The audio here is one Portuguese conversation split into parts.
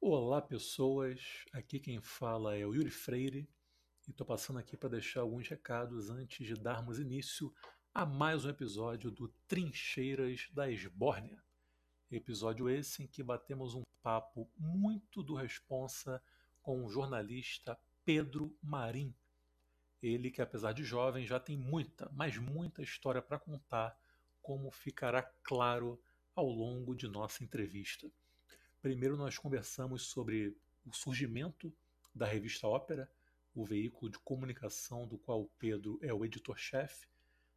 Olá, pessoas. Aqui quem fala é o Yuri Freire e estou passando aqui para deixar alguns recados antes de darmos início a mais um episódio do Trincheiras da Esbórnia. Episódio esse em que batemos um papo muito do responsa com o jornalista Pedro Marim. Ele que, apesar de jovem, já tem muita, mas muita história para contar, como ficará claro ao longo de nossa entrevista. Primeiro, nós conversamos sobre o surgimento da revista Ópera, o veículo de comunicação do qual o Pedro é o editor-chefe.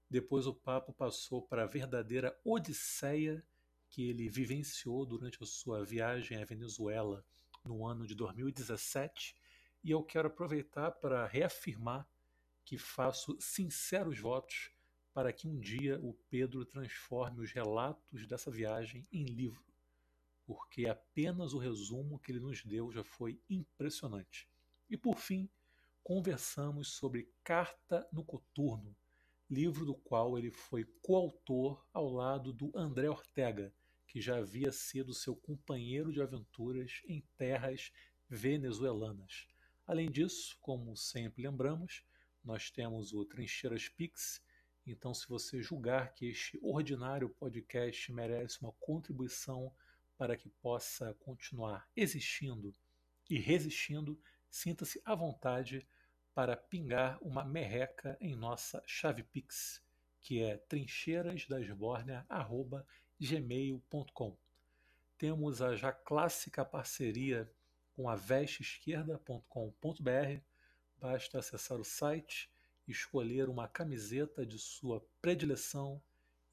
Depois, o papo passou para a verdadeira odisseia que ele vivenciou durante a sua viagem à Venezuela no ano de 2017. E eu quero aproveitar para reafirmar que faço sinceros votos para que um dia o Pedro transforme os relatos dessa viagem em livro, porque apenas o resumo que ele nos deu já foi impressionante. E por fim, conversamos sobre Carta no Coturno, livro do qual ele foi coautor ao lado do André Ortega, que já havia sido seu companheiro de aventuras em terras venezuelanas. Além disso, como sempre lembramos, nós temos o Trincheiras Pix. Então, se você julgar que este ordinário podcast merece uma contribuição para que possa continuar existindo e resistindo, sinta-se à vontade para pingar uma merreca em nossa chave Pix, que é trincheirasdasbórnia.com gmail.com. Temos a já clássica parceria com a vesteesquerda.com.br. Basta acessar o site, escolher uma camiseta de sua predileção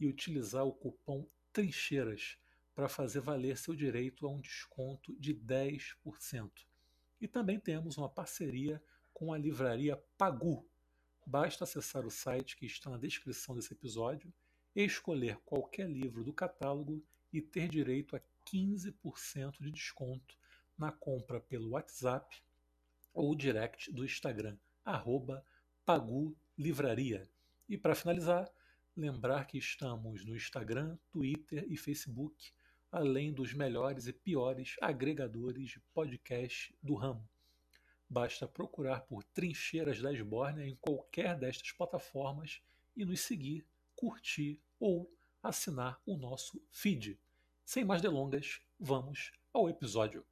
e utilizar o cupom Trincheiras para fazer valer seu direito a um desconto de 10%. E também temos uma parceria com a livraria Pagu. Basta acessar o site que está na descrição desse episódio escolher qualquer livro do catálogo e ter direito a 15% de desconto na compra pelo WhatsApp ou direct do Instagram, arroba pagulivraria. E para finalizar, lembrar que estamos no Instagram, Twitter e Facebook, além dos melhores e piores agregadores de podcast do ramo. Basta procurar por Trincheiras da Esbórnia em qualquer destas plataformas e nos seguir, curtir ou assinar o nosso feed. Sem mais delongas, vamos ao episódio.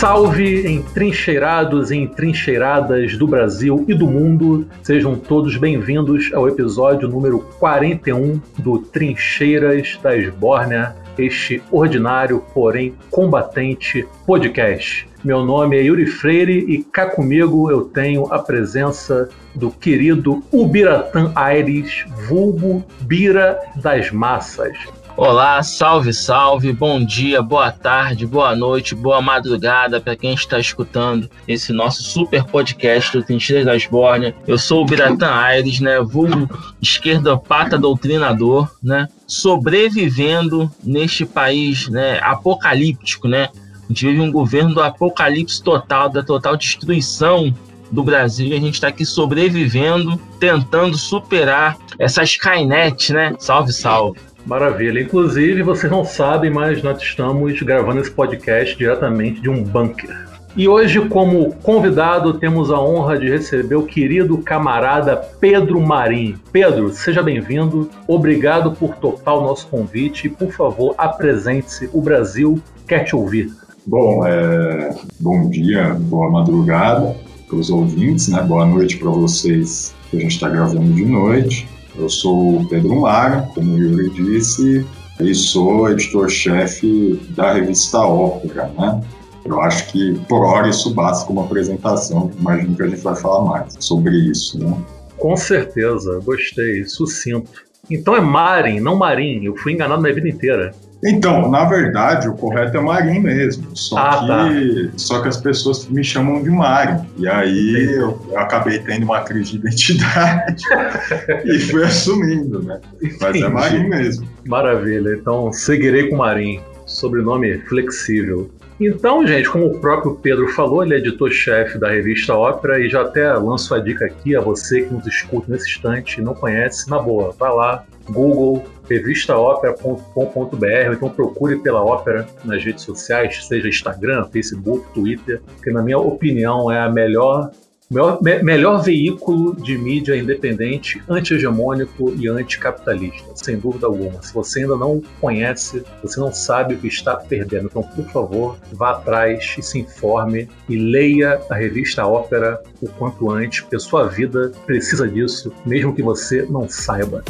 Salve entrincheirados e entrincheiradas do Brasil e do mundo. Sejam todos bem-vindos ao episódio número 41 do Trincheiras da Esbórnia este ordinário, porém combatente podcast. Meu nome é Yuri Freire e cá comigo eu tenho a presença do querido Ubiratã Aires, vulgo Bira das Massas. Olá, salve, salve, bom dia, boa tarde, boa noite, boa madrugada para quem está escutando esse nosso super podcast do Trincheiras das Bórnia. Eu sou o Biratã Aires, né, vulgo esquerdopata doutrinador, né, sobrevivendo neste país, né, apocalíptico, né. A gente vive um governo do apocalipse total, da total destruição do Brasil e a gente está aqui sobrevivendo, tentando superar essa Skynet, né? Salve, salve. Maravilha. Inclusive, vocês não sabem, mas nós estamos gravando esse podcast diretamente de um bunker. E hoje, como convidado, temos a honra de receber o querido camarada Pedro Marim. Pedro, seja bem-vindo. Obrigado por topar o nosso convite e, por favor, apresente-se. O Brasil quer te ouvir. Bom, é... bom dia, boa madrugada para os ouvintes, né? Boa noite para vocês que a gente está gravando de noite. Eu sou o Pedro Mara, como o Yuri disse, e sou editor-chefe da revista Ópera, né? Eu acho que por hora isso basta como apresentação, imagino que a gente vai falar mais sobre isso, né? Com certeza, gostei, sucinto. Então é Marin, não Marim, eu fui enganado minha vida inteira. Então, na verdade, o correto é Marim mesmo. Só, ah, que, tá. só que as pessoas me chamam de Marim. E aí eu, eu, acabei tendo uma crise de identidade e fui assumindo, né? Mas é Marim mesmo. Maravilha. Então seguirei com Marim. Sobrenome flexível. Então, gente, como o próprio Pedro falou, ele é editor-chefe da revista Ópera e já até lanço a dica aqui a você que nos escuta nesse instante e não conhece, na boa, vá lá, Google, revistaopera.com.br, então procure pela ópera nas redes sociais, seja Instagram, Facebook, Twitter, que na minha opinião é a melhor Melhor, me, melhor veículo de mídia independente, anti-hegemônico e anticapitalista, sem dúvida alguma. Se você ainda não conhece, você não sabe o que está perdendo. Então, por favor, vá atrás e se informe e leia a revista Ópera o quanto antes, porque sua vida precisa disso, mesmo que você não saiba.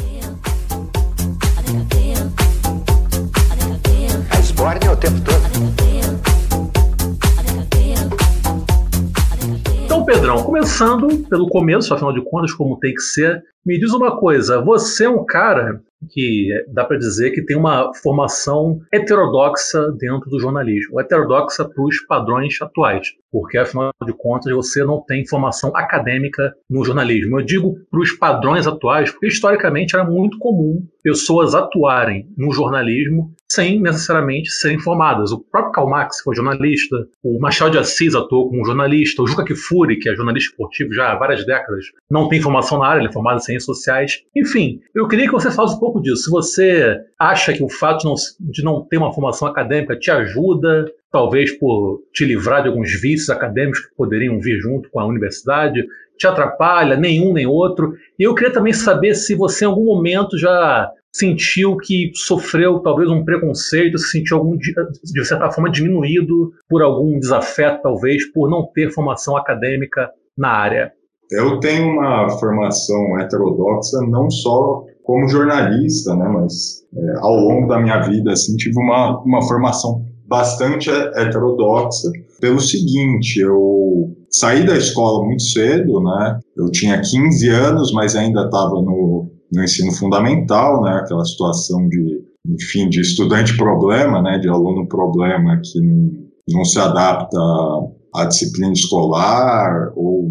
Pedrão, começando pelo começo, afinal de contas, como tem que ser, me diz uma coisa: você é um cara que dá para dizer que tem uma formação heterodoxa dentro do jornalismo, heterodoxa para os padrões atuais, porque afinal de contas você não tem formação acadêmica no jornalismo. Eu digo para os padrões atuais, porque historicamente era muito comum pessoas atuarem no jornalismo sem necessariamente serem formadas. O próprio Karl Marx foi jornalista, o Machado de Assis atuou como jornalista, o Juca Kifuri, que é jornalista esportivo já há várias décadas, não tem formação na área, ele é formado em ciências sociais. Enfim, eu queria que você falasse um pouco disso. Se você acha que o fato de não, de não ter uma formação acadêmica te ajuda, talvez por te livrar de alguns vícios acadêmicos que poderiam vir junto com a universidade, te atrapalha, nenhum nem outro. E eu queria também saber se você em algum momento já sentiu que sofreu talvez um preconceito, se sentiu algum, de certa forma diminuído por algum desafeto, talvez, por não ter formação acadêmica na área? Eu tenho uma formação heterodoxa não só como jornalista, né, mas é, ao longo da minha vida assim tive uma, uma formação bastante heterodoxa pelo seguinte, eu saí da escola muito cedo, né? Eu tinha 15 anos, mas ainda estava no no ensino fundamental, né, aquela situação de, enfim, de estudante problema, né, de aluno problema que não, não se adapta à disciplina escolar ou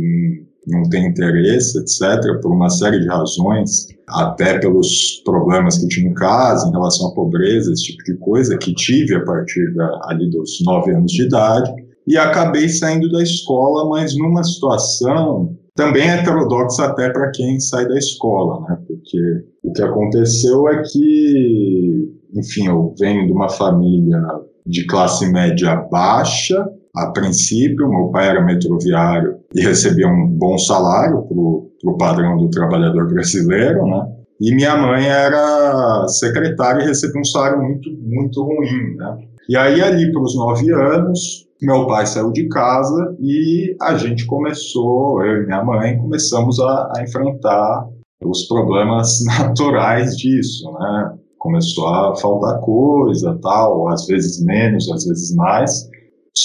não tem interesse, etc., por uma série de razões, até pelos problemas que tinha em casa em relação à pobreza, esse tipo de coisa, que tive a partir da, ali dos nove anos de idade, e acabei saindo da escola, mas numa situação também heterodoxa até para quem sai da escola, né? Porque o que aconteceu é que, enfim, eu venho de uma família de classe média baixa, a princípio, meu pai era metroviário e recebia um bom salário para o padrão do trabalhador brasileiro, né? E minha mãe era secretária e recebia um salário muito, muito ruim, né? E aí, ali para os nove anos, meu pai saiu de casa e a gente começou, eu e minha mãe, começamos a, a enfrentar os problemas naturais disso, né? Começou a faltar coisa, tal, às vezes menos, às vezes mais.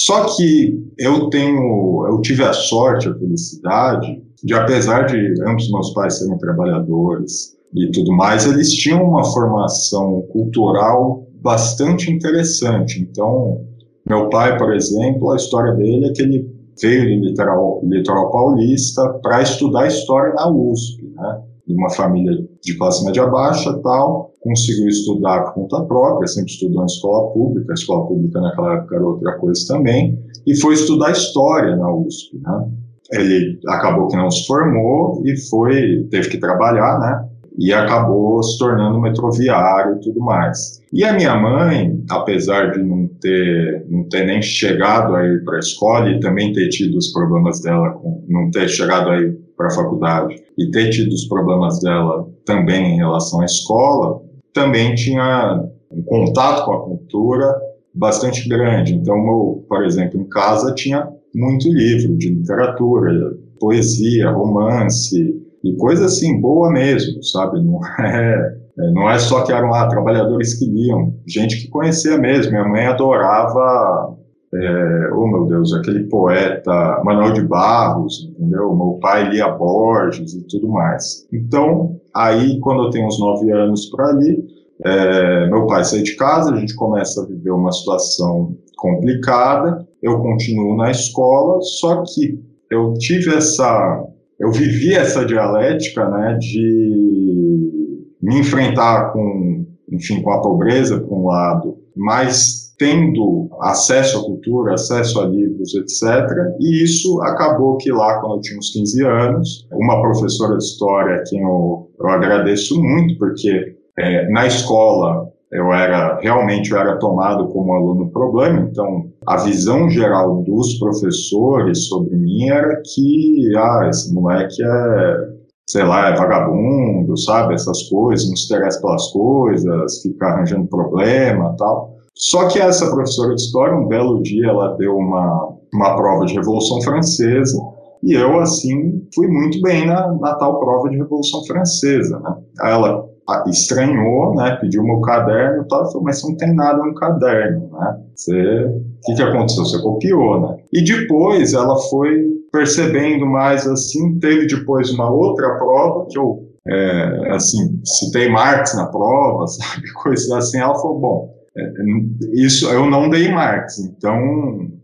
Só que eu tenho, eu tive a sorte, a felicidade de, apesar de ambos meus pais serem trabalhadores e tudo mais, eles tinham uma formação cultural bastante interessante. Então, meu pai, por exemplo, a história dele é que ele veio do litoral, litoral paulista para estudar história na USP, né? De uma família de classe média baixa tal, conseguiu estudar por conta própria, sempre estudou em escola pública, a escola pública naquela época era outra coisa também, e foi estudar história na USP, né? Ele acabou que não se formou e foi, teve que trabalhar, né? e acabou se tornando metroviário e tudo mais. E a minha mãe, apesar de não ter, não ter nem chegado a ir para a escola e também ter tido os problemas dela, com, não ter chegado a ir para a faculdade e ter tido os problemas dela também em relação à escola, também tinha um contato com a cultura bastante grande. Então, eu, por exemplo, em casa tinha muito livro de literatura, poesia, romance, e coisa assim, boa mesmo, sabe? Não é, é, não é só que eram lá trabalhadores que liam, gente que conhecia mesmo. Minha mãe adorava, é, oh meu Deus, aquele poeta Manuel de Barros, entendeu? Meu pai lia Borges e tudo mais. Então, aí, quando eu tenho uns nove anos para ali, é, meu pai sai de casa, a gente começa a viver uma situação complicada, eu continuo na escola, só que eu tive essa eu vivi essa dialética, né, de me enfrentar com, enfim, com a pobreza por um lado, mas tendo acesso à cultura, acesso a livros, etc. E isso acabou que lá, quando eu tinha uns 15 anos, uma professora de história, quem eu, eu agradeço muito, porque é, na escola eu era realmente eu era tomado como aluno problema, então a visão geral dos professores sobre mim era que ah, esse moleque é sei lá, é vagabundo, sabe, essas coisas, não se interessa pelas coisas, fica arranjando problema tal. Só que essa professora de história, um belo dia, ela deu uma, uma prova de Revolução Francesa, e eu, assim, fui muito bem na, na tal prova de Revolução Francesa, né? Ela estranhou, né, pediu meu caderno e tal, falou, mas você não tem nada no caderno, né? Você, o que, que aconteceu? Você copiou, né? E depois ela foi percebendo mais assim, teve depois uma outra prova que eu, é, assim, citei Marx na prova, sabe, coisas assim, ela falou, bom, isso eu não dei Marx, então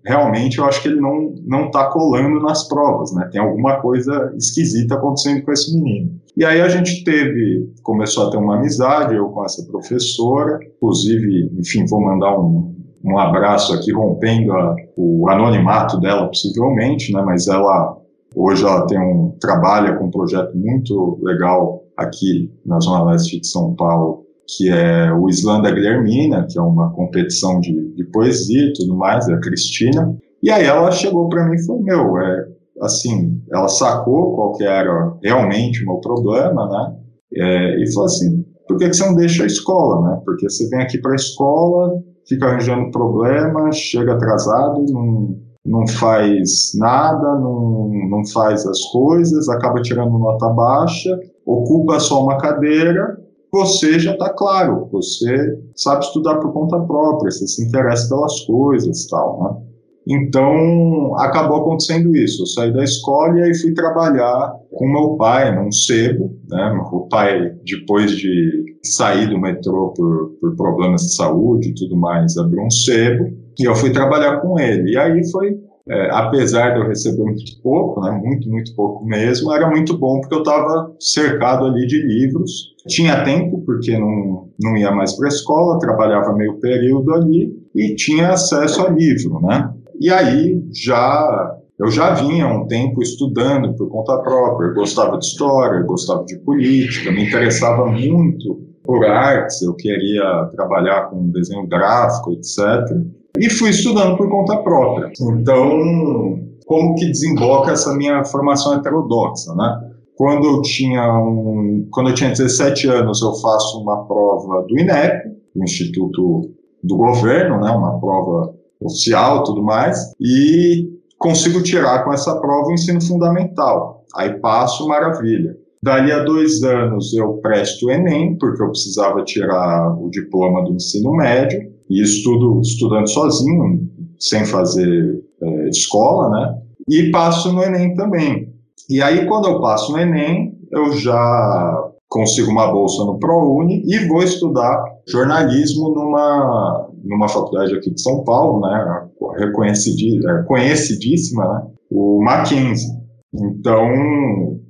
realmente eu acho que ele não não está colando nas provas, né? Tem alguma coisa esquisita acontecendo com esse menino. E aí a gente teve, começou a ter uma amizade, eu com essa professora, inclusive, enfim, vou mandar um, um abraço aqui, rompendo a, o anonimato dela, possivelmente, né, mas ela, hoje ela tem um, trabalha com um projeto muito legal aqui na Zona Leste de São Paulo, que é o Islanda Guilhermina, que é uma competição de, de poesia e tudo mais, é a Cristina, e aí ela chegou para mim e falou, meu, é, assim, ela sacou qual que era realmente o meu problema, né? É, e falou assim, por que, que você não deixa a escola, né? Porque você vem aqui para a escola, fica arranjando problema, chega atrasado, não, não faz nada, não, não faz as coisas, acaba tirando nota baixa, ocupa só uma cadeira, você já está claro, você sabe estudar por conta própria, você se interessa pelas coisas tal, né? Então, acabou acontecendo isso. Eu saí da escola e aí fui trabalhar com meu pai num sebo. Né? O pai, depois de sair do metrô por, por problemas de saúde e tudo mais, abriu um sebo e eu fui trabalhar com ele. E aí foi, é, apesar de eu receber muito pouco, né? muito, muito pouco mesmo, era muito bom porque eu estava cercado ali de livros. Tinha tempo, porque não, não ia mais para a escola, trabalhava meio período ali e tinha acesso a livro, né? E aí já eu já vinha um tempo estudando por conta própria, eu gostava de história, eu gostava de política, me interessava muito por artes, eu queria trabalhar com desenho gráfico, etc. E fui estudando por conta própria. Então, como que desemboca essa minha formação heterodoxa, né? Quando eu tinha um, quando eu tinha 17 anos, eu faço uma prova do INEP, do Instituto do Governo, né? Uma prova oficial tudo mais, e consigo tirar com essa prova o ensino fundamental. Aí passo, maravilha. Dali a dois anos eu presto o Enem, porque eu precisava tirar o diploma do ensino médio, e estudo estudando sozinho, sem fazer é, escola, né? E passo no Enem também. E aí, quando eu passo no Enem, eu já consigo uma bolsa no ProUni e vou estudar jornalismo numa, numa faculdade aqui de São Paulo, né, reconhecidíssima, conhecidíssima, né, o Mackenzie. Então,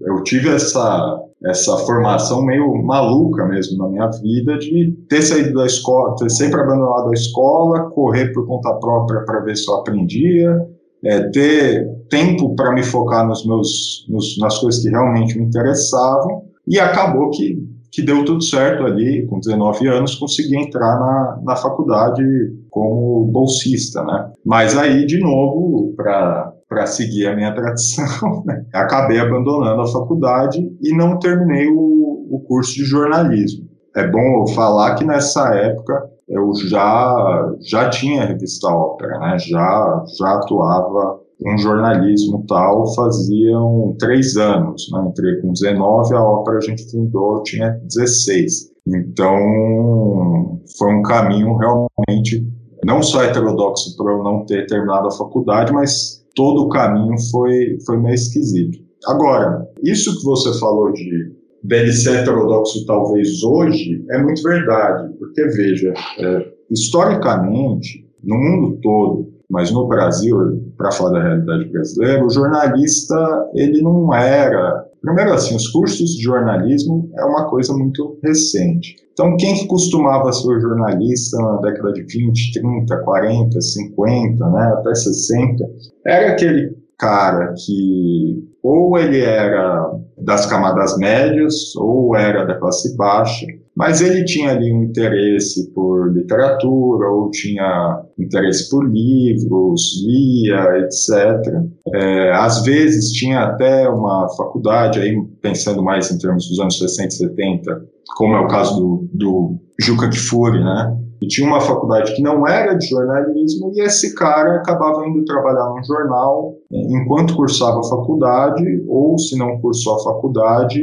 eu tive essa, essa formação meio maluca mesmo na minha vida de ter saído da escola, ter sempre abandonado a escola, correr por conta própria para ver se eu aprendia, é, ter tempo para me focar nos meus, nos, nas coisas que realmente me interessavam, e acabou que que deu tudo certo ali, com 19 anos, consegui entrar na, na faculdade como bolsista, né? Mas aí, de novo, para seguir a minha tradição, né? acabei abandonando a faculdade e não terminei o, o curso de jornalismo. É bom falar que nessa época eu já, já tinha revista ópera, né? já, já atuava um jornalismo tal faziam três anos. Né? Entrei com 19, a ópera a gente fundou, tinha 16. Então, foi um caminho realmente, não só heterodoxo para eu não ter terminado a faculdade, mas todo o caminho foi, foi meio esquisito. Agora, isso que você falou de ser heterodoxo talvez hoje é muito verdade, porque veja, é, historicamente, no mundo todo, mas no Brasil, para falar da realidade brasileira, o jornalista ele não era. Primeiro assim, os cursos de jornalismo é uma coisa muito recente. Então, quem que costumava ser jornalista na década de 20, 30, 40, 50, né, até 60, era aquele cara que ou ele era das camadas médias ou era da classe baixa, mas ele tinha ali um interesse por literatura ou tinha interesse por livros, lia, etc. É, às vezes tinha até uma faculdade, aí pensando mais em termos dos anos 60 e 70, como é o caso do, do Juca Kfouri, né? E tinha uma faculdade que não era de jornalismo e esse cara acabava indo trabalhar num jornal enquanto cursava a faculdade ou se não cursou a faculdade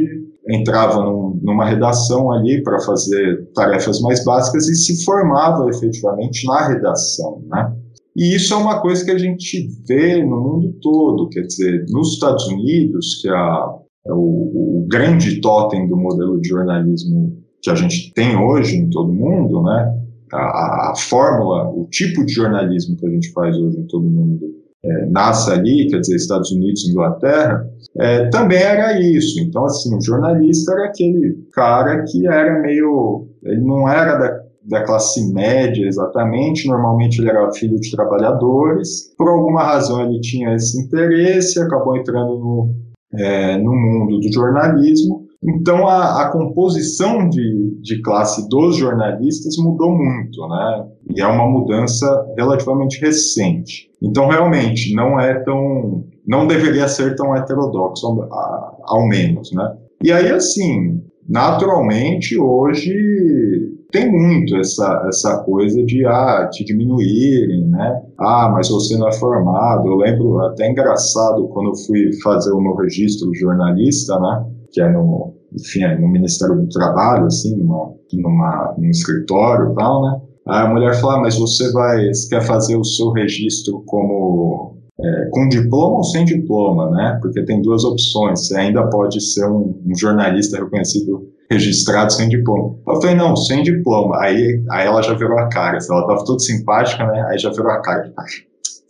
entrava num, numa redação ali para fazer tarefas mais básicas e se formava efetivamente na redação, né? E isso é uma coisa que a gente vê no mundo todo, quer dizer, nos Estados Unidos, que é, é o, o grande totem do modelo de jornalismo que a gente tem hoje em todo mundo, né? A, a, fórmula, o tipo de jornalismo que a gente faz hoje em todo mundo é, nasce ali, quer dizer, Estados Unidos e Inglaterra, é, também era isso. Então, assim, o jornalista era aquele cara que era meio. Ele não era da, da classe média exatamente, normalmente ele era filho de trabalhadores. Por alguma razão ele tinha esse interesse, acabou entrando no, é, no mundo do jornalismo. Então a, a composição de, de, classe dos jornalistas mudou muito, né? E é uma mudança relativamente recente. Então realmente não é tão, não deveria ser tão heterodoxo ao, ao menos, né? E aí assim, naturalmente hoje tem muito essa, essa coisa de ah, te diminuírem, né? Ah, mas você não é formado. Eu lembro até engraçado quando eu fui fazer o meu registro jornalista, né? Que é no, enfim, é no Ministério do Trabalho, assim, numa, numa, num escritório e tal, né? Aí a mulher fala, ah, mas você vai, você quer fazer o seu registro como é, com diploma ou sem diploma, né? Porque tem duas opções. Você ainda pode ser um, um jornalista reconhecido registrado sem diploma. Eu falei, não, sem diploma. Aí, aí ela já virou a cara. Ela tava toda simpática, né? Aí já virou a cara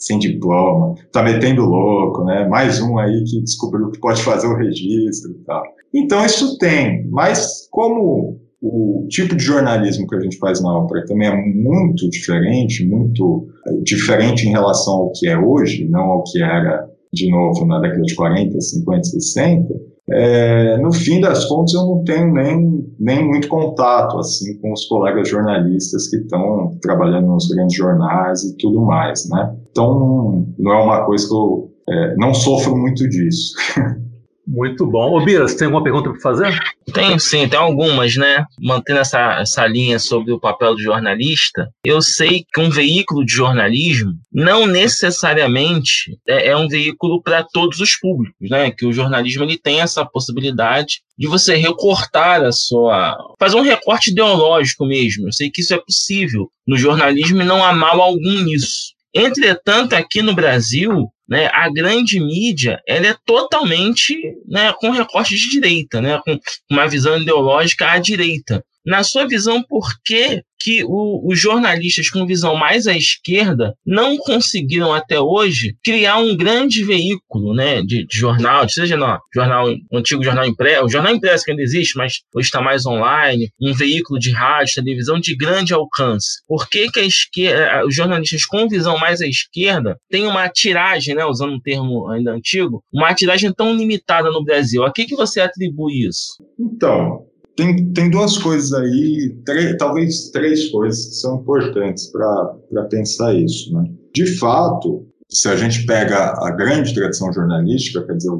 sem diploma, tá metendo louco, né? Mais um aí que descobriu que pode fazer o registro e tal. Então isso tem, mas como o tipo de jornalismo que a gente faz na ópera também é muito diferente, muito eh, diferente em relação ao que é hoje, não ao que era, de novo, na década de 40, 50, 60, é, no fim das contas, eu não tenho nem, nem muito contato assim com os colegas jornalistas que estão trabalhando nos grandes jornais e tudo mais, né? Então, não é uma coisa que eu é, não sofro muito disso. Muito bom. Ô, Bira, você tem alguma pergunta para fazer? Tenho sim, tem algumas, né? Mantendo essa, essa linha sobre o papel do jornalista, eu sei que um veículo de jornalismo não necessariamente é, é um veículo para todos os públicos, né? Que o jornalismo ele tem essa possibilidade de você recortar a sua. fazer um recorte ideológico mesmo. Eu sei que isso é possível no jornalismo e não há mal algum nisso. Entretanto, aqui no Brasil, né, a grande mídia ela é totalmente né, com recorte de direita, né, com uma visão ideológica à direita. Na sua visão, por que que o, os jornalistas com visão mais à esquerda não conseguiram até hoje criar um grande veículo né, de, de jornal, seja no jornal, um antigo jornal impresso, o jornal impresso que ainda existe, mas hoje está mais online, um veículo de rádio, televisão de grande alcance. Por que, que a esquerda, os jornalistas com visão mais à esquerda têm uma tiragem, né, usando um termo ainda antigo, uma tiragem tão limitada no Brasil? A que, que você atribui isso? Então, tem, tem duas coisas aí, três, talvez três coisas que são importantes para pensar isso. Né? De fato, se a gente pega a grande tradição jornalística, quer dizer,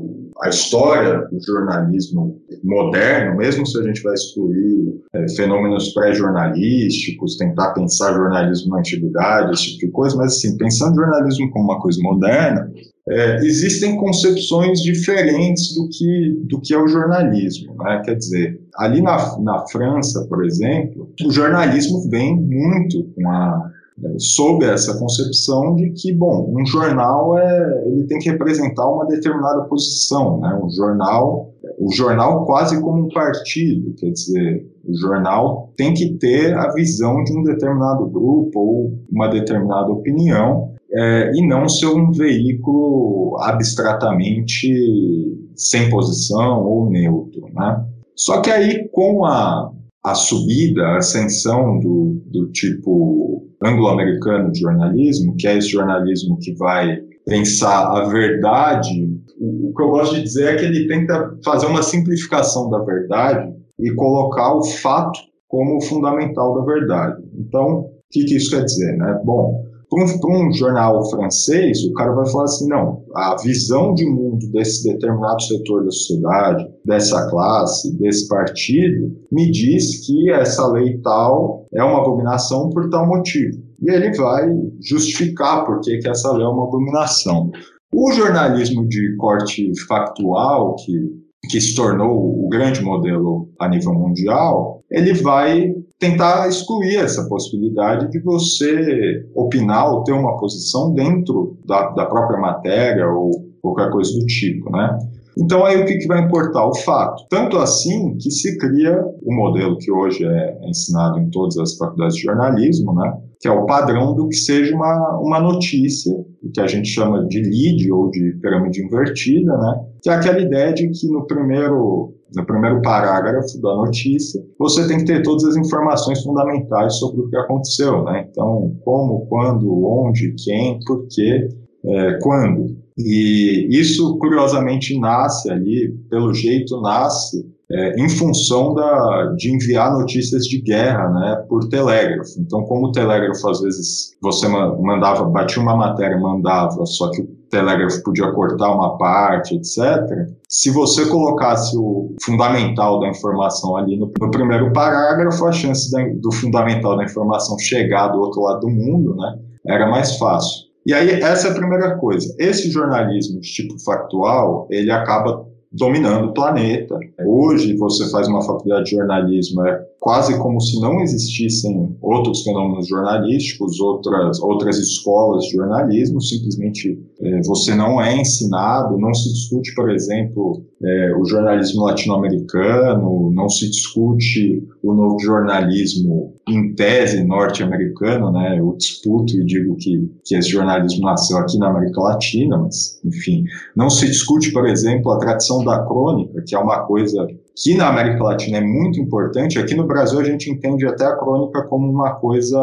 a história do jornalismo moderno, mesmo se a gente vai excluir é, fenômenos pré-jornalísticos, tentar pensar jornalismo na antiguidade, esse tipo de coisa, mas assim, pensando jornalismo como uma coisa moderna, é, existem concepções diferentes do que, do que é o jornalismo. Né? Quer dizer, ali na, na França, por exemplo, o jornalismo vem muito com a, é, sob essa concepção de que, bom, um jornal é, ele tem que representar uma determinada posição, né? Um jornal, o jornal quase como um partido, quer dizer, o jornal tem que ter a visão de um determinado grupo ou uma determinada opinião é, e não ser um veículo abstratamente sem posição ou neutro, né? Só que aí, com a, a subida, a ascensão do, do tipo anglo-americano de jornalismo, que é esse jornalismo que vai pensar a verdade. O, o que eu gosto de dizer é que ele tenta fazer uma simplificação da verdade e colocar o fato como fundamental da verdade. Então, o que, que isso quer dizer? Né? Bom, para um, um, jornal francês, o cara vai falar assim: não, a visão de mundo desse determinado setor da sociedade, dessa classe, desse partido, me diz que essa lei tal é uma abominação por tal motivo. E ele vai justificar por que, essa lei é uma abominação. O jornalismo de corte factual, que que se tornou o grande modelo a nível mundial, ele vai tentar excluir essa possibilidade de você opinar ou ter uma posição dentro da, da própria matéria ou qualquer coisa do tipo, né? Então aí o que, que vai importar? O fato. Tanto assim que se cria o modelo que hoje é ensinado em todas as faculdades de jornalismo, né? que é o padrão do que seja uma, uma notícia, que a gente chama de lead ou de pirâmide invertida, né? que é aquela ideia de que no primeiro, no primeiro parágrafo da notícia você tem que ter todas as informações fundamentais sobre o que aconteceu. Né? Então, como, quando, onde, quem, por quê, é, quando. E isso, curiosamente, nasce ali, pelo jeito, nasce é, em função da, de enviar notícias de guerra né, por telégrafo. Então, como o telégrafo, às vezes, você mandava, batia uma matéria, mandava, só que o telégrafo podia cortar uma parte, etc. Se você colocasse o fundamental da informação ali no, no primeiro parágrafo, a chance da, do fundamental da informação chegar do outro lado do mundo né, era mais fácil. E aí, essa é a primeira coisa. Esse jornalismo de tipo factual, ele acaba dominando o planeta. Hoje, você faz uma faculdade de jornalismo, é quase como se não existissem outros fenômenos jornalísticos, outras, outras escolas de jornalismo, simplesmente é, você não é ensinado, não se discute, por exemplo, é, o jornalismo latino-americano, não se discute o novo jornalismo em tese norte-americano, né? Eu disputo e digo que, que esse jornalismo nasceu aqui na América Latina, mas, enfim, não se discute, por exemplo, a tradição da crônica, que é uma coisa que na América Latina é muito importante, aqui no Brasil a gente entende até a crônica como uma coisa,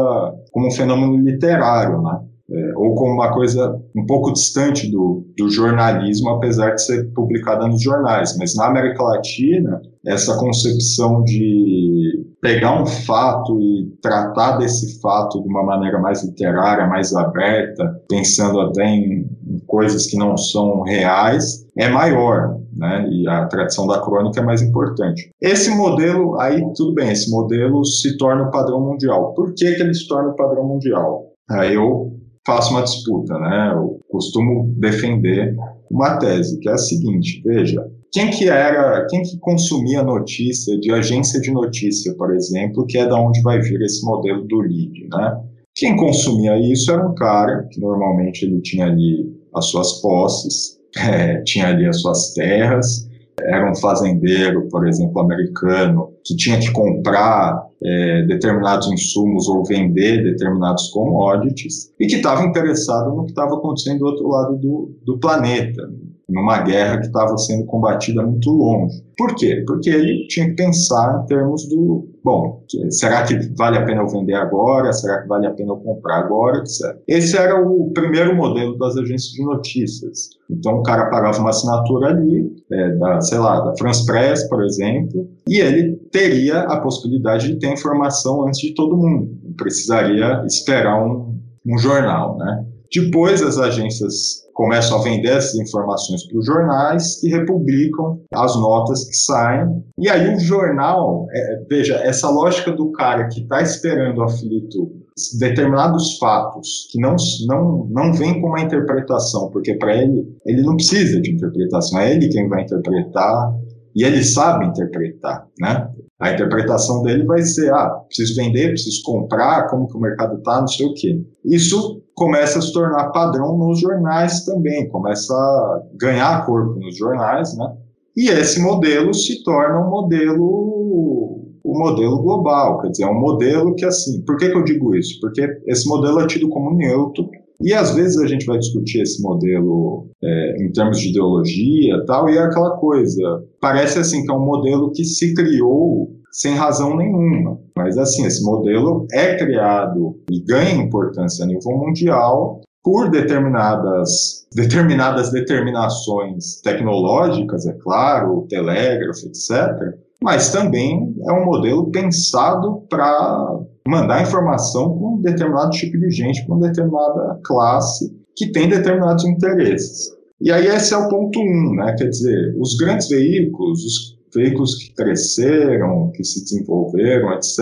como um fenômeno literário, né? É, ou como uma coisa um pouco distante do, do jornalismo, apesar de ser publicada nos jornais. Mas na América Latina, essa concepção de pegar um fato e tratar desse fato de uma maneira mais literária, mais aberta, pensando até em, em coisas que não são reais, é maior né? E a tradição da crônica é mais importante. Esse modelo, aí tudo bem, esse modelo se torna o padrão mundial. Por que, que ele se torna o padrão mundial? Aí eu faço uma disputa, né? Eu costumo defender uma tese que é a seguinte: veja, quem que era, quem que consumia notícia de agência de notícia, por exemplo, que é da onde vai vir esse modelo do lead, né? Quem consumia isso era um cara que normalmente ele tinha ali as suas posses, é, tinha ali as suas terras, era um fazendeiro, por exemplo, americano, que tinha que comprar é, determinados insumos ou vender determinados commodities e que estava interessado no que estava acontecendo do outro lado do, do planeta, numa guerra que estava sendo combatida muito longe. Por quê? Porque ele tinha que pensar em termos do, bom, será que vale a pena eu vender agora? Será que vale a pena eu comprar agora? Etc. Esse era o primeiro modelo das agências de notícias. Então o cara pagava uma assinatura ali, é, da, sei lá, da France Press, por exemplo, e ele teria a possibilidade de ter informação antes de todo mundo. Não precisaria esperar um, um jornal, né? Depois as agências começam a vender essas informações para os jornais que republicam as notas que saem. E aí o jornal, é, veja, essa lógica do cara que está esperando aflito determinados fatos que não, não, não vem com uma interpretação, porque para ele, ele não precisa de interpretação, é ele quem vai interpretar, e ele sabe interpretar, né? A interpretação dele vai ser, ah, preciso vender, preciso comprar, como que o mercado está, não sei o quê. Isso começa a se tornar padrão nos jornais também, começa a ganhar corpo nos jornais, né? E esse modelo se torna um modelo o modelo global, quer dizer, é um modelo que assim, por que, que eu digo isso? Porque esse modelo é tido como neutro e às vezes a gente vai discutir esse modelo é, em termos de ideologia tal, e é aquela coisa. Parece assim que é um modelo que se criou sem razão nenhuma. Mas, assim, esse modelo é criado e ganha importância a nível mundial por determinadas, determinadas determinações tecnológicas, é claro, telégrafo, etc., mas também é um modelo pensado para mandar informação para um determinado tipo de gente, para uma determinada classe que tem determinados interesses. E aí esse é o ponto um, né? Quer dizer, os grandes veículos, os veículos que cresceram, que se desenvolveram, etc.,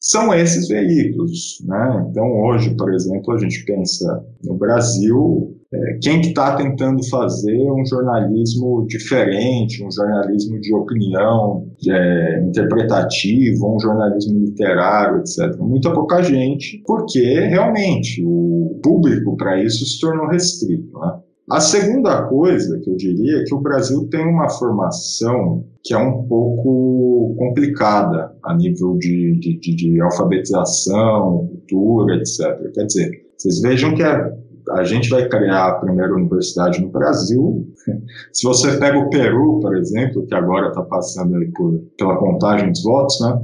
são esses veículos. Né? Então, hoje, por exemplo, a gente pensa no Brasil, é, quem que está tentando fazer um jornalismo diferente, um jornalismo de opinião, é, interpretativo, um jornalismo literário, etc. Muita pouca gente, porque realmente o público para isso se tornou restrito. Né? A segunda coisa que eu diria é que o Brasil tem uma formação que é um pouco complicada a nível de, de, de, de alfabetização, cultura, etc. Quer dizer, vocês vejam que a, a gente vai criar a primeira universidade no Brasil. Se você pega o Peru, por exemplo, que agora está passando por, pela contagem dos votos, né,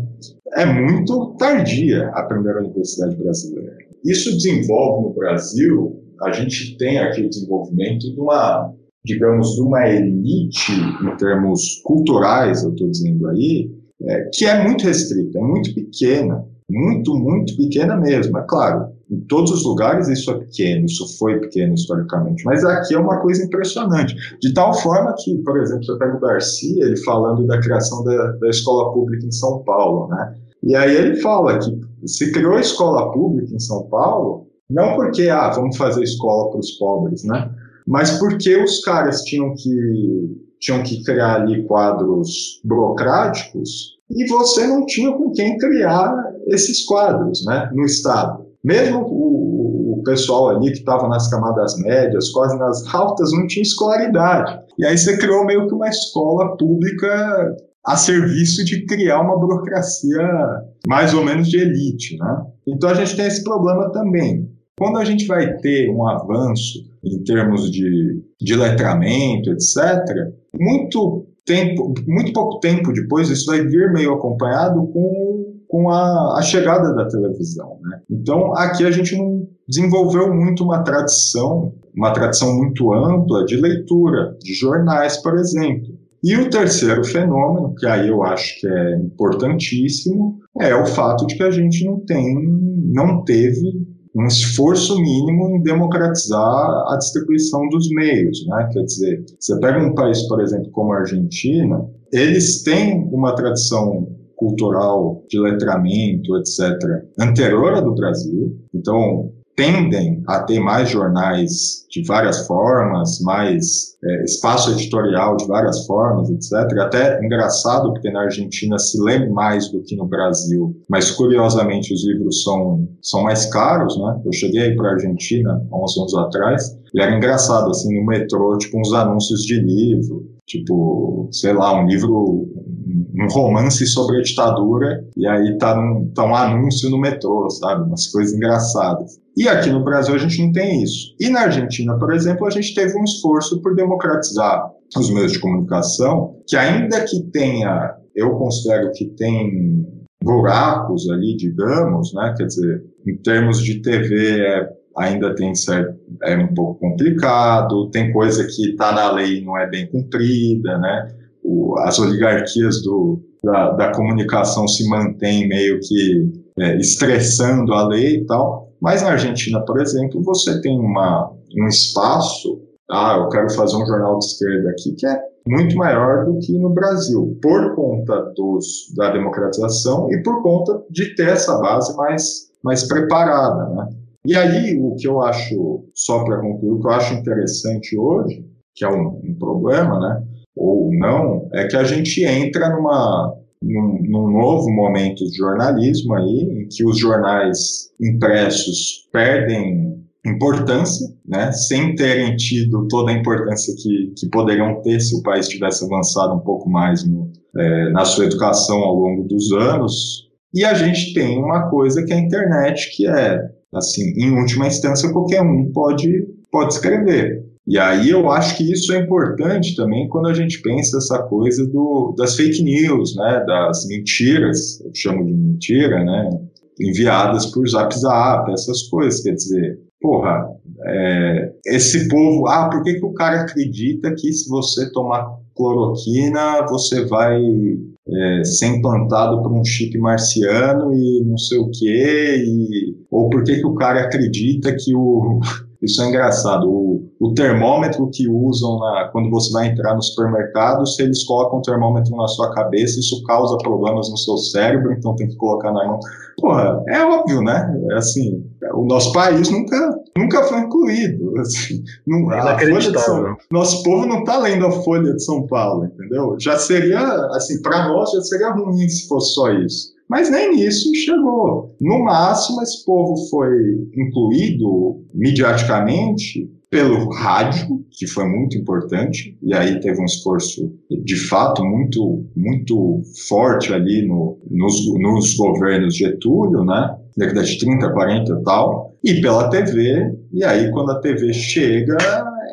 é muito tardia a primeira universidade brasileira. Isso desenvolve no Brasil, a gente tem aqui o desenvolvimento de uma digamos, de uma elite em termos culturais, eu estou dizendo aí, é, que é muito restrita, é muito pequena, muito, muito pequena mesmo. É claro, em todos os lugares isso é pequeno, isso foi pequeno historicamente, mas aqui é uma coisa impressionante. De tal forma que, por exemplo, você pega o Garcia, ele falando da criação da, da escola pública em São Paulo, né? E aí ele fala que se criou a escola pública em São Paulo, não porque, ah, vamos fazer escola para os pobres, né? mas porque os caras tinham que, tinham que criar ali quadros burocráticos e você não tinha com quem criar esses quadros né, no Estado. Mesmo o, o pessoal ali que estava nas camadas médias, quase nas altas, não tinha escolaridade. E aí você criou meio que uma escola pública a serviço de criar uma burocracia mais ou menos de elite. Né? Então a gente tem esse problema também. Quando a gente vai ter um avanço em termos de, de letramento, etc., muito tempo, muito pouco tempo depois, isso vai vir meio acompanhado com, com a, a chegada da televisão. Né? Então, aqui a gente não desenvolveu muito uma tradição, uma tradição muito ampla de leitura, de jornais, por exemplo. E o terceiro fenômeno, que aí eu acho que é importantíssimo, é o fato de que a gente não tem, não teve um esforço mínimo em democratizar a distribuição dos meios, né? Quer dizer, você pega um país, por exemplo, como a Argentina, eles têm uma tradição cultural de letramento, etc., anterior à do Brasil. Então, tendem a ter mais jornais de várias formas, mais é, espaço editorial de várias formas, etc. Até engraçado, porque na Argentina se lê mais do que no Brasil, mas curiosamente os livros são, são mais caros, né? Eu cheguei para a Argentina há uns anos atrás e era engraçado, assim, no metrô, tipo, uns anúncios de livro, tipo, sei lá, um livro um romance sobre a ditadura e aí tá, num, tá um anúncio no metrô, sabe? Umas coisas engraçadas. E aqui no Brasil a gente não tem isso. E na Argentina, por exemplo, a gente teve um esforço por democratizar os meios de comunicação, que ainda que tenha, eu considero que tem buracos ali, digamos, né? Quer dizer, em termos de TV é, ainda tem certo, é um pouco complicado, tem coisa que está na lei e não é bem cumprida, né? O, as oligarquias do, da, da, comunicação se mantêm meio que é, estressando a lei e tal. Mas na Argentina, por exemplo, você tem uma, um espaço, ah, eu quero fazer um jornal de esquerda aqui, que é muito maior do que no Brasil, por conta dos, da democratização e por conta de ter essa base mais, mais preparada. Né? E aí, o que eu acho, só para concluir, o que eu acho interessante hoje, que é um, um problema, né? Ou não, é que a gente entra numa, num, num, novo momento de jornalismo aí, em que os jornais impressos perdem importância, né, sem terem tido toda a importância que, que poderiam ter se o país tivesse avançado um pouco mais no, é, na sua educação ao longo dos anos. E a gente tem uma coisa que é a internet, que é, assim, em última instância, qualquer um pode, pode escrever. E aí eu acho que isso é importante também quando a gente pensa essa coisa do, das fake news, né, das mentiras, eu chamo de mentira, né, enviadas por Zap Zap, essas coisas, quer dizer, porra, é, esse povo, ah, por que, que o cara acredita que se você tomar cloroquina você vai é, ser implantado por um chip marciano e não sei o quê, e, ou por que, que o cara acredita que o isso é engraçado. O, o termômetro que usam na, quando você vai entrar no supermercado, se eles colocam o termômetro na sua cabeça, isso causa problemas no seu cérebro, então tem que colocar na mão. Porra, é óbvio, né? É assim, o nosso país nunca, nunca foi incluído. Assim, não, é a Folha de São, nosso povo não está lendo a Folha de São Paulo, entendeu? Já seria, assim, para nós já seria ruim se fosse só isso. Mas nem nisso chegou. No máximo, esse povo foi incluído mediaticamente pelo rádio, que foi muito importante, e aí teve um esforço de fato muito, muito forte ali no, nos, nos governos Getúlio, né? década de 30, 40 e tal, e pela TV, e aí quando a TV chega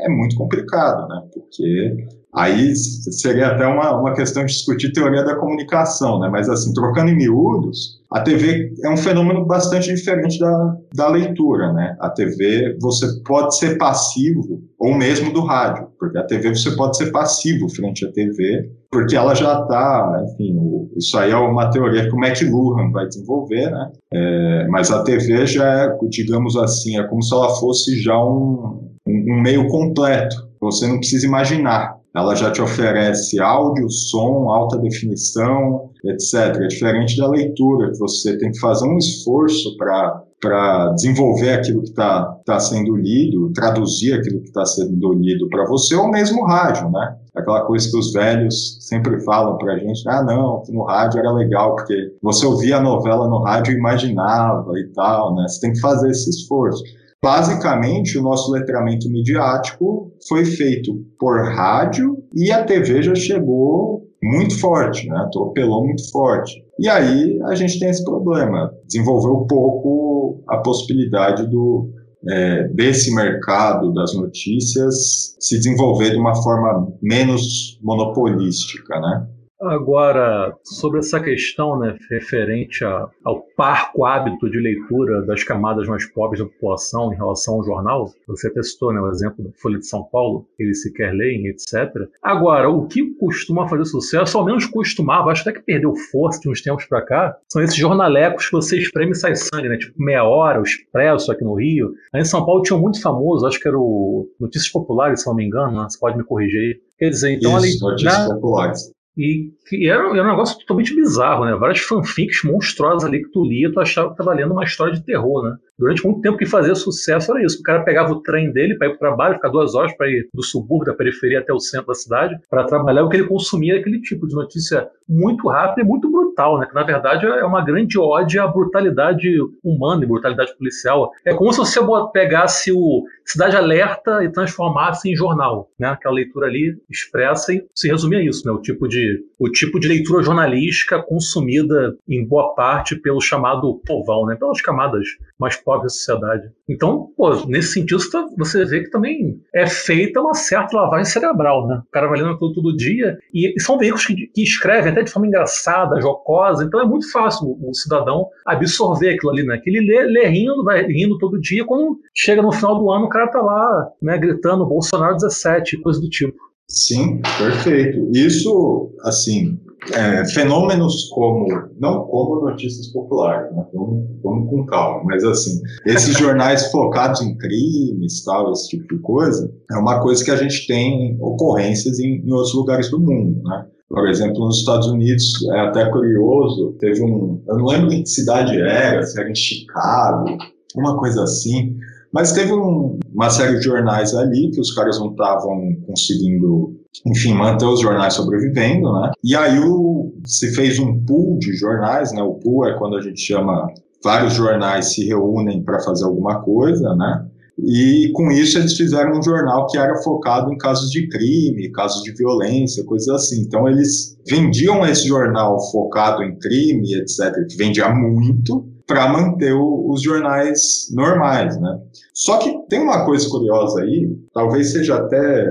é muito complicado, né? Porque Aí seria até uma, uma questão de discutir teoria da comunicação, né? Mas assim, trocando em miúdos, a TV é um fenômeno bastante diferente da, da leitura, né? A TV você pode ser passivo, ou mesmo do rádio, porque a TV você pode ser passivo frente à TV, porque ela já está, enfim, isso aí é uma teoria que o McLuhan vai desenvolver, né? É, mas a TV já é, digamos assim, é como se ela fosse já um, um meio completo. Você não precisa imaginar ela já te oferece áudio, som, alta definição, etc. É diferente da leitura, que você tem que fazer um esforço para para desenvolver aquilo que está tá sendo lido, traduzir aquilo que está sendo lido para você, ou mesmo rádio, né? Aquela coisa que os velhos sempre falam para a gente, ah, não, no rádio era legal, porque você ouvia a novela no rádio e imaginava e tal, né? Você tem que fazer esse esforço. Basicamente, o nosso letramento midiático foi feito por rádio e a TV já chegou muito forte, né? atropelou muito forte. E aí a gente tem esse problema, desenvolveu um pouco a possibilidade do, é, desse mercado das notícias se desenvolver de uma forma menos monopolística, né? Agora, sobre essa questão né, referente a, ao parco hábito de leitura das camadas mais pobres da população em relação ao jornal, você até citou né, o exemplo da Folha de São Paulo, eles sequer leem, etc. Agora, o que costuma fazer sucesso, ao menos costumava, acho até que perdeu força de uns tempos para cá, são esses jornalecos que você espreme e sai sangue, né? tipo Meia Hora, o Expresso aqui no Rio. Aí em São Paulo tinha um muito famoso, acho que era o Notícias Populares, se não me engano, né? você pode me corrigir aí. Quer dizer, então Isso, ali, Notícias Populares e era, era, um negócio totalmente bizarro, né? Várias fanfics monstruosas ali que tu lia, tu achava que estava lendo uma história de terror, né? Durante muito tempo que fazia sucesso era isso. O cara pegava o trem dele para ir para o trabalho, ficar duas horas para ir do subúrbio, da periferia até o centro da cidade, para trabalhar, o que ele consumia aquele tipo de notícia muito rápida e muito brutal, né? Que na verdade é uma grande ode à brutalidade humana e brutalidade policial. É como se você pegasse o Cidade Alerta e transformasse em jornal, né? Aquela leitura ali expressa e se resumia a isso, né? O tipo de, o tipo de leitura jornalística consumida em boa parte pelo chamado povão, né? Pelas camadas mais pobres da sociedade. Então, pô, nesse sentido, você vê que também é feita uma certa lavagem cerebral, né? O cara vai lendo aquilo todo dia e, são veículos que, que, escrevem até de forma engraçada, jocosa, então é muito fácil o, o cidadão absorver aquilo ali, né? Que ele lê, lê rindo, vai rindo todo dia, quando chega no final do ano, cara tá lá, né, gritando Bolsonaro 17, coisa do tipo. Sim, perfeito. Isso, assim, é, fenômenos como, não como notícias populares, né? vamos, vamos, com calma, mas assim, esses jornais focados em crimes, tal, esse tipo de coisa, é uma coisa que a gente tem ocorrências em, em outros lugares do mundo, né? Por exemplo, nos Estados Unidos, é até curioso, teve um, eu não lembro em que cidade era, se era em Chicago, uma coisa assim, mas teve um, uma série de jornais ali que os caras não estavam conseguindo, enfim, manter os jornais sobrevivendo, né? E aí o, se fez um pool de jornais, né? O pool é quando a gente chama vários jornais se reúnem para fazer alguma coisa, né? E com isso eles fizeram um jornal que era focado em casos de crime, casos de violência, coisas assim. Então eles vendiam esse jornal focado em crime, etc., que vendia muito, para manter o, os jornais normais, né? Só que tem uma coisa curiosa aí, talvez seja até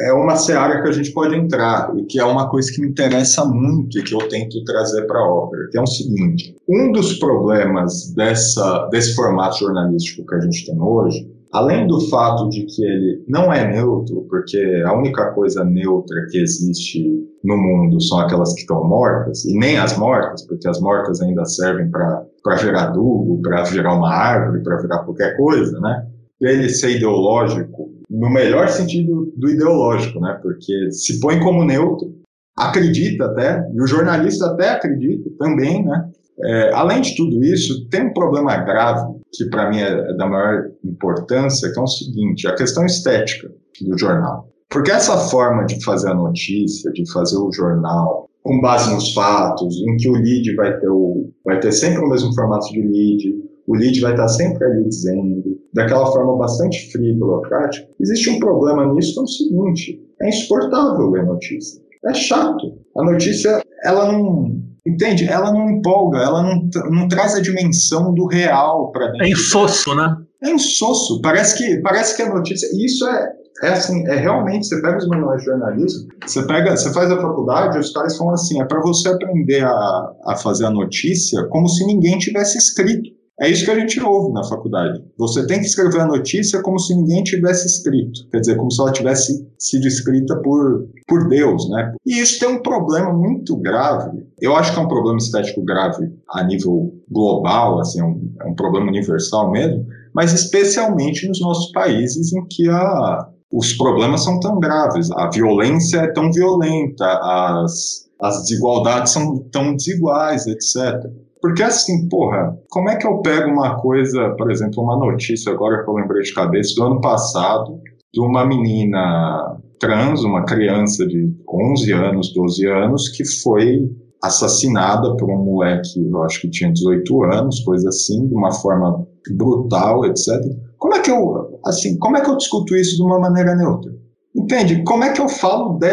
é uma seara que a gente pode entrar e que é uma coisa que me interessa muito e que eu tento trazer para a ópera, que é o seguinte: um dos problemas dessa, desse formato jornalístico que a gente tem hoje, além do fato de que ele não é neutro, porque a única coisa neutra que existe no mundo são aquelas que estão mortas, e nem as mortas, porque as mortas ainda servem para gerar adubo, para gerar uma árvore, para virar qualquer coisa, né? Ele ser ideológico no melhor sentido do ideológico, né? Porque se põe como neutro, acredita até, e o jornalista até acredita também, né? É, além de tudo isso, tem um problema grave que para mim é da maior importância, que é o seguinte: a questão estética do jornal. Porque essa forma de fazer a notícia, de fazer o jornal com base nos fatos, em que o lead vai ter, o, vai ter sempre o mesmo formato de lead, o lead vai estar sempre ali dizendo, daquela forma bastante fria e burocrática, existe um problema nisso que é o seguinte, é insuportável ler notícia. É chato. A notícia, ela não, entende? Ela não empolga, ela não, não traz a dimensão do real para dentro. É insosso, né? É insosso. Parece que, parece que a notícia. E isso é, é assim, é realmente, você pega os manuais de jornalismo, você pega, você faz a faculdade, os caras falam assim, é para você aprender a, a fazer a notícia como se ninguém tivesse escrito. É isso que a gente ouve na faculdade. Você tem que escrever a notícia como se ninguém tivesse escrito. Quer dizer, como se ela tivesse sido escrita por, por Deus, né? E isso tem um problema muito grave. Eu acho que é um problema estético grave a nível global, assim, é um, é um problema universal mesmo, mas especialmente nos nossos países em que a, os problemas são tão graves, a violência é tão violenta, as, as desigualdades são tão desiguais, etc. Porque assim, porra, como é que eu pego uma coisa, por exemplo, uma notícia agora que eu lembrei de cabeça do ano passado, de uma menina trans, uma criança de 11 anos, 12 anos, que foi assassinada por um moleque, eu acho que tinha 18 anos, coisa assim, de uma forma brutal, etc. Como é que eu, assim, como é que eu discuto isso de uma maneira neutra? Entende? Como é que eu falo, de,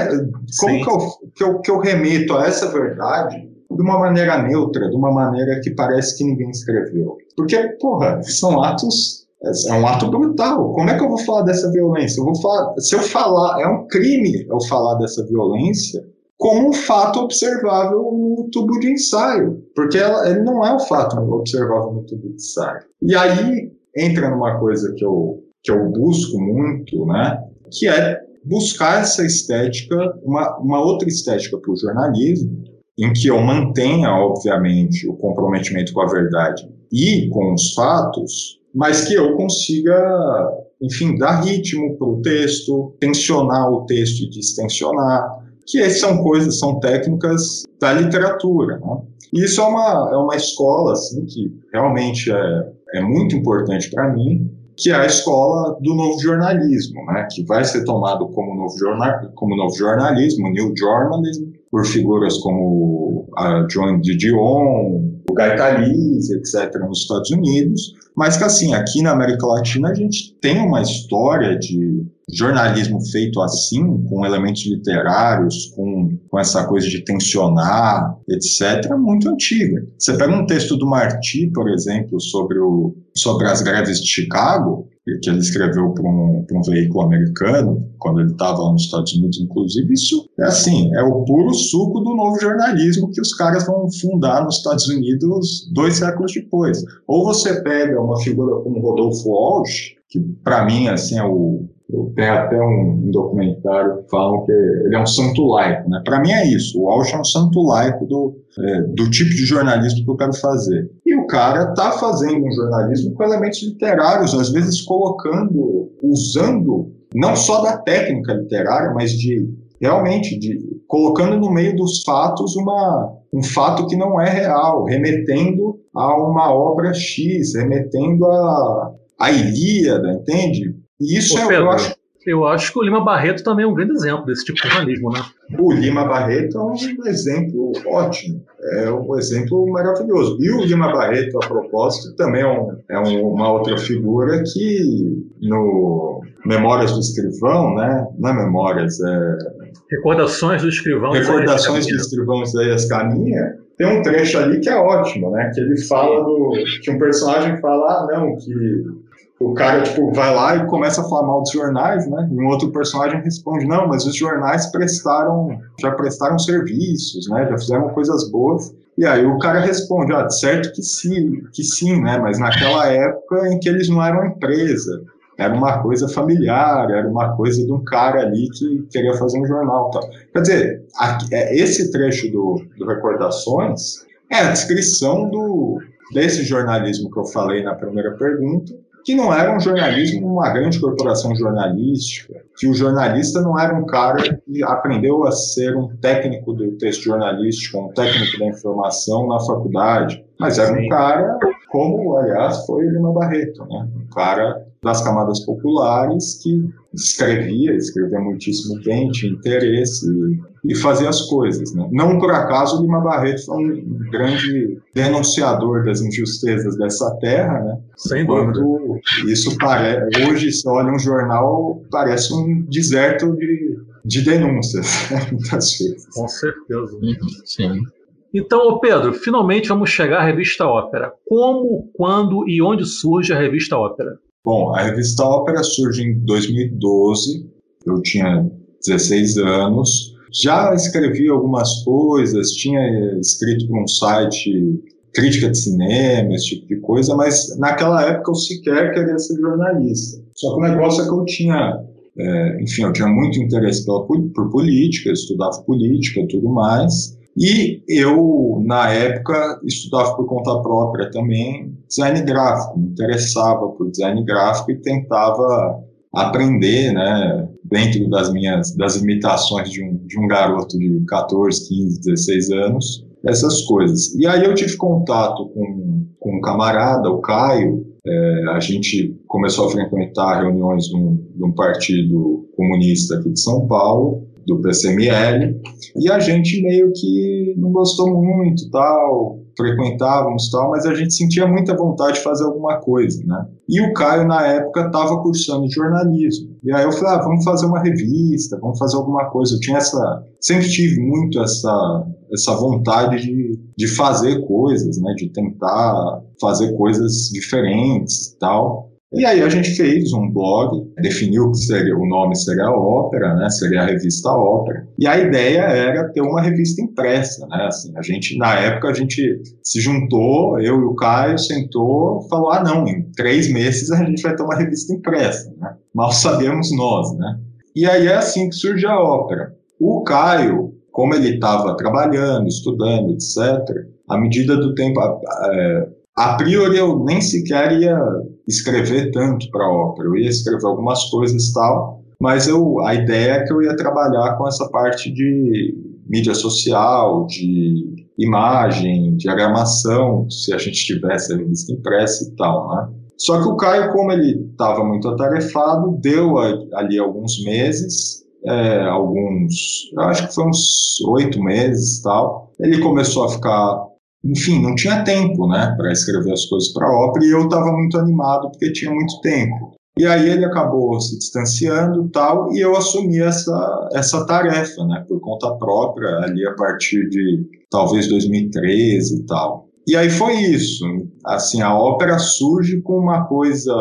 como que eu, que eu, que eu remeto a essa verdade de uma maneira neutra, de uma maneira que parece que ninguém escreveu. Porque, porra, são atos. É um ato brutal. Como é que eu vou falar dessa violência? Eu vou falar, se eu falar, é um crime eu falar dessa violência como um fato observável no tubo de ensaio, porque ela, ele não é um fato observável no tubo de ensaio. E aí entra numa coisa que eu, que eu busco muito, né, que é buscar essa estética, uma, uma outra estética para o jornalismo, em que eu mantenha, obviamente, o comprometimento com a verdade e com os fatos, mas que eu consiga, enfim, dar ritmo para o texto, tensionar o texto e distensionar, que são coisas, são técnicas da literatura. Né? E isso é uma, é uma escola assim, que realmente é, é muito importante para mim, que é a escola do novo jornalismo, né? que vai ser tomado como novo, jornal, como novo jornalismo, New Journalism, por figuras como a Joan de Dion, o Guy Calise, etc., nos Estados Unidos, mas que, assim, aqui na América Latina a gente tem uma história de jornalismo feito assim, com elementos literários, com, com essa coisa de tensionar, etc., muito antiga. Você pega um texto do Marti, por exemplo, sobre, o, sobre as greves de Chicago, que ele escreveu para um, um, veículo americano, quando ele estava nos Estados Unidos, inclusive, isso é assim, é o puro suco do novo jornalismo que os caras vão fundar nos Estados Unidos dois séculos depois. Ou você pega uma figura como Rodolfo Walsh, que para mim assim é o tem até um, um, documentário que falam que ele é um santo laico, né? Para mim é isso. O Walsh é um santo laico do, é, do tipo de jornalismo que eu quero fazer. E o cara tá fazendo um jornalismo com elementos literários, às vezes colocando, usando não só da técnica literária, mas de realmente de colocando no meio dos fatos uma, um fato que não é real, remetendo a uma obra X, remetendo a a Ilíada, entende? E isso Ô, é, Pedro, eu acho. Eu acho que o Lima Barreto também é um grande exemplo desse tipo de jornalismo, né? O Lima Barreto é um exemplo ótimo, é um exemplo maravilhoso. E o Lima Barreto, a propósito, também é, um, é uma outra figura que no Memórias do Escrivão, né? Não é Memórias, é... Recordações do Escrivão. Recordações do Escrivão Isaías Caminha, tem um trecho ali que é ótimo, né? Que ele fala do. que um personagem fala, ah, não, que o cara tipo vai lá e começa a falar mal dos jornais, né? E um outro personagem responde: "Não, mas os jornais prestaram, já prestaram serviços, né? Já fizeram coisas boas". E aí o cara responde: "Ah, certo que sim, que sim, né? Mas naquela época em que eles não eram empresa, era uma coisa familiar, era uma coisa de um cara ali que queria fazer um jornal, tal". Quer dizer, é, esse trecho do, do Recordações é a descrição do desse jornalismo que eu falei na primeira pergunta, que não era um jornalismo, uma grande corporação jornalística, que o jornalista não era um cara que aprendeu a ser um técnico do texto jornalístico, um técnico da informação na faculdade, mas era um cara, como, aliás, foi Lima Barreto, né? um cara das camadas populares que escrevia, escrevia muitíssimo bem, tinha interesse e, e fazia as coisas. Né? Não por acaso Lima Barreto foi um grande denunciador das injustiças dessa terra, né? Sem dúvida. Isso parece, hoje se olha um jornal, parece um deserto de, de denúncias, muitas vezes. Com certeza. Uhum, sim. Então, Pedro, finalmente vamos chegar à revista Ópera. Como, quando e onde surge a revista Ópera? Bom, a revista Ópera surge em 2012, eu tinha 16 anos, já escrevi algumas coisas, tinha escrito para um site crítica de cinema, esse tipo de coisa, mas naquela época eu sequer queria ser jornalista. Só que o negócio é que eu tinha, é, enfim, eu tinha muito interesse pela, por política, estudava política e tudo mais, e eu, na época, estudava por conta própria também design gráfico, me interessava por design gráfico e tentava aprender, né, dentro das minhas das limitações de um, de um garoto de 14, 15, 16 anos, essas coisas. E aí eu tive contato com, com um camarada, o Caio, é, a gente começou a frequentar reuniões de um, de um partido comunista aqui de São Paulo, do PCML, e a gente meio que não gostou muito, tal, frequentávamos tal, mas a gente sentia muita vontade de fazer alguma coisa, né? E o Caio, na época, estava cursando jornalismo. E aí eu falei, ah, vamos fazer uma revista, vamos fazer alguma coisa. Eu tinha essa... Sempre tive muito essa, essa vontade de, de fazer coisas, né? De tentar fazer coisas diferentes tal. E aí a gente fez um blog, definiu que seria, o nome seria a Ópera, né? Seria a revista Ópera. E a ideia era ter uma revista impressa, né? Assim, a gente na época a gente se juntou, eu e o Caio sentou, falou: "Ah, não, em três meses a gente vai ter uma revista impressa", né? Mal sabemos nós, né? E aí é assim que surge a Ópera. O Caio, como ele estava trabalhando, estudando, etc., à medida do tempo, é, a priori eu nem sequer ia escrever tanto para ópera, eu ia escrever algumas coisas e tal, mas eu, a ideia é que eu ia trabalhar com essa parte de mídia social, de imagem, diagramação, se a gente tivesse a revista impressa e tal, né? Só que o Caio, como ele estava muito atarefado, deu ali alguns meses, é, alguns, acho que foi uns oito meses tal. Ele começou a ficar enfim, não tinha tempo, né, para escrever as coisas para a ópera e eu estava muito animado porque tinha muito tempo. E aí ele acabou se distanciando tal e eu assumi essa essa tarefa, né, por conta própria ali a partir de talvez 2013 e tal. E aí foi isso. Assim, a ópera surge com uma coisa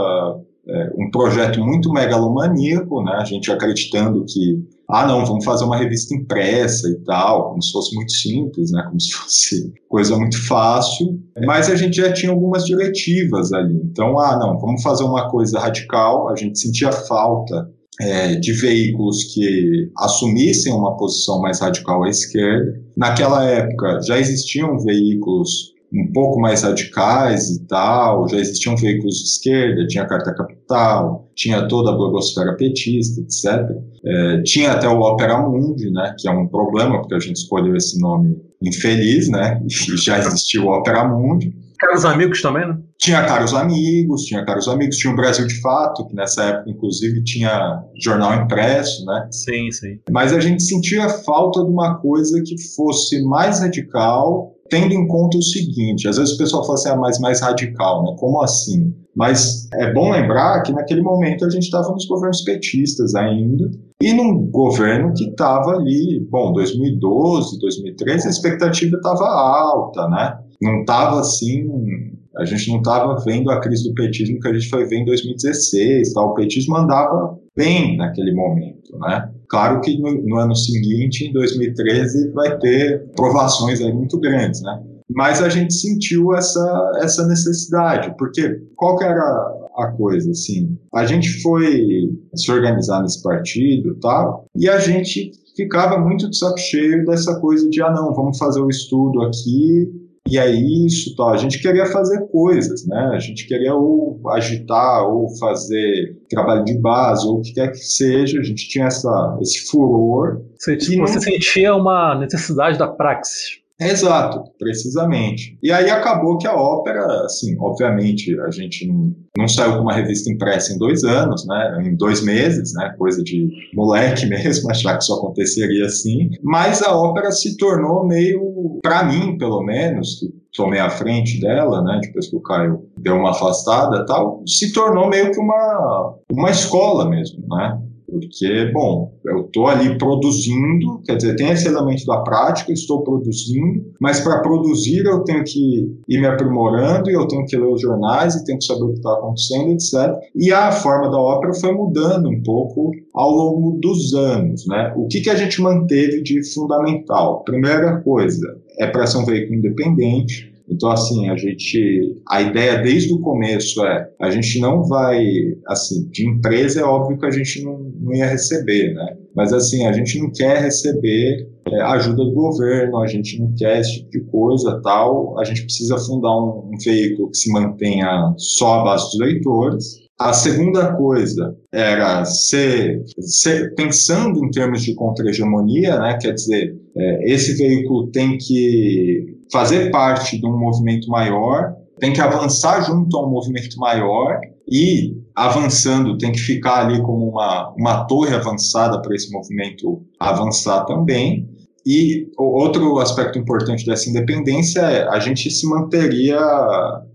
é, um projeto muito megalomaníaco, né? A gente acreditando que, ah, não, vamos fazer uma revista impressa e tal, como se fosse muito simples, né? Como se fosse coisa muito fácil. Mas a gente já tinha algumas diretivas ali. Então, ah, não, vamos fazer uma coisa radical. A gente sentia falta é, de veículos que assumissem uma posição mais radical à esquerda. Naquela época já existiam veículos um pouco mais radicais e tal, já existiam veículos de esquerda, tinha a Carta Capital, tinha toda a blogosfera petista, etc. É, tinha até o Opera Mundi, né, que é um problema, porque a gente escolheu esse nome infeliz, né, e já existiu o Opera Mundi. Caros amigos também, né? Tinha caros amigos, tinha caros amigos, tinha o Brasil de Fato, que nessa época, inclusive, tinha jornal impresso, né? Sim, sim. Mas a gente sentia falta de uma coisa que fosse mais radical tendo em conta o seguinte: às vezes o pessoal fala assim, ah, mas mais radical, né? Como assim? Mas é bom lembrar que naquele momento a gente estava nos governos petistas ainda, e num governo que estava ali, bom, 2012, 2013, a expectativa estava alta, né? Não estava assim, a gente não estava vendo a crise do petismo que a gente foi ver em 2016, tá? o petismo andava bem naquele momento, né? Claro que no, no ano seguinte, em 2013, vai ter provações aí muito grandes, né? Mas a gente sentiu essa, essa necessidade, porque qual que era a coisa, assim? A gente foi se organizar nesse partido tal, e a gente ficava muito de saco cheio dessa coisa de, ah, não, vamos fazer o estudo aqui, e é isso, tal. A gente queria fazer coisas, né? A gente queria ou agitar, ou fazer trabalho de base, ou o que quer que seja. A gente tinha essa, esse furor. Você, você não... sentia uma necessidade da praxis. Exato, precisamente. E aí acabou que a ópera, assim, obviamente, a gente não, não saiu com uma revista impressa em dois anos, né? Em dois meses, né? Coisa de moleque mesmo, achar que isso aconteceria assim. Mas a ópera se tornou meio, para mim, pelo menos, que tomei a frente dela, né? Depois que o Caio deu uma afastada, tal, se tornou meio que uma uma escola mesmo, né? Porque, bom, eu estou ali produzindo, quer dizer, tem esse elemento da prática, estou produzindo, mas para produzir eu tenho que ir me aprimorando e eu tenho que ler os jornais e tenho que saber o que está acontecendo, etc. E a forma da ópera foi mudando um pouco ao longo dos anos, né? O que, que a gente manteve de fundamental? Primeira coisa, é para ser um veículo independente, então, assim, a gente. A ideia desde o começo é: a gente não vai. Assim, de empresa é óbvio que a gente não, não ia receber, né? Mas, assim, a gente não quer receber é, ajuda do governo, a gente não quer esse tipo de coisa tal. A gente precisa fundar um, um veículo que se mantenha só à base dos leitores. A segunda coisa era ser, ser pensando em termos de contra-hegemonia, né? quer dizer, é, esse veículo tem que fazer parte de um movimento maior, tem que avançar junto a um movimento maior e, avançando, tem que ficar ali como uma, uma torre avançada para esse movimento avançar também. E outro aspecto importante dessa independência é a gente se manteria,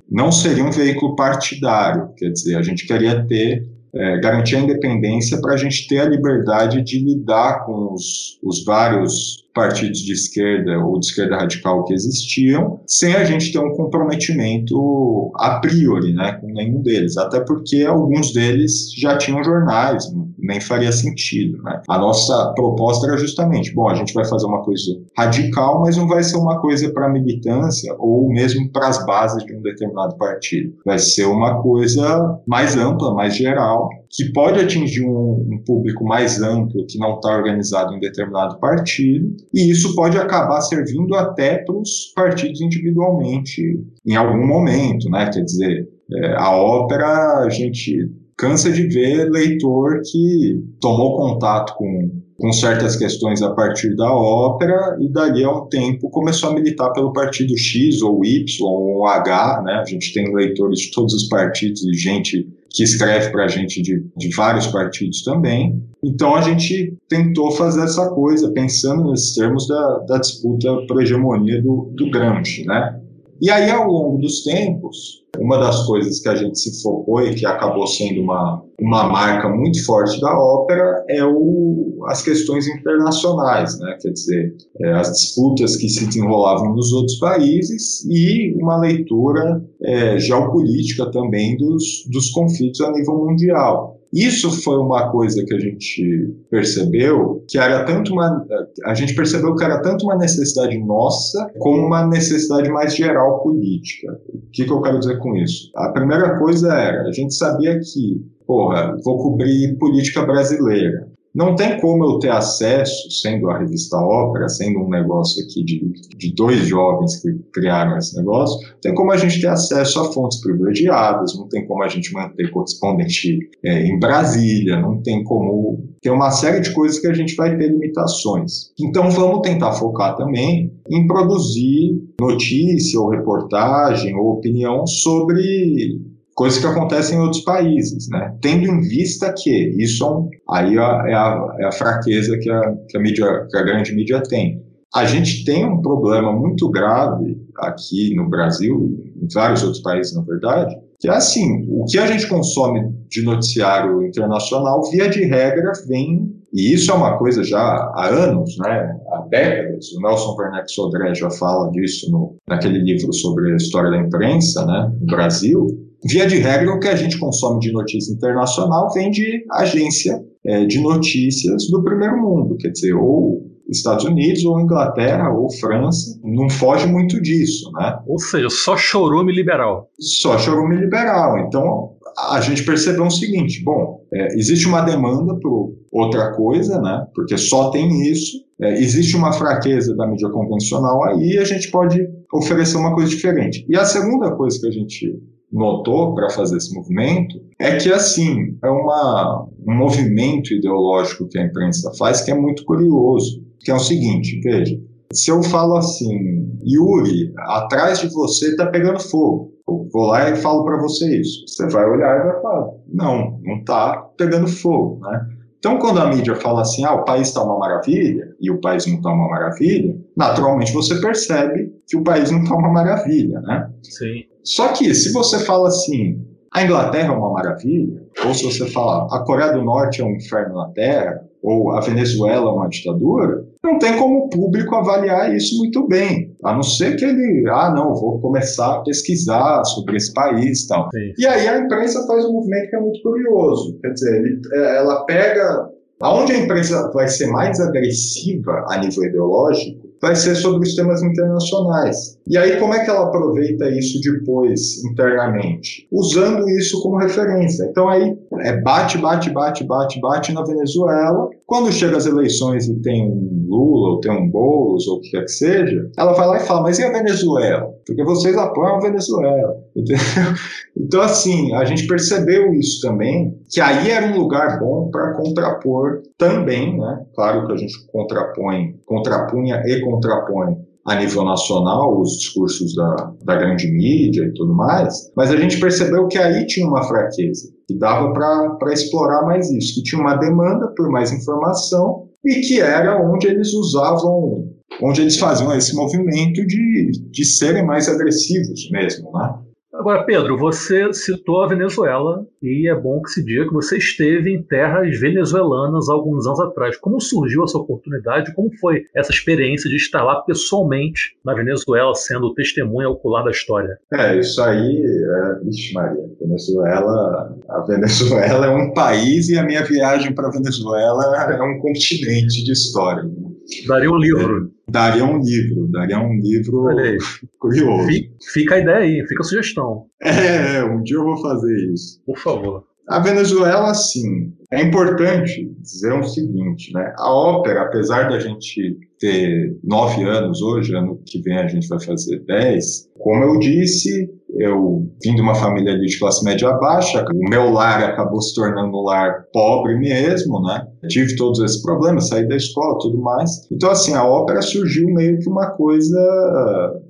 não seria um veículo partidário, quer dizer, a gente queria ter é, garantir a independência para a gente ter a liberdade de lidar com os, os vários partidos de esquerda ou de esquerda radical que existiam, sem a gente ter um comprometimento a priori né, com nenhum deles, até porque alguns deles já tinham jornais, nem faria sentido. Né? A nossa proposta era justamente, bom, a gente vai fazer uma coisa radical, mas não vai ser uma coisa para militância ou mesmo para as bases de um determinado partido. Vai ser uma coisa mais ampla, mais geral, que pode atingir um, um público mais amplo que não está organizado em determinado partido, e isso pode acabar servindo até para os partidos individualmente em algum momento, né? Quer dizer, é, a ópera a gente cansa de ver leitor que tomou contato com, com certas questões a partir da ópera e dali a um tempo começou a militar pelo partido X ou Y ou H, né? A gente tem leitores de todos os partidos e gente que escreve para a gente de, de vários partidos também. Então a gente tentou fazer essa coisa, pensando nesses termos da, da disputa por hegemonia do, do Gramsci, né? E aí, ao longo dos tempos, uma das coisas que a gente se focou e que acabou sendo uma, uma marca muito forte da ópera é o, as questões internacionais, né? quer dizer, é, as disputas que se desenrolavam nos outros países e uma leitura é, geopolítica também dos, dos conflitos a nível mundial. Isso foi uma coisa que a gente percebeu que era tanto uma a gente percebeu que era tanto uma necessidade nossa como uma necessidade mais geral política. O que, que eu quero dizer com isso? A primeira coisa era a gente sabia que porra, vou cobrir política brasileira. Não tem como eu ter acesso, sendo a revista Ópera, sendo um negócio aqui de, de dois jovens que criaram esse negócio, tem como a gente ter acesso a fontes privilegiadas, não tem como a gente manter correspondente é, em Brasília, não tem como. Tem uma série de coisas que a gente vai ter limitações. Então vamos tentar focar também em produzir notícia ou reportagem ou opinião sobre coisas que acontecem em outros países, né? Tendo em vista que isso é aí é a, é a fraqueza que a, que a, mídia, que a grande mídia tem. a gente tem um problema muito grave aqui no Brasil, em vários outros países, na verdade, que é assim, o que a gente consome de noticiário internacional, via de regra, vem, e isso é uma coisa já há anos, né, há décadas, o Nelson Werneck Sodré já fala disso no, naquele livro sobre a história da imprensa, né, no Brasil, via de regra, o que a gente consome de notícia internacional vem de agência é, de notícias do primeiro mundo, quer dizer, ou Estados Unidos ou Inglaterra ou França, não foge muito disso, né? Ou seja, só chorume liberal. Só chorume liberal. Então, a gente percebeu o seguinte, bom, é, existe uma demanda por outra coisa, né? Porque só tem isso. É, existe uma fraqueza da mídia convencional aí e a gente pode oferecer uma coisa diferente. E a segunda coisa que a gente notou para fazer esse movimento é que assim é uma, um movimento ideológico que a imprensa faz que é muito curioso que é o seguinte, veja, se eu falo assim, Yuri, atrás de você está pegando fogo, eu vou lá e falo para você isso, você vai olhar e vai falar, não, não está pegando fogo, né? Então, quando a mídia fala assim, ah, o país está uma maravilha, e o país não está uma maravilha, naturalmente você percebe que o país não está uma maravilha, né? Sim. Só que, se você fala assim, a Inglaterra é uma maravilha, ou se você fala a Coreia do Norte é um inferno na Terra, ou a Venezuela é uma ditadura, não tem como o público avaliar isso muito bem, a não ser que ele, ah, não, vou começar a pesquisar sobre esse país e tal. Sim. E aí a imprensa faz um movimento que é muito curioso, quer dizer, ele, é, ela pega, aonde a imprensa vai ser mais agressiva a nível ideológico, vai ser sobre os temas internacionais. E aí, como é que ela aproveita isso depois, internamente? Usando isso como referência. Então, aí, é bate, bate, bate, bate, bate na Venezuela. Quando chega as eleições e tem um Lula, ou tem um Boulos, ou o que quer que seja, ela vai lá e fala, mas e a Venezuela? Porque vocês apoiam a Venezuela. Entendeu? Então, assim, a gente percebeu isso também, que aí era um lugar bom para contrapor também, né? Claro que a gente contrapõe, contrapunha e contrapõe a nível nacional os discursos da, da grande mídia e tudo mais, mas a gente percebeu que aí tinha uma fraqueza, que dava para explorar mais isso, que tinha uma demanda por mais informação e que era onde eles usavam, onde eles faziam esse movimento de, de serem mais agressivos mesmo, né? Agora, Pedro, você citou a Venezuela e é bom que se diga que você esteve em terras venezuelanas alguns anos atrás. Como surgiu essa oportunidade? Como foi essa experiência de estar lá pessoalmente na Venezuela, sendo testemunha ocular da história? É, isso aí, é, vixe Maria, Venezuela, a Venezuela é um país e a minha viagem para a Venezuela é um continente de história. Daria um livro. É, daria um livro, daria um livro curioso. Fica a ideia aí, fica a sugestão. É, um dia eu vou fazer isso. Por favor. A Venezuela, sim. É importante dizer o seguinte, né? A ópera, apesar da gente ter nove anos hoje, ano que vem a gente vai fazer dez, como eu disse, eu vim de uma família de classe média baixa, o meu lar acabou se tornando um lar pobre mesmo, né? Tive todos esses problemas, saí da escola, tudo mais. Então, assim, a ópera surgiu meio que uma coisa,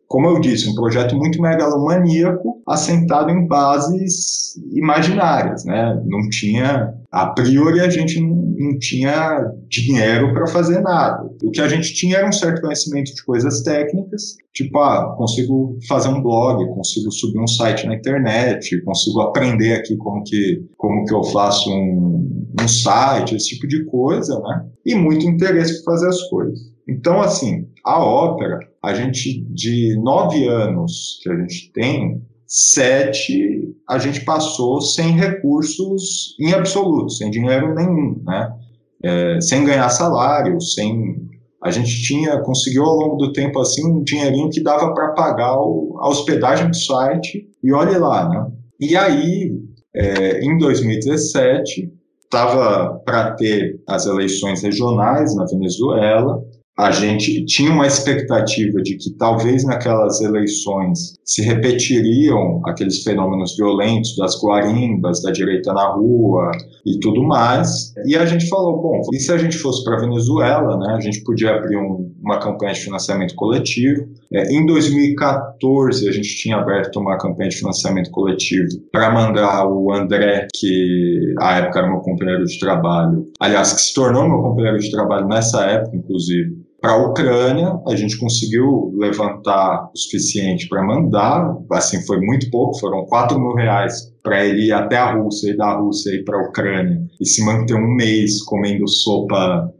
como eu disse, um projeto muito megalomaníaco, assentado em bases imaginárias, né? Não tinha a priori a gente não, não tinha dinheiro para fazer nada. O que a gente tinha era um certo conhecimento de coisas técnicas, tipo, ah, consigo fazer um blog, consigo subir um site na internet, consigo aprender aqui como que, como que eu faço um, um site, esse tipo de coisa, né? E muito interesse para fazer as coisas. Então, assim, a ópera, a gente, de nove anos que a gente tem, sete a gente passou sem recursos em absoluto, sem dinheiro nenhum, né? É, sem ganhar salário, sem a gente tinha conseguiu ao longo do tempo assim um dinheirinho que dava para pagar o, a hospedagem do site e olhe lá, né? E aí é, em 2017 estava para ter as eleições regionais na Venezuela a gente tinha uma expectativa de que talvez naquelas eleições se repetiriam aqueles fenômenos violentos das guarimbas, da direita na rua e tudo mais. E a gente falou, bom, e se a gente fosse para Venezuela, né, a gente podia abrir um, uma campanha de financiamento coletivo. É, em 2014, a gente tinha aberto uma campanha de financiamento coletivo para mandar o André, que à época era meu companheiro de trabalho, aliás, que se tornou meu companheiro de trabalho nessa época, inclusive, para a Ucrânia, a gente conseguiu levantar o suficiente para mandar, assim, foi muito pouco, foram 4 mil reais para ele ir até a Rússia e da Rússia ir para a Ucrânia e se manter um mês comendo sopa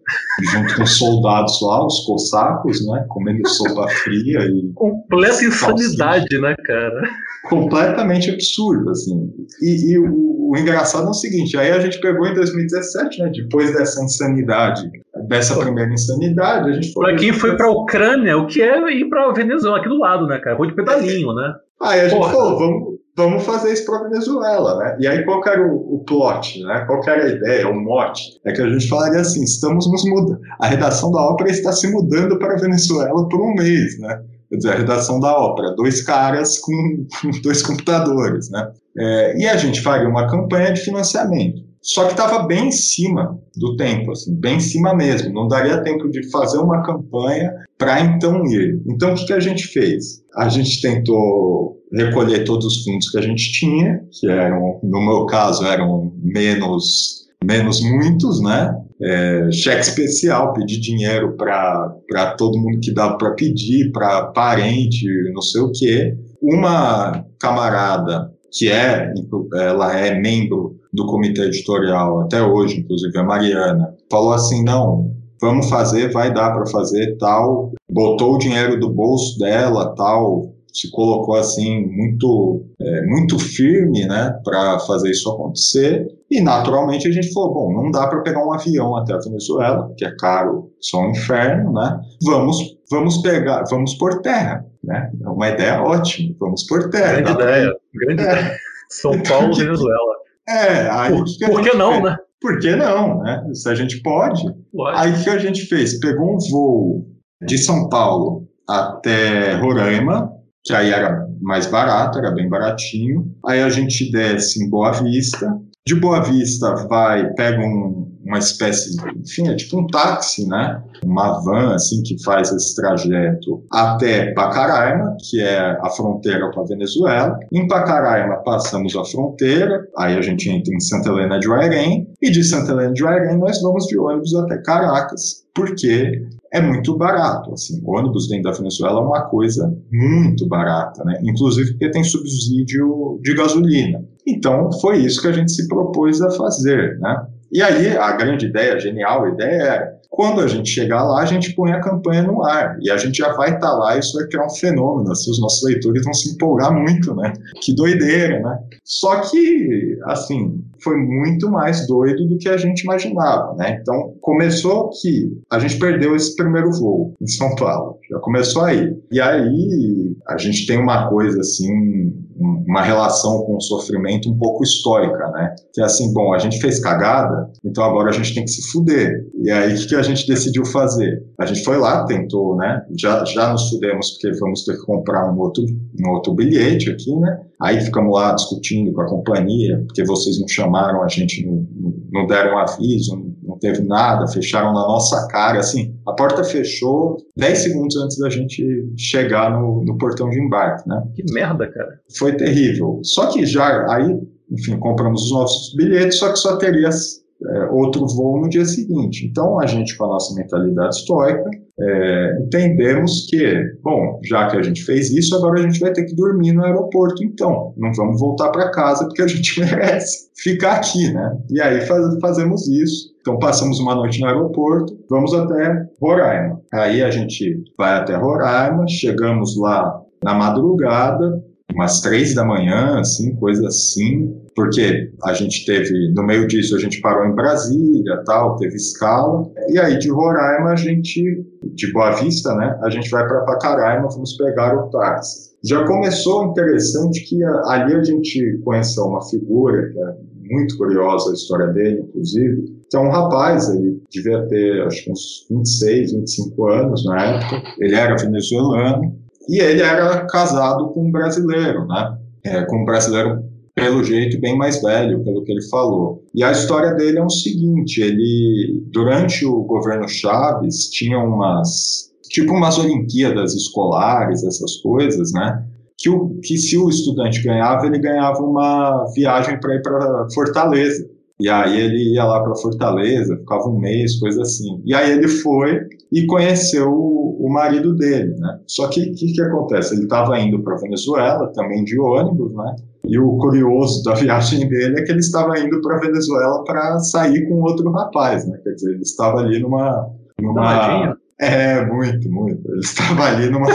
junto com soldados lá, os cossacos, né, comendo sopa fria e completa insanidade, né, cara? Completamente absurdo, assim. E, e o, o, engraçado é o seguinte, aí a gente pegou em 2017, né, depois dessa insanidade dessa primeira insanidade, a gente foi. Pra quem foi pra Ucrânia, o que é ir pra Venezuela, aqui do lado, né, cara? Foi de pedalinho, né? Aí a gente Porra. falou, vamos, vamos fazer isso pra Venezuela, né? E aí qual era o, o plot, né? Qual era a ideia, o mote? É que a gente falaria assim, estamos nos mudando. A redação da ópera está se mudando para a Venezuela por um mês, né? Quer dizer, a redação da ópera, dois caras com dois computadores, né? É, e a gente faria uma campanha de financiamento. Só que estava bem em cima do tempo, assim, bem em cima mesmo. Não daria tempo de fazer uma campanha para então ir. Então, o que, que a gente fez? A gente tentou recolher todos os fundos que a gente tinha, que eram, no meu caso, eram menos, menos muitos, né? É, cheque especial, pedir dinheiro para todo mundo que dava para pedir, para parente, não sei o quê. Uma camarada que é, ela é membro do comitê editorial até hoje, inclusive a Mariana, falou assim: não, vamos fazer, vai dar para fazer tal, botou o dinheiro do bolso dela, tal, se colocou assim muito é, muito firme, né, para fazer isso acontecer. E naturalmente a gente falou, bom, não dá para pegar um avião até a Venezuela, que é caro, só um inferno, né? Vamos vamos pegar, vamos por terra, né? É uma ideia ótima, vamos por terra. Grande ideia, grande é. ideia. São Paulo, Venezuela. É, aí por, que, por que não, fez? né? Por que não, né? Se a gente pode. pode. Aí o que a gente fez? Pegou um voo de São Paulo até Roraima, que aí era mais barato, era bem baratinho. Aí a gente desce em Boa Vista. De Boa Vista vai, pega um, uma espécie, enfim, é tipo um táxi, né? Uma van, assim, que faz esse trajeto até Pacaraima, que é a fronteira com a Venezuela. Em Pacaraima passamos a fronteira, aí a gente entra em Santa Helena de Uairém, e de Santa Helena de Uairém nós vamos de ônibus até Caracas, porque é muito barato. Assim, o ônibus dentro da Venezuela é uma coisa muito barata, né? Inclusive porque tem subsídio de gasolina. Então foi isso que a gente se propôs a fazer, né? E aí, a grande ideia, a genial ideia era, quando a gente chegar lá, a gente põe a campanha no ar. E a gente já vai estar tá lá, isso vai criar um fenômeno, assim, os nossos leitores vão se empolgar muito, né? Que doideira, né? Só que, assim, foi muito mais doido do que a gente imaginava, né? Então, começou que a gente perdeu esse primeiro voo em São Paulo. Já começou aí. E aí, a gente tem uma coisa, assim, uma relação com o sofrimento um pouco histórica, né? Que é assim, bom, a gente fez cagada, então agora a gente tem que se fuder. E aí, o que, a gente decidiu fazer? A gente foi lá, tentou, né? Já, já nos fudemos porque vamos ter que comprar um outro, um outro bilhete aqui, né? Aí ficamos lá discutindo com a companhia, porque vocês não chamaram a gente, não, não deram aviso, teve nada, fecharam na nossa cara, assim, a porta fechou 10 segundos antes da gente chegar no, no portão de embarque, né? Que merda, cara. Foi terrível. Só que já, aí, enfim, compramos os nossos bilhetes, só que só teria é, outro voo no dia seguinte. Então, a gente, com a nossa mentalidade estoica, é, entendemos que, bom, já que a gente fez isso, agora a gente vai ter que dormir no aeroporto, então. Não vamos voltar para casa porque a gente merece ficar aqui, né? E aí faz, fazemos isso. Então, passamos uma noite no aeroporto, vamos até Roraima. Aí a gente vai até Roraima, chegamos lá na madrugada, umas três da manhã, assim, coisa assim, porque a gente teve, no meio disso, a gente parou em Brasília, tal, teve escala, e aí de Roraima a gente, de Boa Vista, né, a gente vai para Pacaraima, vamos pegar o táxi. Já começou interessante que ali a gente conheceu uma figura que é muito curiosa a história dele, inclusive, que é um rapaz, ele devia ter acho que uns 26, 25 anos na época, ele era venezuelano, e ele era casado com um brasileiro, né? É, com um brasileiro pelo jeito bem mais velho, pelo que ele falou. E a história dele é o seguinte, ele durante o governo Chaves tinha umas tipo umas Olimpíadas escolares, essas coisas, né? Que, o, que se o estudante ganhava, ele ganhava uma viagem para ir para Fortaleza. E aí ele ia lá para Fortaleza, ficava um mês, coisa assim. E aí ele foi e conheceu o, o marido dele, né? Só que o que, que acontece? Ele estava indo para Venezuela, também de ônibus, né? E o curioso da viagem dele é que ele estava indo para Venezuela para sair com outro rapaz, né? Quer dizer, ele estava ali numa. numa... É, muito, muito. Ele estava ali numa.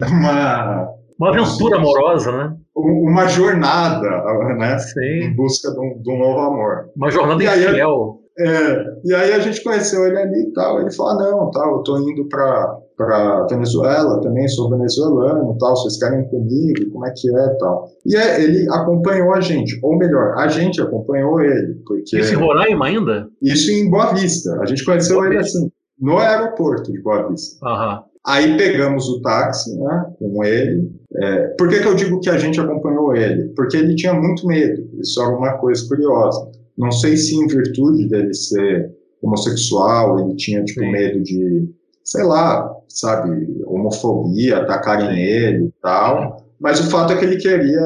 numa uma aventura amorosa, né? Uma jornada, né? Sim. Em busca de um, de um novo amor. Uma jornada infiel. É, e aí a gente conheceu ele ali e tal. Ele falou: ah, não, tal, eu tô indo para para Venezuela também, sou venezuelano, tal, vocês querem ir comigo, como é que é, tal. E é, ele acompanhou a gente, ou melhor, a gente acompanhou ele, porque... Isso em Roraima ainda? Isso em Boa Vista, a gente conheceu Boa ele Vista. assim, no aeroporto de Boa Vista. Aham. Aí pegamos o táxi, né, com ele. É, por que, que eu digo que a gente acompanhou ele? Porque ele tinha muito medo, isso é uma coisa curiosa. Não sei se em virtude dele ser homossexual, ele tinha, tipo, Sim. medo de, sei lá, sabe, homofobia, atacarem ele e tal. Mas o fato é que ele queria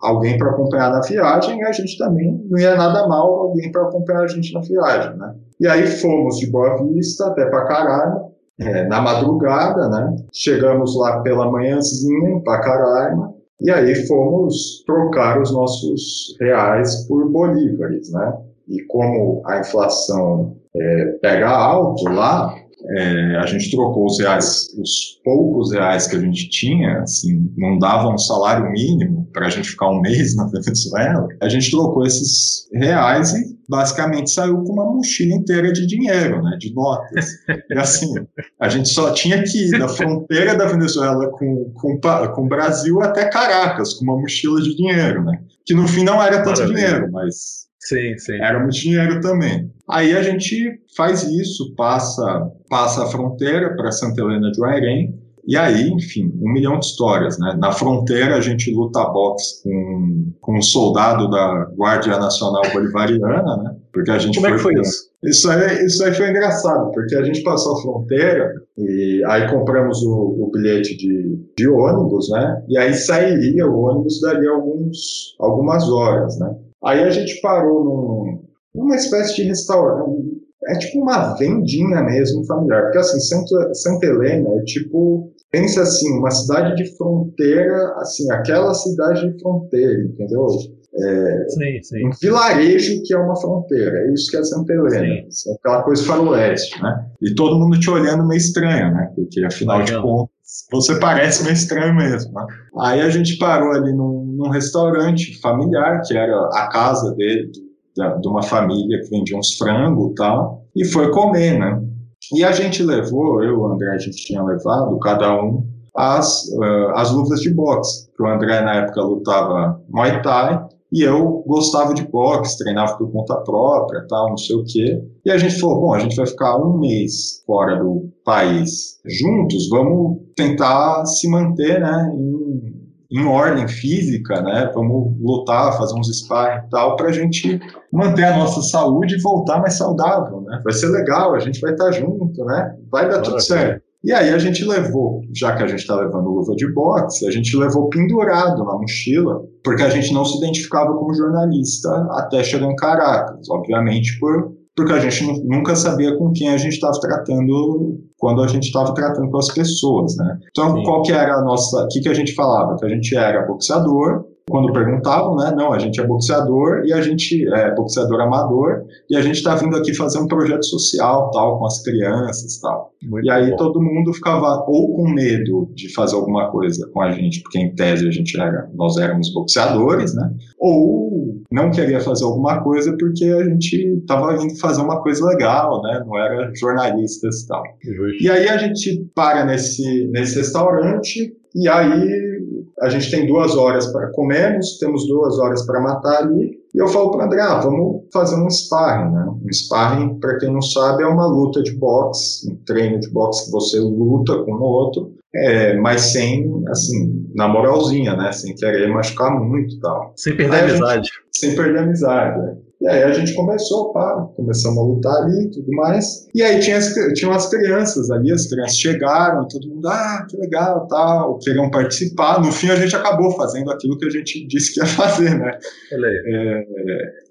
alguém para acompanhar na viagem e a gente também não ia nada mal alguém para acompanhar a gente na viagem, né? E aí fomos de Boa Vista até Pacaraima, é, na madrugada, né? Chegamos lá pela manhãzinha em Pacaraima, e aí fomos trocar os nossos reais por bolívares, né? E como a inflação é, pega alto lá, é, a gente trocou os reais, os poucos reais que a gente tinha, assim, não dava um salário mínimo para a gente ficar um mês na Venezuela. A gente trocou esses reais e basicamente saiu com uma mochila inteira de dinheiro, né, de notas. E assim, a gente só tinha que ir da fronteira da Venezuela com, com, com o Brasil até Caracas, com uma mochila de dinheiro, né? Que no fim não era tanto Maravilha. dinheiro, mas sim, sim. era muito dinheiro também. Aí a gente faz isso, passa, passa a fronteira para Santa Helena de Uairém, e aí, enfim, um milhão de histórias, né? Na fronteira a gente luta boxe com, com um soldado da Guardia Nacional Bolivariana, né? Porque a gente Como foi, é que foi isso? Isso aí, isso aí foi engraçado, porque a gente passou a fronteira e aí compramos o, o bilhete de, de ônibus, né? E aí sairia o ônibus daria alguns, algumas horas, né? Aí a gente parou num, numa espécie de restaurante, é tipo uma vendinha mesmo familiar, porque assim, Santa, Santa Helena é tipo pensa assim, uma cidade de fronteira, assim, aquela cidade de fronteira, entendeu? É, sim, sim. Um vilarejo que é uma fronteira, é isso que é Santa Helena, é aquela coisa faroeste, né? E todo mundo te olhando meio estranho, né? Porque afinal de contas, você parece meio estranho mesmo, né? Aí a gente parou ali num, num restaurante familiar, que era a casa dele, de uma família que vendia uns frangos e tal, e foi comer, né? E a gente levou, eu e o André, a gente tinha levado, cada um, as, uh, as luvas de boxe. O André, na época, lutava Muay Thai, e eu gostava de boxe, treinava por conta própria, tal, não sei o quê. E a gente falou, bom, a gente vai ficar um mês fora do país juntos, vamos tentar se manter, né, em, em ordem física, né, vamos lutar, fazer uns sparring e tal, para a gente manter a nossa saúde e voltar mais saudável, né? Vai ser legal, a gente vai estar junto, né? Vai dar tudo certo. E aí a gente levou, já que a gente está levando luva de boxe, a gente levou pendurado na mochila, porque a gente não se identificava como jornalista até chegar em Caracas, obviamente por, porque a gente nunca sabia com quem a gente estava tratando quando a gente estava tratando com as pessoas, né? Então, Sim. qual que era a nossa, o que, que a gente falava? Que a gente era boxeador, quando perguntavam, né? Não, a gente é boxeador e a gente é boxeador amador e a gente está vindo aqui fazer um projeto social, tal, com as crianças, tal. Muito e aí bom. todo mundo ficava ou com medo de fazer alguma coisa com a gente, porque em tese a gente era, nós éramos boxeadores, né? Ou não queria fazer alguma coisa porque a gente estava indo fazer uma coisa legal, né? Não era jornalistas, tal. E aí a gente para nesse nesse restaurante e aí a gente tem duas horas para comermos, temos duas horas para matar ali, e eu falo para André, ah, vamos fazer um sparring, né? Um sparring, para quem não sabe, é uma luta de boxe, um treino de boxe que você luta com o outro, é, mas sem, assim, na moralzinha, né? Sem querer machucar muito e tal. Sem perder a amizade. Gente, sem perder a amizade, né? E aí a gente começou, pá, começamos a lutar ali e tudo mais. E aí tinha as, tinham as crianças ali, as crianças chegaram, todo mundo, ah, que legal, tal, queriam participar. No fim a gente acabou fazendo aquilo que a gente disse que ia fazer, né? É,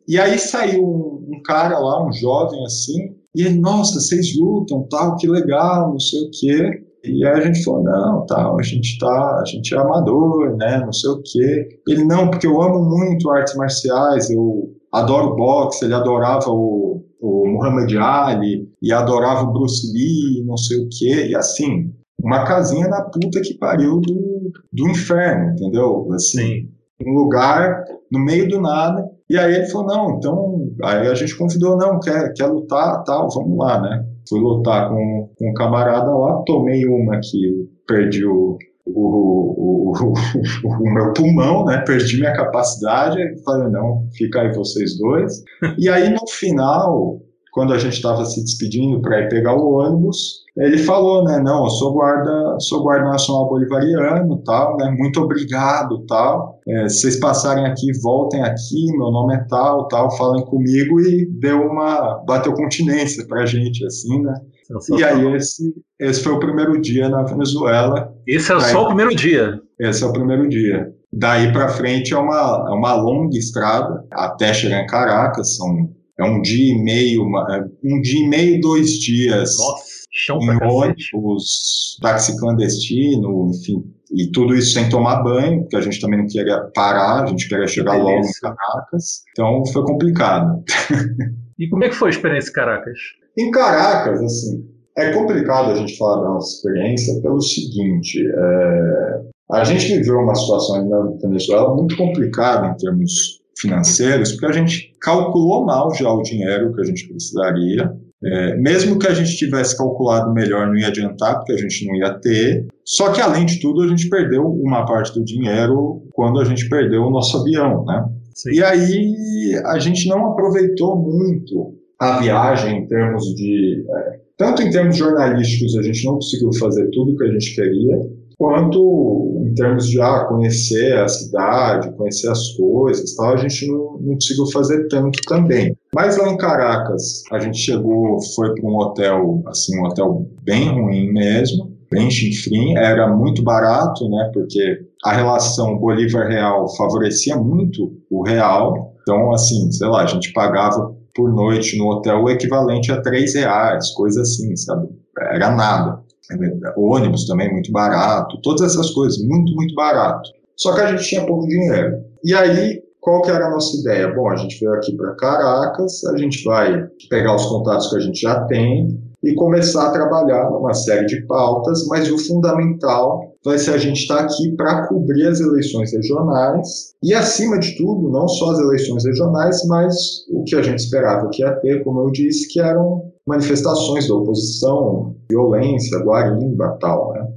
e aí saiu um, um cara lá, um jovem assim, e ele, nossa, vocês lutam, tal, que legal, não sei o quê. E aí a gente falou, não, tal, a gente tá, a gente é amador, né, não sei o quê. Ele, não, porque eu amo muito artes marciais, eu adoro boxe, ele adorava o, o Muhammad Ali, e adorava o Bruce Lee, não sei o quê, e assim, uma casinha na puta que pariu do, do inferno, entendeu? Assim, Sim. um lugar no meio do nada, e aí ele falou, não, então, aí a gente convidou, não, quer, quer lutar, tal, vamos lá, né? Fui lutar com, com um camarada lá, tomei uma que perdi o, o, o, o, meu pulmão, né? Perdi minha capacidade. Falei, não, fica aí vocês dois. E aí no final, quando a gente estava se despedindo para ir pegar o ônibus, ele falou, né, não, eu sou guarda, sou guarda nacional bolivariano, tal, né, muito obrigado, tal, é, se vocês passarem aqui, voltem aqui, meu nome é tal, tal, falem comigo e deu uma, bateu continência pra gente, assim, né, e aí esse, esse foi o primeiro dia na Venezuela. Esse é aí, só o primeiro dia? Esse é o primeiro dia. Daí para frente é uma, é uma longa estrada até chegar em Caracas, são é um dia e meio, uma, é um dia e meio, dois dias Nossa, chão em ônibus, táxi clandestino, enfim, e tudo isso sem tomar banho, porque a gente também não queria parar, a gente queria chegar logo em Caracas, então foi complicado. E como é que foi a experiência em Caracas? Em Caracas, assim, é complicado a gente falar da nossa experiência pelo seguinte, é, a gente viveu uma situação na Venezuela muito complicada em termos financeiros, porque a gente calculou mal já o dinheiro que a gente precisaria. É, mesmo que a gente tivesse calculado melhor, não ia adiantar, porque a gente não ia ter. Só que, além de tudo, a gente perdeu uma parte do dinheiro quando a gente perdeu o nosso avião, né? Sim. E aí a gente não aproveitou muito a viagem em termos de. É, tanto em termos jornalísticos, a gente não conseguiu fazer tudo o que a gente queria, quanto em termos de ah, conhecer a cidade, conhecer as coisas, tal, a gente não, não conseguiu fazer tanto também. Mas lá em Caracas, a gente chegou, foi para um hotel, assim, um hotel bem ruim mesmo, bem chinfrim, era muito barato, né, porque a relação Bolívar-Real favorecia muito o real, então, assim, sei lá, a gente pagava por noite no hotel o equivalente a três reais, coisa assim, sabe? Era nada. Ônibus também muito barato, todas essas coisas, muito, muito barato. Só que a gente tinha pouco dinheiro. E aí, qual que era a nossa ideia? Bom, a gente veio aqui para Caracas, a gente vai pegar os contatos que a gente já tem e começar a trabalhar numa série de pautas, mas o fundamental vai ser a gente estar tá aqui para cobrir as eleições regionais e, acima de tudo, não só as eleições regionais, mas o que a gente esperava que ia ter, como eu disse, que eram manifestações da oposição, violência, guarimba, tal, né?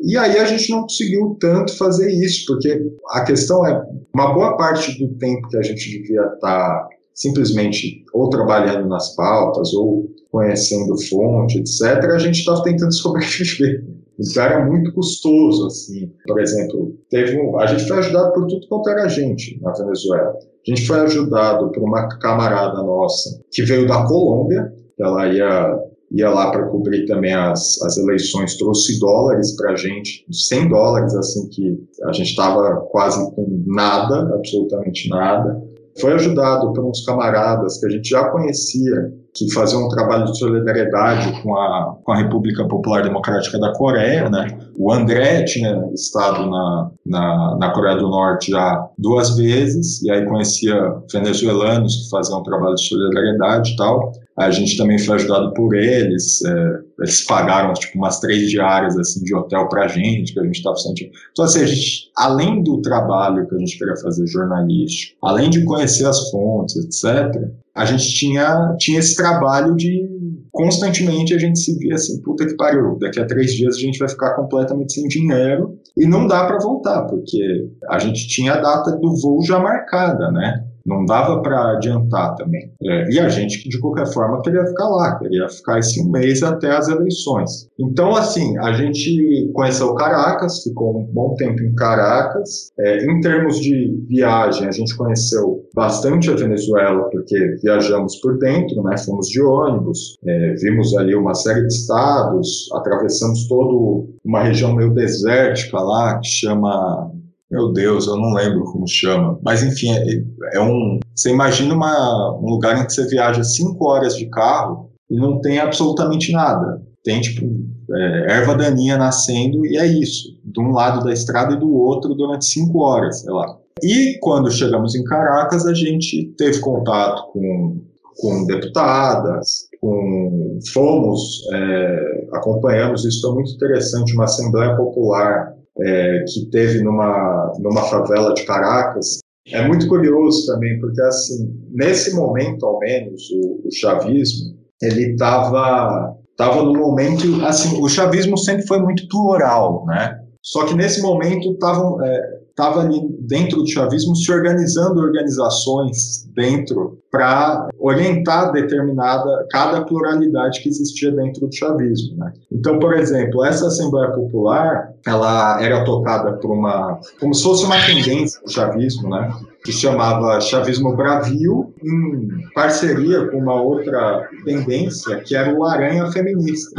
E aí a gente não conseguiu tanto fazer isso, porque a questão é, uma boa parte do tempo que a gente devia estar tá simplesmente ou trabalhando nas pautas ou conhecendo fonte, etc., a gente estava tentando sobreviver. Isso era muito custoso, assim. Por exemplo, teve um, a gente foi ajudado por tudo quanto era gente na Venezuela. A gente foi ajudado por uma camarada nossa que veio da Colômbia, ela ia ia lá para cobrir também as, as eleições, trouxe dólares para a gente, 100 dólares, assim, que a gente estava quase com nada, absolutamente nada. Foi ajudado por uns camaradas que a gente já conhecia, que faziam um trabalho de solidariedade com a, com a República Popular Democrática da Coreia, né? O André tinha estado na, na, na, Coreia do Norte já duas vezes, e aí conhecia venezuelanos que faziam um trabalho de solidariedade e tal. A gente também foi ajudado por eles, é, eles pagaram tipo umas três diárias assim de hotel pra gente, que a gente estava sentindo. Então assim, a gente, além do trabalho que a gente queria fazer jornalístico, além de conhecer as fontes, etc., a gente tinha, tinha esse trabalho de constantemente a gente se via assim, puta que pariu, daqui a três dias a gente vai ficar completamente sem dinheiro e não dá para voltar, porque a gente tinha a data do voo já marcada, né? Não dava para adiantar também. É, e a gente, de qualquer forma, queria ficar lá, queria ficar esse mês até as eleições. Então, assim, a gente conheceu Caracas, ficou um bom tempo em Caracas. É, em termos de viagem, a gente conheceu bastante a Venezuela, porque viajamos por dentro, né? Fomos de ônibus, é, vimos ali uma série de estados, atravessamos todo uma região meio desértica lá, que chama meu Deus, eu não lembro como chama. Mas enfim, é, é um. Você imagina uma, um lugar em que você viaja cinco horas de carro e não tem absolutamente nada. Tem tipo é, erva daninha nascendo e é isso. De um lado da estrada e do outro durante cinco horas, sei lá. E quando chegamos em Caracas, a gente teve contato com, com deputadas, com, fomos, é, acompanhamos, isso foi muito interessante, uma Assembleia Popular é, que teve numa, numa favela de Caracas. É muito curioso também, porque assim, nesse momento, ao menos, o, o chavismo, ele estava tava no momento, assim, o chavismo sempre foi muito plural, né? Só que nesse momento estavam é, estava ali dentro do chavismo se organizando organizações dentro para orientar determinada cada pluralidade que existia dentro do chavismo. Né? Então, por exemplo, essa Assembleia Popular ela era tocada por uma como se fosse uma tendência do chavismo, né? que chamava Chavismo Bravio, em parceria com uma outra tendência, que era o Aranha Feminista.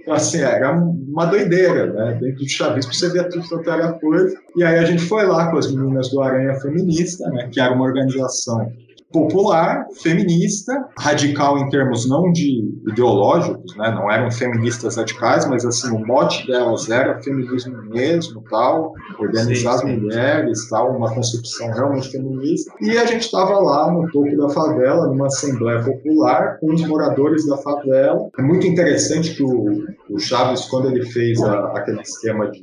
Então, assim, era uma doideira, né? Dentro do chavismo você via tudo quanto era coisa. E aí a gente foi lá com as meninas do Aranha Feminista, né? Que era uma organização popular, feminista, radical em termos não de ideológicos, né? não eram feministas radicais, mas assim o mote delas era feminismo mesmo, tal, organizar sim, sim. as mulheres, tal, uma concepção realmente feminista. E a gente estava lá no topo da favela, numa assembleia popular, com os moradores da favela. É muito interessante que o, o Chaves, quando ele fez a, aquele esquema de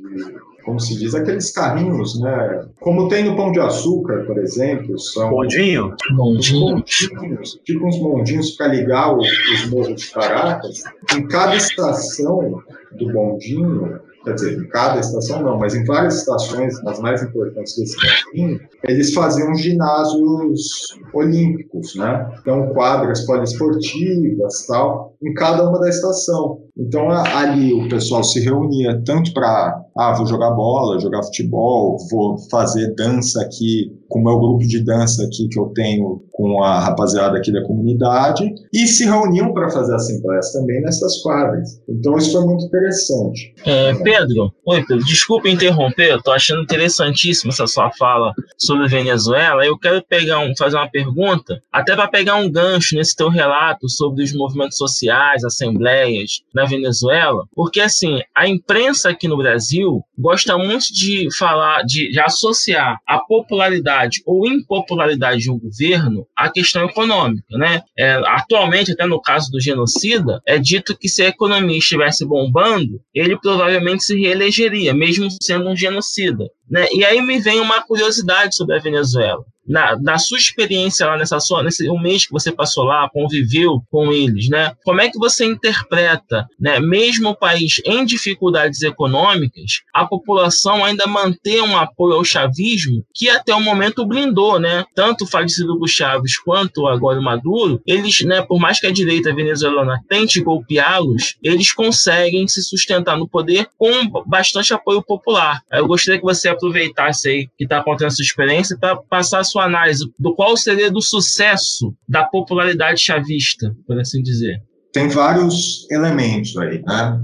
como se diz, aqueles carrinhos, né? Como tem no Pão de Açúcar, por exemplo, são... Bondinho? Bondinho. tipo uns bondinhos para ligar os, os morros de Caracas. Em cada estação do bondinho, quer dizer, em cada estação não, mas em várias estações, nas mais importantes desse caminho, eles faziam ginásios olímpicos, né? Então, quadras poliesportivas, tal, em cada uma da estação. Então, ali o pessoal se reunia tanto para, ah, vou jogar bola, jogar futebol, vou fazer dança aqui com o meu grupo de dança aqui que eu tenho com a rapaziada aqui da comunidade, e se reuniam para fazer assembleias também nessas quadras. Então, isso foi muito interessante. É, Pedro, oi Pedro, desculpa interromper, eu tô achando interessantíssima essa sua fala sobre Venezuela. Eu quero pegar um, fazer uma pergunta, até para pegar um gancho nesse teu relato sobre os movimentos sociais, assembleias na Venezuela, porque assim, a imprensa aqui no Brasil gosta muito de falar, de, de associar a popularidade ou impopularidade de um governo à questão econômica, né? É, atualmente, até no caso do genocida, é dito que se a economia estivesse bombando, ele provavelmente se reelegeria, mesmo sendo um genocida. Né? E aí me vem uma curiosidade sobre a Venezuela na, na sua experiência lá nessa sua, nesse um mês que você passou lá, conviveu com eles, né? Como é que você interpreta, né? Mesmo o país em dificuldades econômicas, a população ainda mantém um apoio ao chavismo que até o momento blindou, né? Tanto o falecido Hugo Chaves quanto agora o Maduro, eles, né? Por mais que a direita venezuelana tente golpeá-los, eles conseguem se sustentar no poder com bastante apoio popular. Eu gostaria que você aproveitasse aí que está contando a sua experiência para passar a sua análise do qual seria do sucesso da popularidade chavista, por assim dizer? Tem vários elementos aí, né?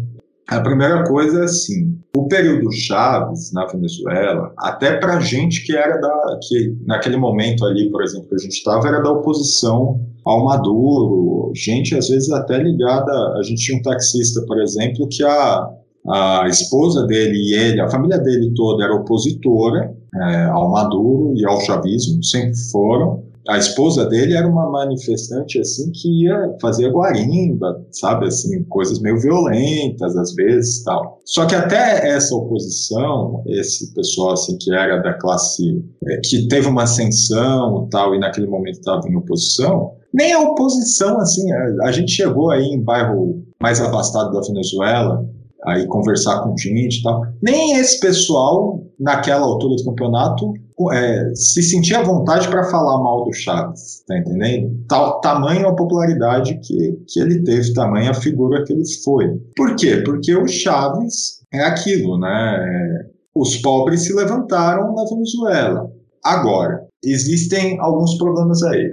A primeira coisa é assim, o período Chaves na Venezuela, até para gente que era da, que naquele momento ali, por exemplo, que a gente estava, era da oposição ao Maduro, gente às vezes até ligada, a gente tinha um taxista, por exemplo, que a, a esposa dele e ele, a família dele toda era opositora é, ao Maduro e ao chavismo, sempre foram. A esposa dele era uma manifestante assim que ia fazer guarimba, sabe assim, coisas meio violentas às vezes, tal. Só que até essa oposição, esse pessoal assim que era da classe é, que teve uma ascensão, tal, e naquele momento estava em oposição, nem a oposição assim, a, a gente chegou aí em bairro mais afastado da Venezuela, aí conversar com gente e tal. Nem esse pessoal, naquela altura do campeonato, é, se sentia à vontade para falar mal do Chaves, tá entendendo? Tal, tamanho a popularidade que, que ele teve, tamanho a figura que ele foi. Por quê? Porque o Chaves é aquilo, né? É, os pobres se levantaram na Venezuela. Agora, existem alguns problemas aí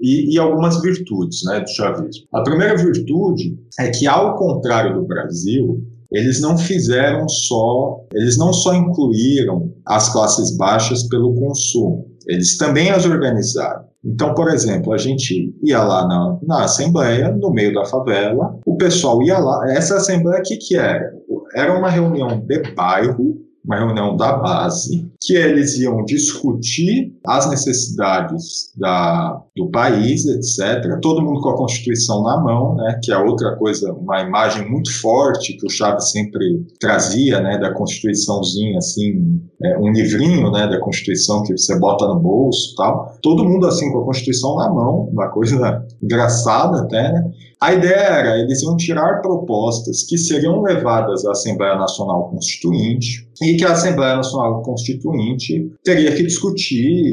e, e, algumas virtudes né, do chavismo. A primeira virtude é que, ao contrário do Brasil, eles não fizeram só, eles não só incluíram as classes baixas pelo consumo, eles também as organizaram. Então, por exemplo, a gente ia lá na, na assembleia, no meio da favela, o pessoal ia lá. Essa assembleia, o que, que era? Era uma reunião de bairro uma reunião da base, que eles iam discutir as necessidades da, do país, etc. Todo mundo com a Constituição na mão, né, que é outra coisa, uma imagem muito forte que o Chaves sempre trazia, né, da Constituiçãozinha, assim, é, um livrinho, né, da Constituição que você bota no bolso, tal. Todo mundo assim com a Constituição na mão, uma coisa engraçada até, né? A ideia era, eles iam tirar propostas que seriam levadas à Assembleia Nacional Constituinte e que a Assembleia Nacional Constituinte teria que discutir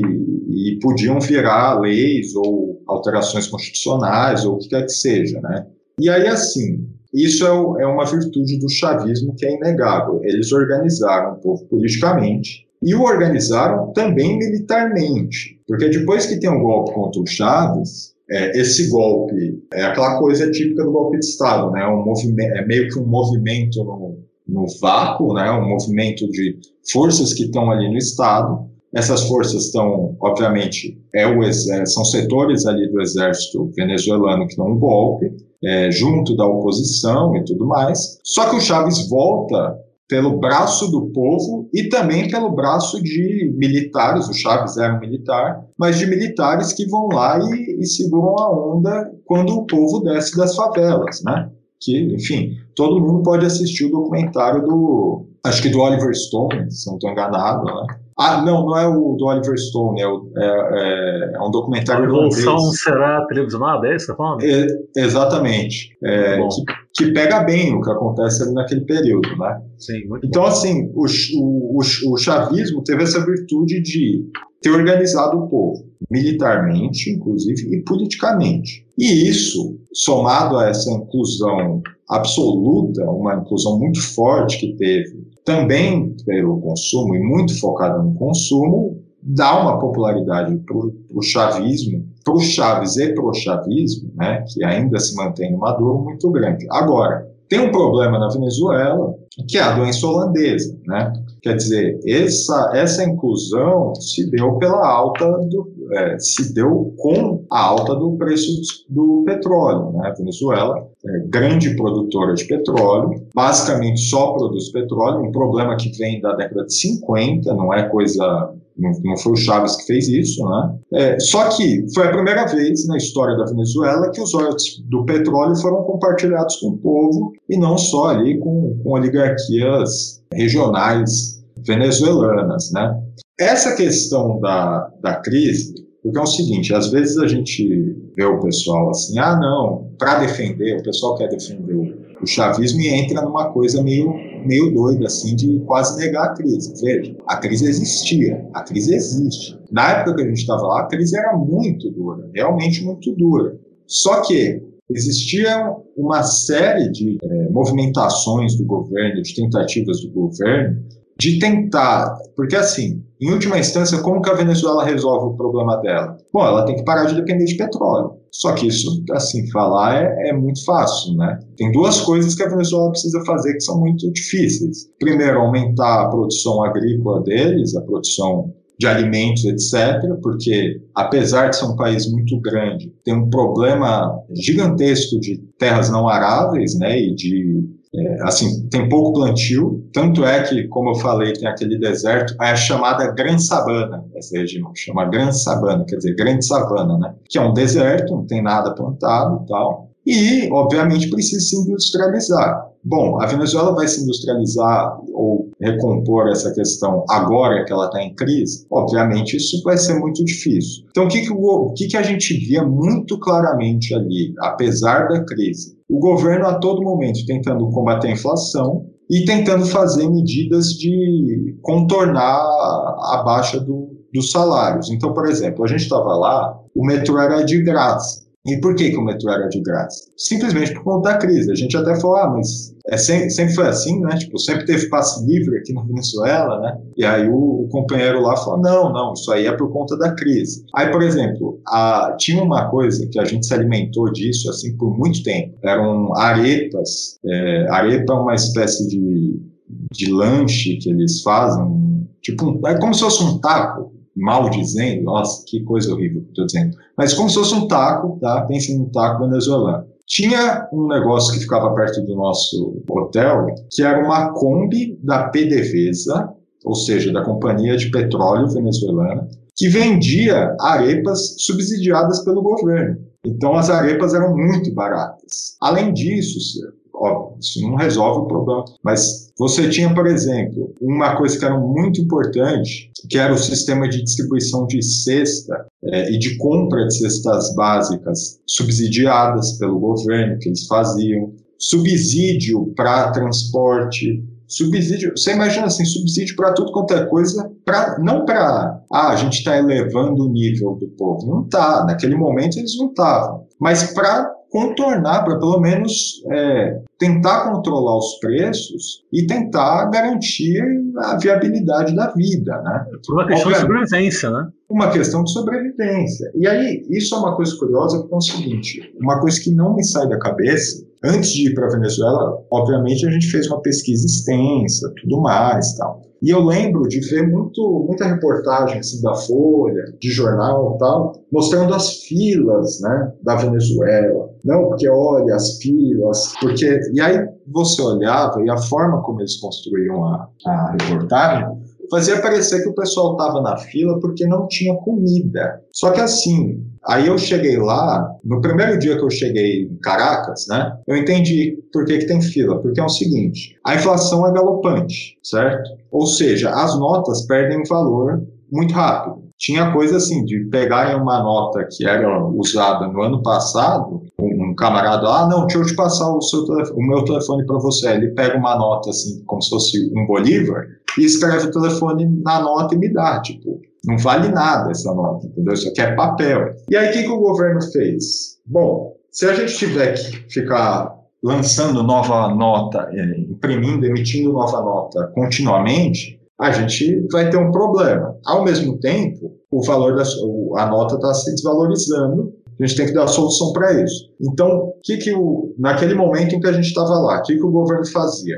e podiam virar leis ou alterações constitucionais ou o que quer que seja, né? E aí, assim, isso é, é uma virtude do chavismo que é inegável. Eles organizaram o povo politicamente e o organizaram também militarmente, porque depois que tem um golpe contra o Chaves, é, esse golpe é aquela coisa típica do golpe de Estado, né? Um movimento, é meio que um movimento no, no vácuo, né? Um movimento de forças que estão ali no Estado. Essas forças estão, obviamente, é o são setores ali do exército venezuelano que dão um golpe, é, junto da oposição e tudo mais. Só que o Chaves volta pelo braço do povo e também pelo braço de militares, o Chaves era um militar, mas de militares que vão lá e, e seguram a onda quando o povo desce das favelas, né? Que, enfim, todo mundo pode assistir o documentário do, acho que do Oliver Stone, se não estou enganado, né? Ah, não, não é o do Oliver Stone, é, o, é, é, é um documentário. A Revolução será televisionada, é isso que você tá falando? É, exatamente. É, que, que, pega bem o que acontece ali naquele período, né? Sim, então, bom. assim, o, o, o chavismo teve essa virtude de ter organizado o povo, militarmente, inclusive, e politicamente. E isso, somado a essa inclusão absoluta, uma inclusão muito forte que teve também pelo consumo e muito focada no consumo, dá uma popularidade para o chavismo, para o Chaves e para o chavismo, né, que ainda se mantém Maduro, muito grande. Agora, tem um problema na Venezuela, que é a doença holandesa, né? Quer dizer, essa, essa inclusão se deu pela alta do, é, se deu com a alta do preço do petróleo. Né? A Venezuela é grande produtora de petróleo, basicamente só produz petróleo, um problema que vem da década de 50, não é coisa não, foi o Chaves que fez isso, né? É, só que foi a primeira vez na história da Venezuela que os royalties do petróleo foram compartilhados com o povo e não só ali com, com oligarquias regionais venezuelanas, né? Essa questão da, da crise, porque é o seguinte, às vezes a gente vê o pessoal assim, ah, não, para defender, o pessoal quer defender o, o chavismo e entra numa coisa meio, meio doida, assim, de quase negar a crise. Veja, a crise existia, a crise existe. Na época que a gente estava lá, a crise era muito dura, realmente muito dura. Só que existia uma série de é, movimentações do governo, de tentativas do governo, de tentar, porque assim, em última instância, como que a Venezuela resolve o problema dela? Bom, ela tem que parar de depender de petróleo. Só que isso, assim, falar é, é, muito fácil, né? Tem duas coisas que a Venezuela precisa fazer que são muito difíceis. Primeiro, aumentar a produção agrícola deles, a produção de alimentos, etc., porque apesar de ser um país muito grande, tem um problema gigantesco de terras não aráveis, né, e de assim, tem pouco plantio, tanto é que, como eu falei, tem aquele deserto, é a chamada Gran Sabana, essa região, chama Gran Sabana, quer dizer, Grande Savana, né? Que é um deserto, não tem nada plantado e tal. E, obviamente, precisa se industrializar. Bom, a Venezuela vai se industrializar ou recompor essa questão agora que ela está em crise? Obviamente, isso vai ser muito difícil. Então, o que, que, o, que, que a gente via muito claramente ali, apesar da crise? O governo, a todo momento, tentando combater a inflação, e tentando fazer medidas de contornar a baixa do, dos salários. Então, por exemplo, a gente estava lá, o metrô era de graça. E por que, que o metrô era de graça? Simplesmente por conta da crise. A gente até falou, ah, mas é sempre, sempre foi assim, né? Tipo, sempre teve passe livre aqui na Venezuela, né? E aí o, o, companheiro lá falou, não, não, isso aí é por conta da crise. Aí, por exemplo, a, tinha uma coisa que a gente se alimentou disso, assim, por muito tempo. Eram arepas. É, arepa é uma espécie de, de lanche que eles fazem, tipo, é como se fosse um taco, mal dizendo, nossa, que coisa horrível que eu estou dizendo, mas como se fosse um taco, tá? Pense num taco venezuelano. Tinha um negócio que ficava perto do nosso hotel, que era uma Kombi da PDVSA, ou seja, da Companhia de Petróleo Venezuelana, que vendia arepas subsidiadas pelo governo. Então as arepas eram muito baratas. Além disso, Óbvio, isso não resolve o problema. Mas você tinha, por exemplo, uma coisa que era muito importante, que era o sistema de distribuição de cesta é, e de compra de cestas básicas subsidiadas pelo governo, que eles faziam, subsídio para transporte, subsídio, você imagina assim, subsídio para tudo quanto é coisa, pra, não para, ah, a gente está elevando o nível do povo, não está, naquele momento eles não estavam, mas para contornar, para pelo menos é, tentar controlar os preços e tentar garantir a viabilidade da vida, né? Por uma questão de sobrevivência, né? Uma questão de sobrevivência. E aí, isso é uma coisa curiosa, porque é o seguinte, uma coisa que não me sai da cabeça, antes de ir para a Venezuela, obviamente a gente fez uma pesquisa extensa, tudo mais, tal. E eu lembro de ver muito, muita reportagem assim, da Folha, de jornal e tal, mostrando as filas né, da Venezuela. Não, porque olha as filas, porque. E aí você olhava e a forma como eles construíam a, a reportagem fazia parecer que o pessoal estava na fila porque não tinha comida. Só que assim, aí eu cheguei lá, no primeiro dia que eu cheguei em Caracas, né, eu entendi por que, que tem fila. Porque é o seguinte, a inflação é galopante, certo? Ou seja, as notas perdem valor muito rápido. Tinha coisa assim, de pegarem uma nota que era usada no ano passado, camarada, ah, não, deixa eu te passar o, seu telefone, o meu telefone para você. Ele pega uma nota assim, como se fosse um bolívar, e escreve o telefone na nota e me dá, tipo, não vale nada essa nota, entendeu? Isso aqui é papel. E aí, o que, que o governo fez? Bom, se a gente tiver que ficar lançando nova nota, é, imprimindo, emitindo nova nota continuamente, a gente vai ter um problema. Ao mesmo tempo, o valor da a nota está se desvalorizando, a gente tem que dar solução para isso. Então, que que o, naquele momento em que a gente estava lá, o que, que o governo fazia?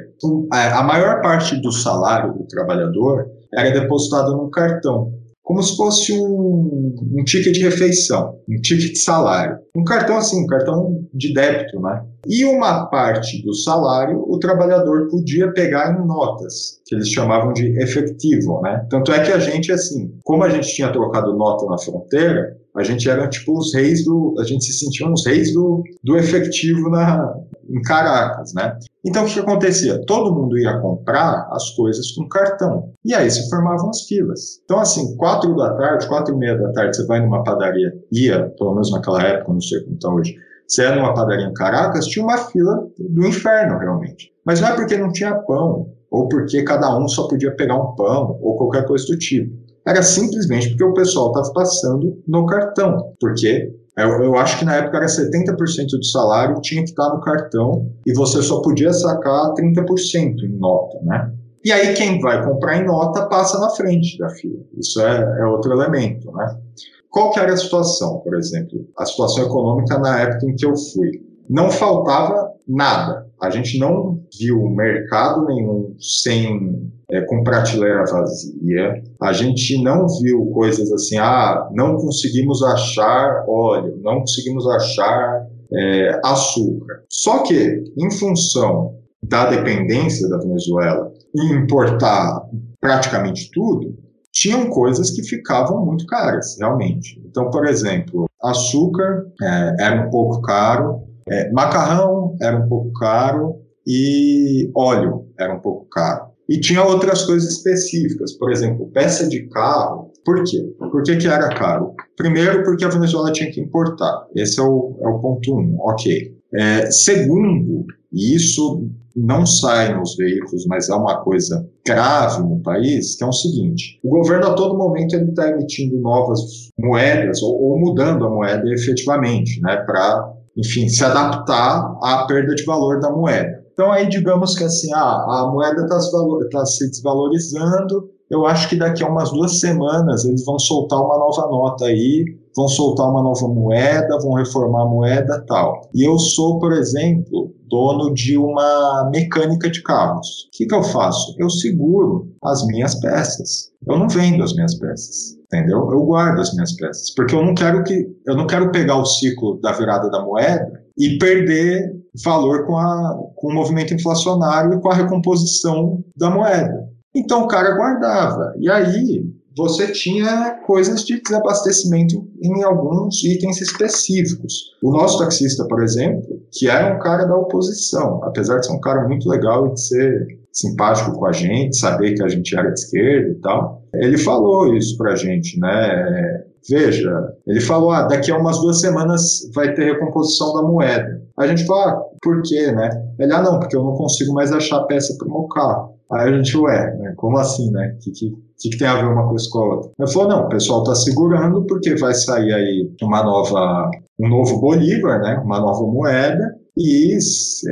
A maior parte do salário do trabalhador era depositado num cartão como se fosse um, um ticket de refeição, um ticket de salário. Um cartão assim, um cartão de débito, né? E uma parte do salário o trabalhador podia pegar em notas, que eles chamavam de efetivo, né? Tanto é que a gente, assim, como a gente tinha trocado nota na fronteira, a gente era tipo os reis do. A gente se sentia os reis do, do efetivo na, em Caracas, né? Então o que, acontecia? Todo mundo ia comprar as coisas com cartão. E aí se formavam as filas. Então, assim, quatro da tarde, quatro e meia da tarde, você vai numa padaria, ia, pelo menos naquela época, não sei como está hoje, você ia numa padaria em Caracas, tinha uma fila do inferno, realmente. Mas não é porque não tinha pão, ou porque cada um só podia pegar um pão, ou qualquer coisa do tipo. Era simplesmente porque o pessoal estava passando no cartão, porque eu, eu, acho que na época era 70% do salário tinha que estar no cartão e você só podia sacar 30% em nota, né? E aí quem vai comprar em nota passa na frente da fila. Isso é, é outro elemento, né? Qual que era a situação, por exemplo? A situação econômica na época em que eu fui. Não faltava nada. A gente não viu mercado nenhum sem é, com prateleira vazia. A gente não viu coisas assim, ah, não conseguimos achar óleo, não conseguimos achar é, açúcar. Só que, em função da dependência da Venezuela em importar praticamente tudo, tinham coisas que ficavam muito caras, realmente. Então, por exemplo, açúcar é, era um pouco caro, É, macarrão era um pouco caro e óleo era um pouco caro. E tinha outras coisas específicas, por exemplo, peça de carro. Por quê? Por que, que era caro? Primeiro, porque a Venezuela tinha que importar. Esse é o, é o ponto um, ok. É, segundo, e isso não sai nos veículos, mas é uma coisa grave no país, que é o seguinte: o governo a todo momento está emitindo novas moedas ou, ou, mudando a moeda efetivamente, né, para, enfim, se adaptar à perda de valor da moeda. Então aí digamos que assim, ah, a moeda está se, tá se desvalorizando, eu acho que daqui a umas duas semanas eles vão soltar uma nova nota aí, vão soltar uma nova moeda, vão reformar a moeda tal. E eu sou, por exemplo, dono de uma mecânica de carros. O que, que eu faço? Eu seguro as minhas peças. Eu não vendo as minhas peças, entendeu? Eu guardo as minhas peças, porque eu não quero que eu não quero pegar o ciclo da virada da moeda e perder valor com, a, com o movimento inflacionário e com a recomposição da moeda. Então o cara guardava. E aí você tinha coisas de desabastecimento em alguns itens específicos. O nosso taxista, por exemplo, que era um cara da oposição, apesar de ser um cara muito legal e de ser simpático com a gente, saber que a gente era de esquerda e tal, ele falou isso pra gente, né? Veja, ele falou, ah, daqui a umas duas semanas vai ter recomposição da moeda. A gente falou, ah, por quê, né? Ele, ah, não, porque eu não consigo mais achar peça para o meu carro. Aí a gente, ué, né? como assim, né? O que, que, que, tem a ver uma coisa com a outra? Ele falou, não, o pessoal está segurando porque vai sair aí uma nova, um novo Bolívar, né? Uma nova moeda, e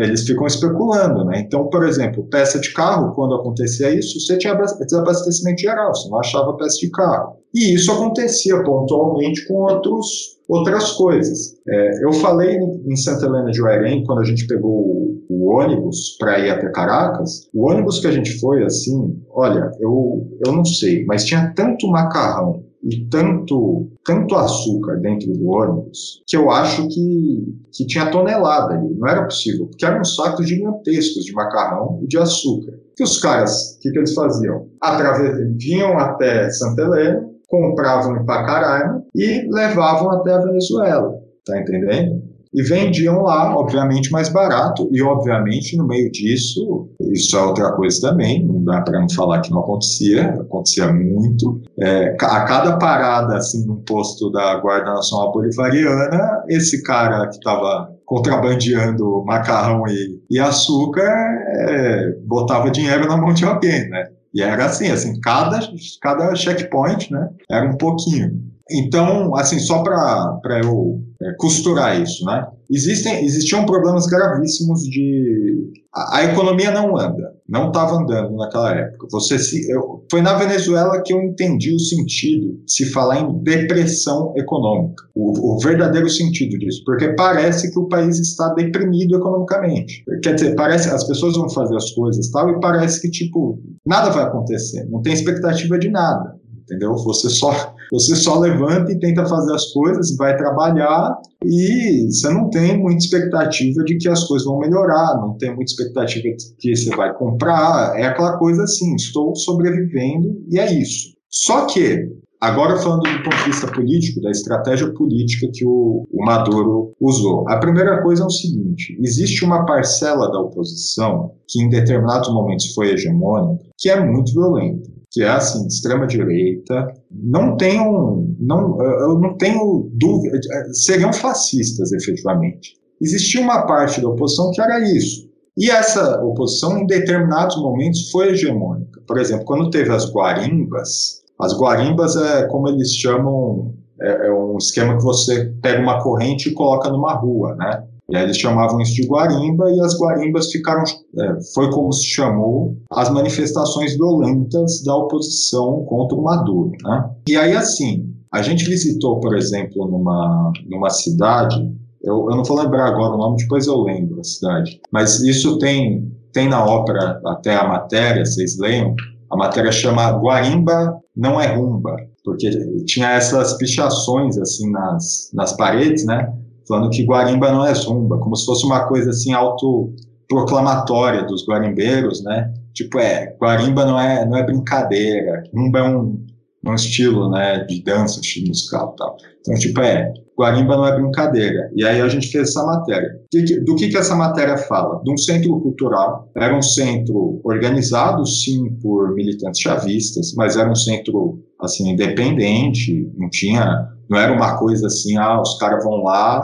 eles ficam especulando, né? Então, por exemplo, peça de carro, quando acontecia isso, você tinha desabastecimento geral, você não achava peça de carro. E isso acontecia pontualmente com outros outras coisas. É, eu falei em Santa Helena de Uerém, quando a gente pegou o, o ônibus para ir até Caracas, o ônibus que a gente foi, assim, olha, eu, eu não sei, mas tinha tanto macarrão e tanto, tanto açúcar dentro do ônibus que eu acho que, que tinha tonelada ali. Não era possível, porque eram sacos gigantescos de macarrão e de açúcar. Que os caras, o que, que eles faziam? Através, vinham até Santa Helena, compravam em Pacaraima e levavam até a Venezuela, tá entendendo? E vendiam lá, obviamente, mais barato, e obviamente no meio disso, isso é outra coisa também, não dá para não falar que não acontecia, acontecia muito. É, a cada parada, assim, no posto da Guarda Nacional Bolivariana, esse cara que estava contrabandeando macarrão e, e açúcar é, botava dinheiro na mão de alguém, né? E era assim, assim, cada, cada checkpoint, né, era um pouquinho. Então, assim, só para eu é, costurar isso, né? Existem, existiam problemas gravíssimos de. A, a economia não anda, não estava andando naquela época. Você se, eu, foi na Venezuela que eu entendi o sentido de se falar em depressão econômica, o, o verdadeiro sentido disso, porque parece que o país está deprimido economicamente. Quer dizer, parece as pessoas vão fazer as coisas tal e parece que tipo nada vai acontecer, não tem expectativa de nada entendeu? Você só, você só levanta e tenta fazer as coisas, vai trabalhar e você não tem muita expectativa de que as coisas vão melhorar, não tem muita expectativa de que você vai comprar, é aquela coisa assim, estou sobrevivendo e é isso. Só que Agora, falando do ponto de vista político, da estratégia política que o, o, Maduro usou. A primeira coisa é o seguinte: existe uma parcela da oposição que, em determinados momentos, foi hegemônica, que é muito violenta que é assim, de extrema direita, não tenho, não, eu não tenho dúvida, seriam fascistas efetivamente. Existia uma parte da oposição que era isso. E essa oposição, em determinados momentos, foi hegemônica. Por exemplo, quando teve as guarimbas, as guarimbas é como eles chamam, é, é um esquema que você pega uma corrente e coloca numa rua, né? E aí eles chamavam isso de guarimba, e as guarimbas ficaram, é, foi como se chamou, as manifestações violentas da oposição contra o Maduro. Né? E aí, assim, a gente visitou, por exemplo, numa, numa cidade, eu, eu não vou lembrar agora o nome, depois eu lembro a cidade, mas isso tem, tem na ópera, até a matéria, vocês leiam, a matéria chama Guarimba não é rumba, porque tinha essas pichações assim nas, nas paredes, né? Falando que Guarimba não é zumba, como se fosse uma coisa assim autoproclamatória dos guarimbeiros, né? Tipo, é, Guarimba não é, não é brincadeira, Rumba é um, num estilo, né, de dança, estilo musical e tal. Então, tipo, é, Guarimba não é brincadeira. E aí a gente fez essa matéria. Do que, que essa matéria fala? De um centro cultural. Era um centro organizado, sim, por militantes chavistas, mas era um centro, assim, independente. Não tinha... Não era uma coisa assim, ah, os caras vão lá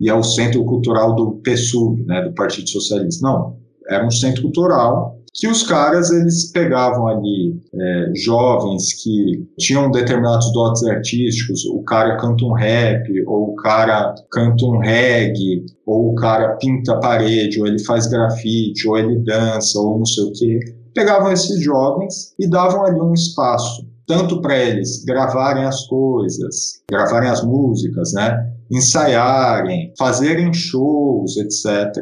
e é o centro cultural do PSUB, né, do Partido Socialista. Não. Era um centro cultural que os caras eles pegavam ali é, jovens que tinham determinados dotes artísticos, o cara canta um rap, ou o cara canta um reggae, ou o cara pinta a parede, ou ele faz grafite, ou ele dança, ou não sei o quê. Pegavam esses jovens e davam ali um espaço, tanto para eles gravarem as coisas, gravarem as músicas, né? Ensaiarem, fazerem shows, etc.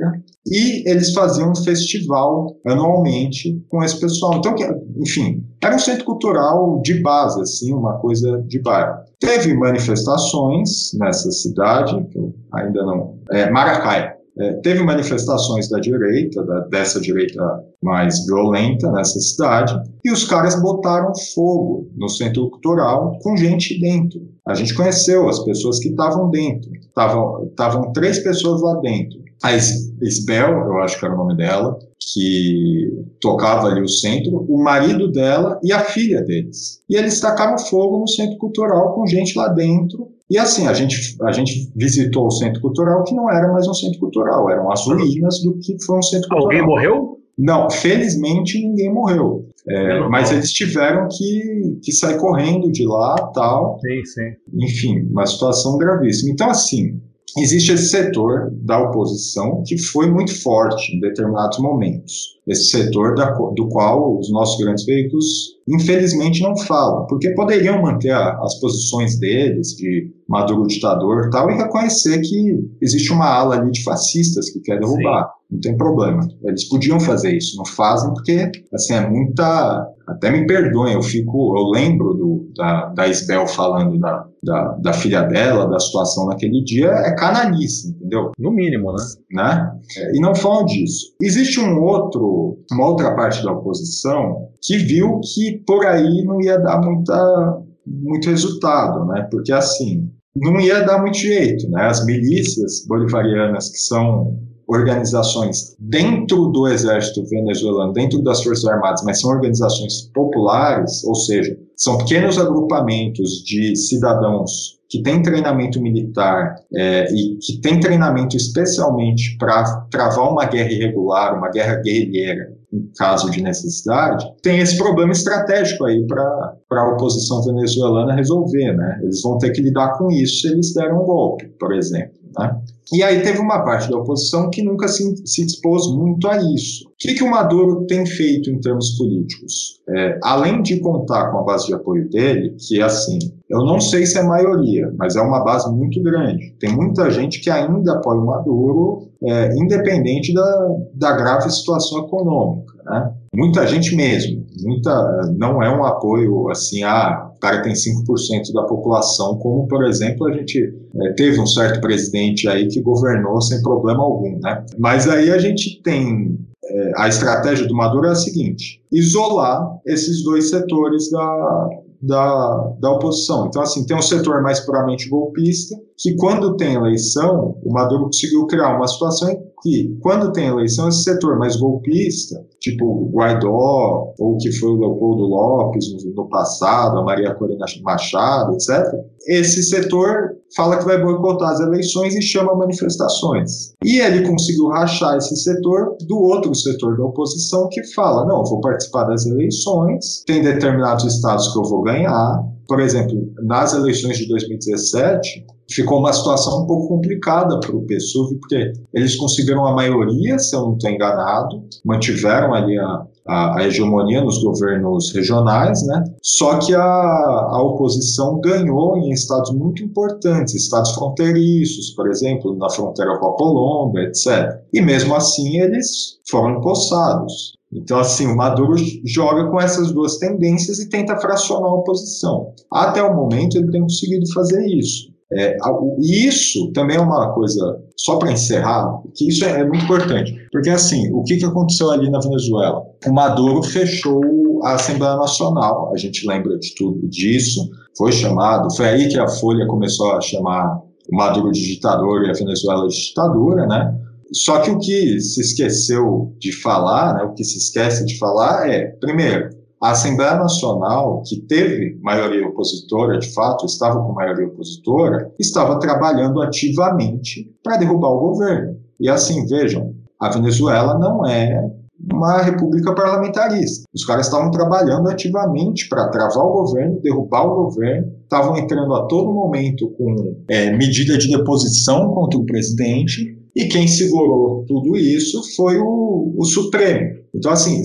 E eles faziam um festival anualmente com esse pessoal. Então, enfim, era um centro cultural de base, assim, uma coisa de bairro. Teve manifestações nessa cidade, que eu ainda não. É, Maracaia. É, teve manifestações da direita, da, dessa direita mais violenta nessa cidade, e os caras botaram fogo no centro cultural com gente dentro. A gente conheceu as pessoas que estavam dentro. Estavam três pessoas lá dentro. A Isbel, eu acho que era o nome dela, que tocava ali o centro, o marido dela e a filha deles. E eles tacaram fogo no centro cultural com gente lá dentro. E assim, a gente, a gente visitou o centro cultural que não era mais um centro cultural, eram as ruínas do que foi um centro cultural. Alguém morreu? Não, felizmente ninguém morreu. É, mas eles tiveram que, que sair correndo de lá tal. Sim, sim. Enfim, uma situação gravíssima. Então, assim, existe esse setor da oposição que foi muito forte em determinados momentos. Esse setor da, do qual os nossos grandes veículos, infelizmente, não falam, porque poderiam manter a, as posições deles de Maduro ditador tal e reconhecer que existe uma ala ali de fascistas que quer derrubar. Sim. Não tem problema. Eles podiam fazer isso, não fazem porque, assim, é muita. Até me perdoem, eu fico, eu lembro do, da, da Isbel falando da, da, da filha dela, da situação naquele dia, é canalice, entendeu? No mínimo, né? né? E não falam disso. Existe um outro, uma outra parte da oposição que viu que por aí não ia dar muita, muito resultado, né? Porque assim, não ia dar muito jeito, né? As milícias bolivarianas que são organizações dentro do exército venezuelano, dentro das Forças Armadas, mas são organizações populares, ou seja, são pequenos agrupamentos de cidadãos que têm treinamento militar é, e que têm treinamento especialmente para travar uma guerra irregular, uma guerra guerrilheira, em caso de necessidade, tem esse problema estratégico aí para a oposição venezuelana resolver, né? Eles vão ter que lidar com isso se eles derem um golpe, por exemplo. Né? E aí teve uma parte da oposição que nunca se, se dispôs muito a isso. O que, que o Maduro tem feito em termos políticos? É, além de contar com a base de apoio dele, que é assim, eu não sei se é maioria, mas é uma base muito grande. Tem muita gente que ainda apoia o Maduro, é, independente da, da grave situação econômica. Né? Muita gente mesmo. Muita, não é um apoio assim, ah, cara tem 5% da população, como, por exemplo, a gente é, teve um certo presidente aí que governou sem problema algum, né? Mas aí a gente tem é, a estratégia do Maduro é a seguinte: isolar esses dois setores da, da, da oposição. Então, assim, tem um setor mais puramente golpista, que quando tem eleição, o Maduro conseguiu criar uma situação que, quando tem eleição, esse setor mais golpista, tipo o Guaidó, ou que foi o Leopoldo Lopes no, no passado, a Maria Corina Machado, etc., esse setor fala que vai boicotar as eleições e chama manifestações. E ele conseguiu rachar esse setor do outro setor da oposição que fala: não, vou participar das eleições, tem determinados estados que eu vou ganhar. Por exemplo, nas eleições de 2017, ficou uma situação um pouco complicada para o PSUV, porque eles conseguiram a maioria, se eu não estou enganado, mantiveram ali a, a, a, hegemonia nos governos regionais, né? Só que a, a oposição ganhou em estados muito importantes, estados fronteiriços, por exemplo, na fronteira com a Colômbia, etc. E mesmo assim eles foram empossados. Então, assim, o Maduro joga com essas duas tendências e tenta fracionar a oposição. Até o momento, ele tem conseguido fazer isso. É, e isso também é uma coisa, só para encerrar, que isso é, é, muito importante, porque assim, o que, que aconteceu ali na Venezuela? O Maduro fechou a Assembleia Nacional, a gente lembra de tudo disso, foi chamado, foi aí que a Folha começou a chamar o Maduro de ditador e a Venezuela de ditadura, né? Só que o que se esqueceu de falar, né, o que se esquece de falar é, primeiro, a Assembleia Nacional, que teve maioria opositora, de fato, estava com maioria opositora, estava trabalhando ativamente para derrubar o governo. E assim, vejam, a Venezuela não é uma república parlamentarista. Os caras estavam trabalhando ativamente para travar o governo, derrubar o governo, estavam entrando a todo momento com é, medida de deposição contra o presidente, e quem segurou tudo isso foi o, o Supremo. Então, assim,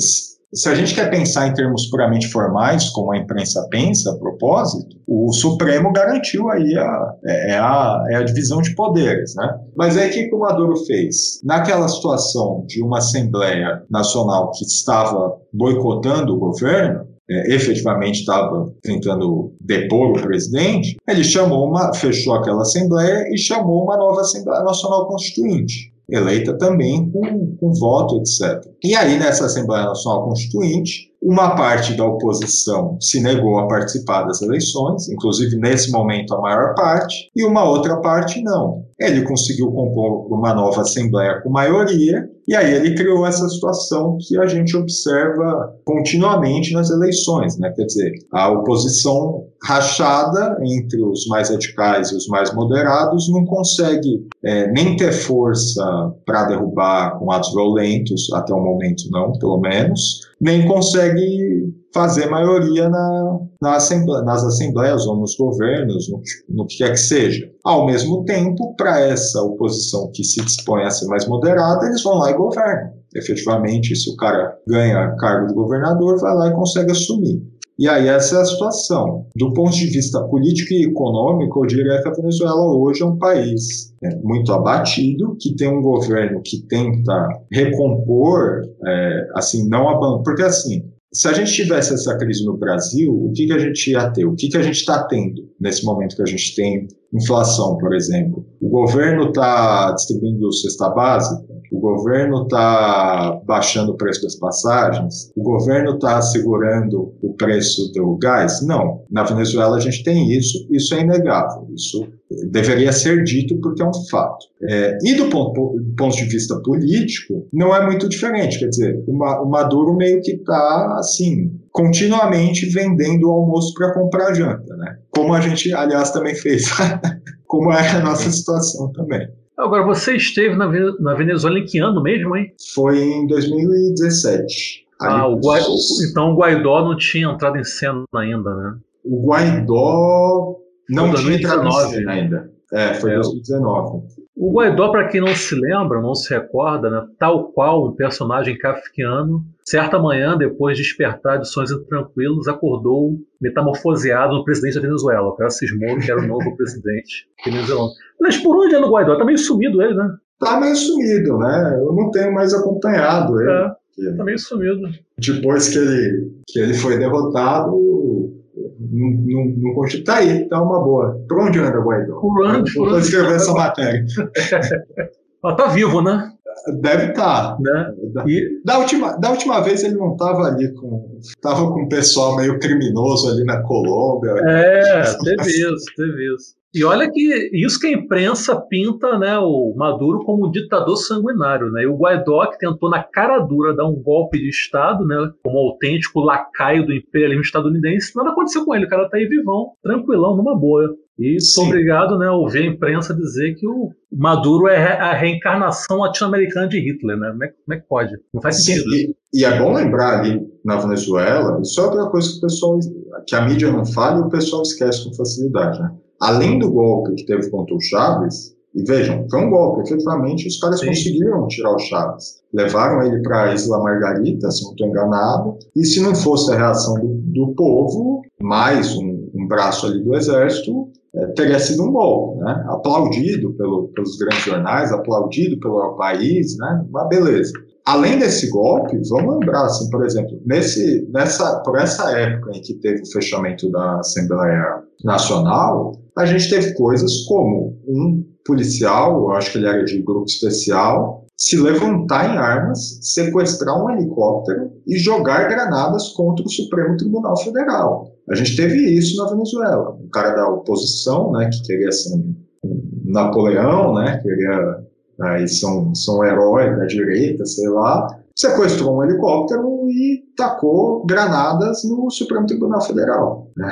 se a gente quer pensar em termos puramente formais, como a imprensa pensa a propósito, o Supremo garantiu aí a, é, é a, é a divisão de poderes, né? Mas aí o que o Maduro fez? Naquela situação de uma Assembleia Nacional que estava boicotando o governo, é, efetivamente estava tentando depor o presidente, ele chamou uma, fechou aquela Assembleia e chamou uma nova Assembleia Nacional Constituinte eleita também com, com voto, etc. E aí, nessa Assembleia Nacional Constituinte, uma parte da oposição se negou a participar das eleições, inclusive nesse momento a maior parte, e uma outra parte não. Ele conseguiu compor uma nova Assembleia com maioria, e aí ele criou essa situação que a gente observa continuamente nas eleições, né? Quer dizer, a oposição rachada entre os mais radicais e os mais moderados não consegue é, nem ter força para derrubar com atos violentos, até o momento não, pelo menos, nem consegue fazer maioria na, na assembleia, nas assembleias ou nos governos, no, no que quer que seja. Ao mesmo tempo, para essa oposição que se dispõe a ser mais moderada, eles vão lá e governam. Efetivamente, se o cara ganha cargo de governador, vai lá e consegue assumir. E aí essa é a situação. Do ponto de vista político e econômico, eu diria que a Venezuela hoje é um país né, muito abatido, que tem um governo que tenta recompor, é, assim, não abandonar. Porque assim, se a gente tivesse essa crise no Brasil, o que, que a gente ia ter? O que, que a gente está tendo nesse momento que a gente tem inflação, por exemplo? O governo está distribuindo cesta básica, o governo está baixando o preço das passagens? O governo está segurando o preço do gás? Não. Na Venezuela a gente tem isso, isso é inegável. Isso deveria ser dito porque é um fato. É, e do ponto, ponto, de vista político, não é muito diferente. Quer dizer, o, o Maduro meio que está, assim, continuamente vendendo o almoço para comprar janta, né? Como a gente, aliás, também fez. como é a nossa situação também. Agora, você esteve na, na Venezuela em que ano mesmo, hein? Foi em 2017. Ah, o Guaidó, então o Guaidó não tinha entrado em cena ainda, né? O Guaidó não tinha entrado em cena ainda. É, foi é, 2019. O Guaidó, para quem não se lembra, não se recorda, né, tal qual um personagem kafkiano, certa manhã, depois de despertar de sonhos tranquilos, acordou metamorfoseado no presidente da Venezuela. O cara cismou que era o novo presidente venezuelano. Mas por onde anda o Guaidó? Tá meio sumido ele, né? Tá meio sumido, né? Eu não tenho mais acompanhado ele. É, tá meio sumido. Depois que ele, que ele foi derrotado, não, não, não tá aí, tá uma boa. Por onde anda o Guaidó? Por onde? Vou escrever essa matéria. Ela tá vivo, né? Deve estar. Tá. Né? E... Da, última, da última vez ele não estava ali com. Estava com um pessoal meio criminoso ali na Colômbia. É, teve isso, teve isso. E olha que isso que a imprensa pinta né, o Maduro como um ditador sanguinário. Né? E o Guaidó, que tentou na cara dura dar um golpe de Estado, né, como autêntico lacaio do imperialismo estadunidense, nada aconteceu com ele. O cara está aí vivão, tranquilão, numa boa. E sou obrigado né, a ouvir a imprensa dizer que o Maduro é a reencarnação latino-americana de Hitler. Né? Como, é, como é que pode? Não faz Sim, sentido. E, e, é bom lembrar ali na Venezuela, isso é outra coisa que o pessoal, que a mídia não fala e o pessoal esquece com facilidade. Né? Além do golpe que teve contra o Chaves, e vejam, foi um golpe, efetivamente os caras Sim. conseguiram tirar o Chaves. Levaram ele para a Isla Margarita, se não estou enganado, e se não fosse a reação do, do povo, mais um, um, braço ali do exército, é, teria sido um golpe, né? Aplaudido pelo, pelos grandes jornais, aplaudido pelo país, né? Uma beleza. Além desse golpe, vamos lembrar, assim, por exemplo, nesse, nessa, por essa época em que teve o fechamento da Assembleia Nacional, a gente teve coisas como um policial, acho que ele era de grupo especial, se levantar em armas, sequestrar um helicóptero e jogar granadas contra o Supremo Tribunal Federal. A gente teve isso na Venezuela. Um cara da oposição, né, que queria ser um Napoleão, né, queria aí são são heróis da direita, sei lá, sequestrou um helicóptero e tacou granadas no Supremo Tribunal Federal. Né?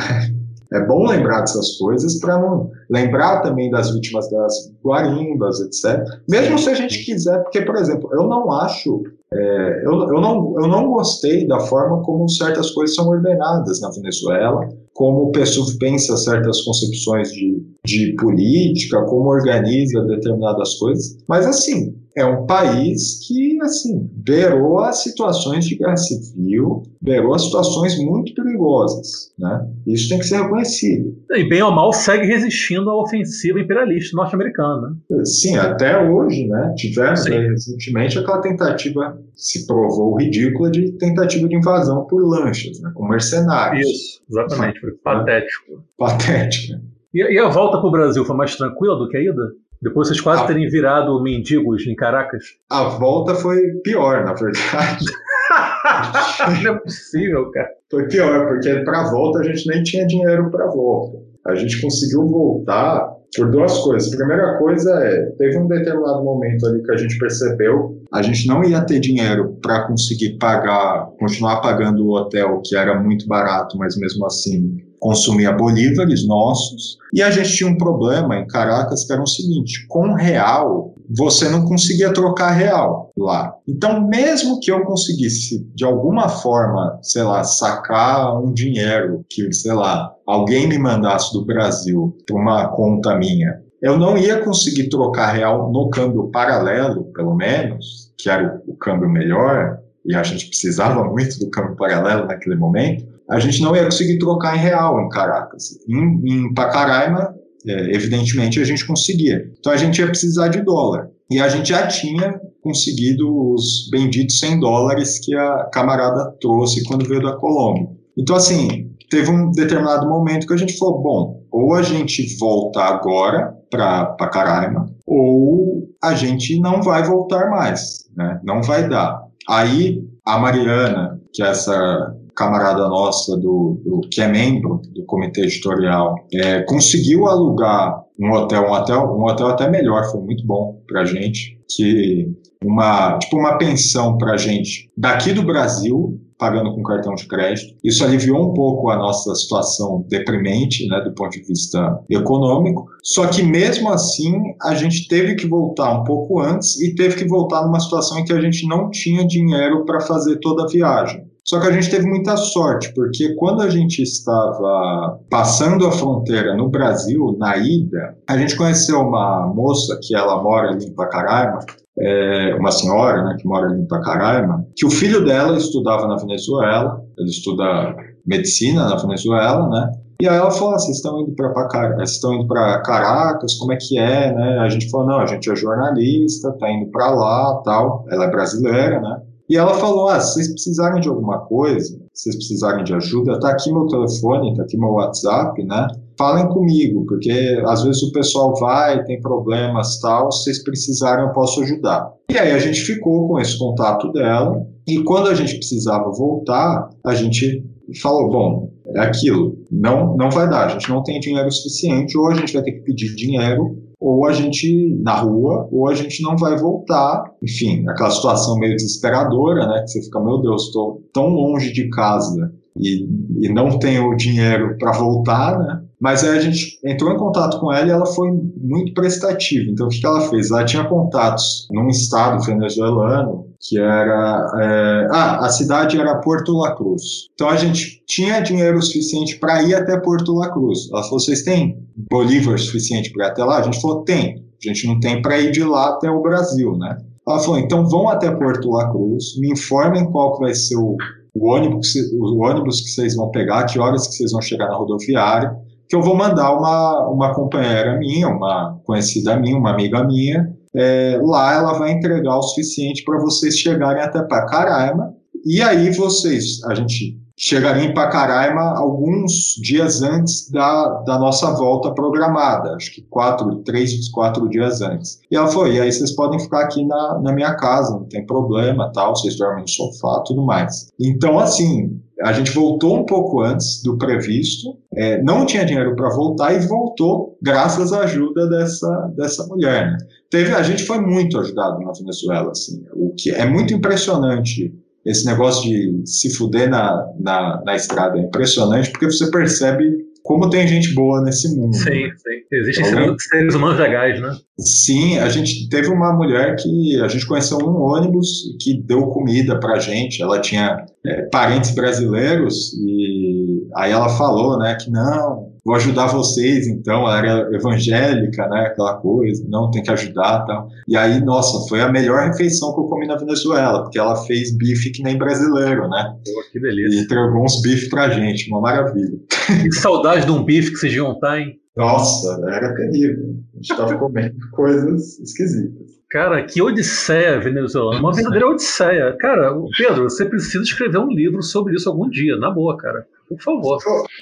É bom lembrar dessas coisas para não lembrar também das vítimas das guarimbas, etc. Mesmo se a gente quiser, porque, por exemplo, eu não acho, é, eu, eu, não, eu não gostei da forma como certas coisas são ordenadas na Venezuela, como o PSUV pensa certas concepções de, de política, como organiza determinadas coisas, mas assim, é um país que, assim, beirou as situações de guerra civil, beirou as situações muito perigosas, né? Isso tem que ser reconhecido. E bem ou mal segue resistindo à ofensiva imperialista norte-americana. Sim, até hoje, né? Tivemos aí, recentemente aquela tentativa, se provou ridícula, de tentativa de invasão por lanchas, né? Com mercenários. Isso, exatamente. Foi patético. Patético. E, e a volta para o Brasil foi mais tranquila do que a ida? Depois vocês quase a... terem virado mendigos em Caracas? A volta foi pior, na verdade. Não é possível, cara. Foi pior, porque para a volta a gente nem tinha dinheiro para a volta. A gente conseguiu voltar por duas coisas. A primeira coisa é, teve um determinado momento ali que a gente percebeu, a gente não ia ter dinheiro para conseguir pagar, continuar pagando o hotel, que era muito barato, mas mesmo assim consumia bolívares nossos, e a gente tinha um problema em Caracas que era o seguinte: com real, você não conseguia trocar real lá. Então, mesmo que eu conseguisse, de alguma forma, sei lá, sacar um dinheiro que, sei lá, alguém me mandasse do Brasil para uma conta minha, eu não ia conseguir trocar real no câmbio paralelo, pelo menos, que era o, o câmbio melhor, e a gente precisava muito do câmbio paralelo naquele momento a gente não ia conseguir trocar em real em Caracas. Em, em Pacaraima, é, evidentemente, a gente conseguia. Então a gente ia precisar de dólar. E a gente já tinha conseguido os benditos 100 dólares que a camarada trouxe quando veio da Colômbia. Então, assim, teve um determinado momento que a gente falou: bom, ou a gente volta agora para Pacaraima, ou a gente não vai voltar mais, né? não vai dar. Aí a Mariana, que é essa camarada nossa do, do, que é membro do comitê editorial é, conseguiu alugar um hotel, um hotel, um hotel até melhor, foi muito bom para gente, que uma tipo uma pensão para gente daqui do Brasil pagando com cartão de crédito. Isso aliviou um pouco a nossa situação deprimente, né, do ponto de vista econômico. Só que mesmo assim, a gente teve que voltar um pouco antes e teve que voltar numa situação em que a gente não tinha dinheiro para fazer toda a viagem. Só que a gente teve muita sorte, porque quando a gente estava passando a fronteira no Brasil, na ida, a gente conheceu uma moça que ela mora ali em Pacaraima, é, uma senhora né, que mora ali em Pacaraima, que o filho dela estudava na Venezuela, ele estuda medicina na Venezuela, né? E aí ela falou: ah, vocês estão indo para vocês estão indo para Caracas, como é que é, né? A gente falou: não, a gente é jornalista, tá indo para lá, tal. Ela é brasileira, né? E ela falou: ah, se vocês precisarem de alguma coisa, se vocês precisarem de ajuda, tá aqui meu telefone, tá aqui meu WhatsApp, né? Falem comigo, porque às vezes o pessoal vai, tem problemas tal, se vocês precisarem eu posso ajudar. E aí a gente ficou com esse contato dela, e quando a gente precisava voltar, a gente falou: bom, é aquilo, não, não vai dar, a gente não tem dinheiro suficiente, ou a gente vai ter que pedir dinheiro ou a gente na rua, ou a gente não vai voltar. Enfim, aquela situação meio desesperadora, né? Que você fica, meu Deus, estou tão longe de casa e, e não tenho dinheiro para voltar, né? Mas aí a gente entrou em contato com ela e ela foi muito prestativa. Então o que, que ela fez? Ela tinha contatos num estado venezuelano que era. É, ah, a cidade era Porto La Cruz. Então a gente tinha dinheiro suficiente para ir até Porto La Cruz. Ela falou: vocês têm bolívar suficiente para ir até lá? A gente falou: tem. A gente não tem para ir de lá até o Brasil, né? Ela falou: então vão até Porto La Cruz, me informem qual que vai ser o, o, ônibus, o ônibus que vocês vão pegar, que horas que vocês vão chegar na rodoviária que eu vou mandar uma, uma companheira minha, uma conhecida minha, uma amiga minha, é, lá ela vai entregar o suficiente para vocês chegarem até Pacaraima, e aí vocês, a gente chegaria em Pacaraima alguns dias antes da, da nossa volta programada, acho que quatro, três, quatro dias antes. E ela foi, e aí vocês podem ficar aqui na, na minha casa, não tem problema, tal, vocês dormem no sofá, tudo mais. Então, assim, a gente voltou um pouco antes do previsto, é, não tinha dinheiro para voltar e voltou graças à ajuda dessa, dessa mulher. Né? Teve, a gente foi muito ajudado na Venezuela, assim, o que é muito impressionante esse negócio de se fuder na, na, na estrada é impressionante, porque você percebe como tem gente boa nesse mundo. Sim, sim. Existem então, seres humanos legais, né? Sim, a gente teve uma mulher que a gente conheceu num ônibus que deu comida pra gente. Ela tinha é, parentes brasileiros e aí ela falou, né, que não, vou ajudar vocês, então, ela era evangélica, né, aquela coisa, não, tem que ajudar, tal. E aí, nossa, foi a melhor refeição que eu comi na Venezuela, porque ela fez bife que nem brasileiro, né? Pô, que delícia. E entregou uns bifes pra gente, uma maravilha. Que saudade de um bife que vocês iam tá, hein? Nossa, era terrível. A gente tava comendo coisas esquisitas. Cara, que odisseia venezuelana, uma verdadeira odisseia. Cara, Pedro, você precisa escrever um livro sobre isso algum dia, na boa, cara. Por favor.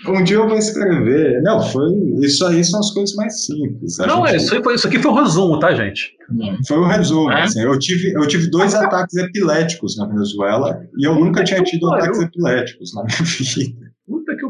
Um dia eu vou escrever. Não, foi. Isso aí são as coisas mais simples. A não, gente... é, isso, foi, isso aqui foi um resumo, tá, gente? Foi um resumo. É? Assim, eu, tive, eu tive dois ataques epiléticos na Venezuela e eu nunca tinha tido ataques epiléticos na minha vida.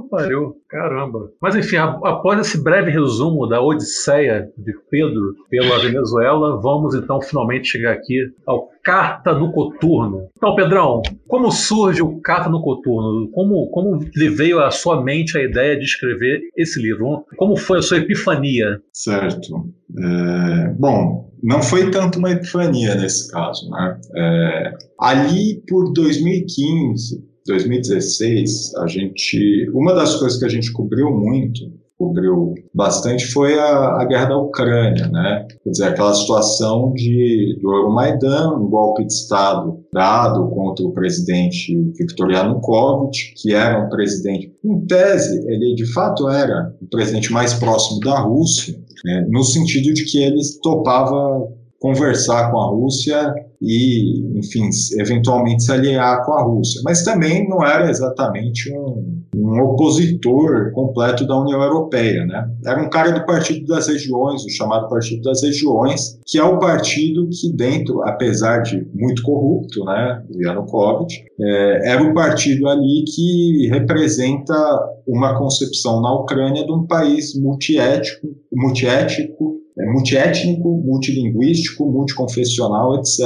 Que pariu, caramba. Mas enfim, após esse breve resumo da Odisseia de Pedro pela Venezuela, vamos então finalmente chegar aqui ao Carta no Coturno. Então, Pedrão, como surge o Carta no Coturno? Como, como lhe veio à sua mente a ideia de escrever esse livro? Como foi a sua epifania? Certo. É, bom, não foi tanto uma epifania nesse caso, né? É, ali por 2015, 2016, a gente, uma das coisas que a gente cobriu muito, cobriu bastante, foi a, a guerra da Ucrânia, né? Quer dizer, aquela situação de, do Euromaidan, um golpe de Estado dado contra o presidente Viktor Yanukovych, que era um presidente, em tese, ele de fato era o presidente mais próximo da Rússia, né? no sentido de que ele topava conversar com a Rússia e, enfim, eventualmente se aliar com a Rússia. Mas também não era exatamente um, um opositor completo da União Europeia, né? Era um cara do Partido das Regiões, o chamado Partido das Regiões, que é o partido que dentro, apesar de muito corrupto, né, o Yanukovych, é, era o partido ali que representa uma concepção na Ucrânia de um país multiético, multiético multiétnico, multilinguístico, multiconfessional, etc.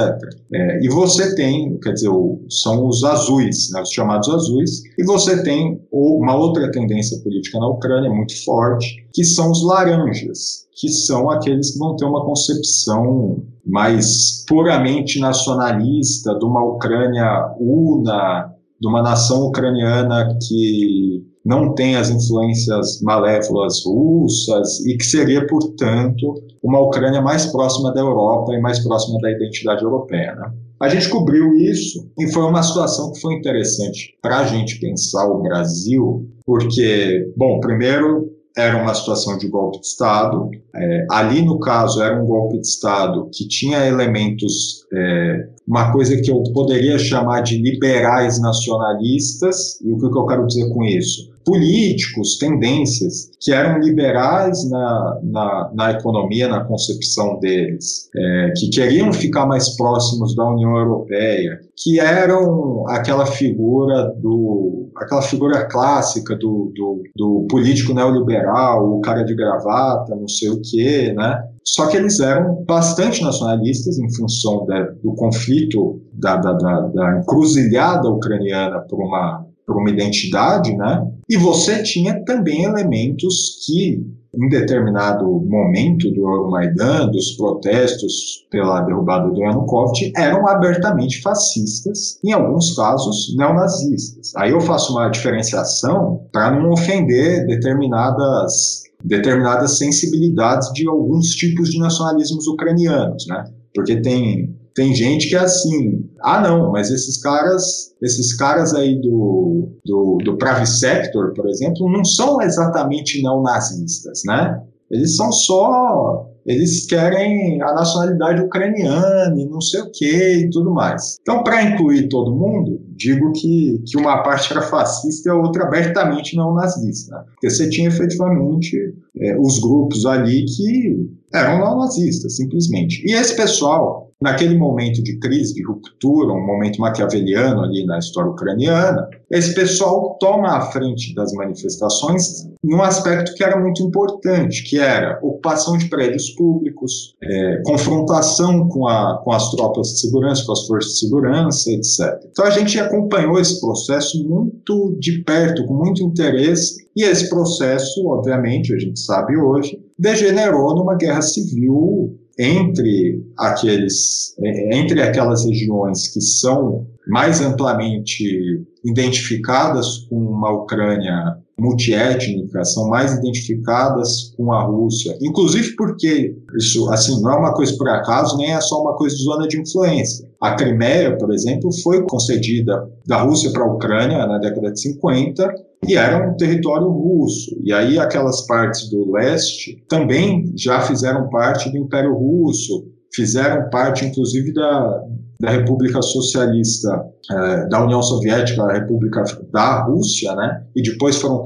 É, e você tem, quer dizer, são os azuis, né, os chamados azuis, e você tem uma outra tendência política na Ucrânia muito forte, que são os laranjas, que são aqueles que vão ter uma concepção mais puramente nacionalista de uma Ucrânia una, de uma nação ucraniana que não tem as influências malévolas russas e que seria, portanto, uma Ucrânia mais próxima da Europa e mais próxima da identidade europeia. Né? A gente cobriu isso e foi uma situação que foi interessante para a gente pensar o Brasil, porque, bom, primeiro era uma situação de golpe de Estado. É, ali, no caso, era um golpe de Estado que tinha elementos, é, uma coisa que eu poderia chamar de liberais nacionalistas. E o que eu quero dizer com isso? Políticos, tendências que eram liberais na, na, na economia, na concepção deles, é, que queriam ficar mais próximos da União Europeia, que eram aquela figura do aquela figura clássica do, do, do político neoliberal, o cara de gravata, não sei o quê, né? Só que eles eram bastante nacionalistas em função do conflito, da, da, da, da encruzilhada ucraniana por uma por uma identidade, né? E você tinha também elementos que, em determinado momento do Euromaidan, dos protestos pela derrubada do Yanukovych, eram abertamente fascistas, em alguns casos neonazistas. Aí eu faço uma diferenciação para não ofender determinadas determinadas sensibilidades de alguns tipos de nacionalismos ucranianos, né? Porque tem tem gente que é assim, ah não, mas esses caras, esses caras aí do, do, do Private Sector, por exemplo, não são exatamente não nazistas, né? Eles são só eles querem a nacionalidade ucraniana e não sei o que e tudo mais. Então, para incluir todo mundo, digo que, que uma parte era fascista e a outra abertamente não nazista. Porque você tinha efetivamente é, os grupos ali que eram não nazistas, simplesmente. E esse pessoal, naquele momento de crise, de ruptura, um momento maquiaveliano ali na história ucraniana, esse pessoal toma a frente das manifestações num aspecto que era muito importante, que era ocupação de prédios públicos, é, confrontação com, a, com as tropas de segurança, com as forças de segurança, etc. Então a gente acompanhou esse processo muito de perto, com muito interesse, e esse processo, obviamente, a gente sabe hoje, degenerou numa guerra civil entre aqueles entre aquelas regiões que são mais amplamente identificadas com uma Ucrânia multiétnica, são mais identificadas com a Rússia, inclusive porque isso assim não é uma coisa por acaso, nem é só uma coisa de zona de influência. A Crimeia, por exemplo, foi concedida da Rússia para a Ucrânia na década de 50 e era um território russo. E aí aquelas partes do leste também já fizeram parte do Império Russo, fizeram parte inclusive da, da República Socialista é, da União Soviética, a República da Rússia, né? E depois foram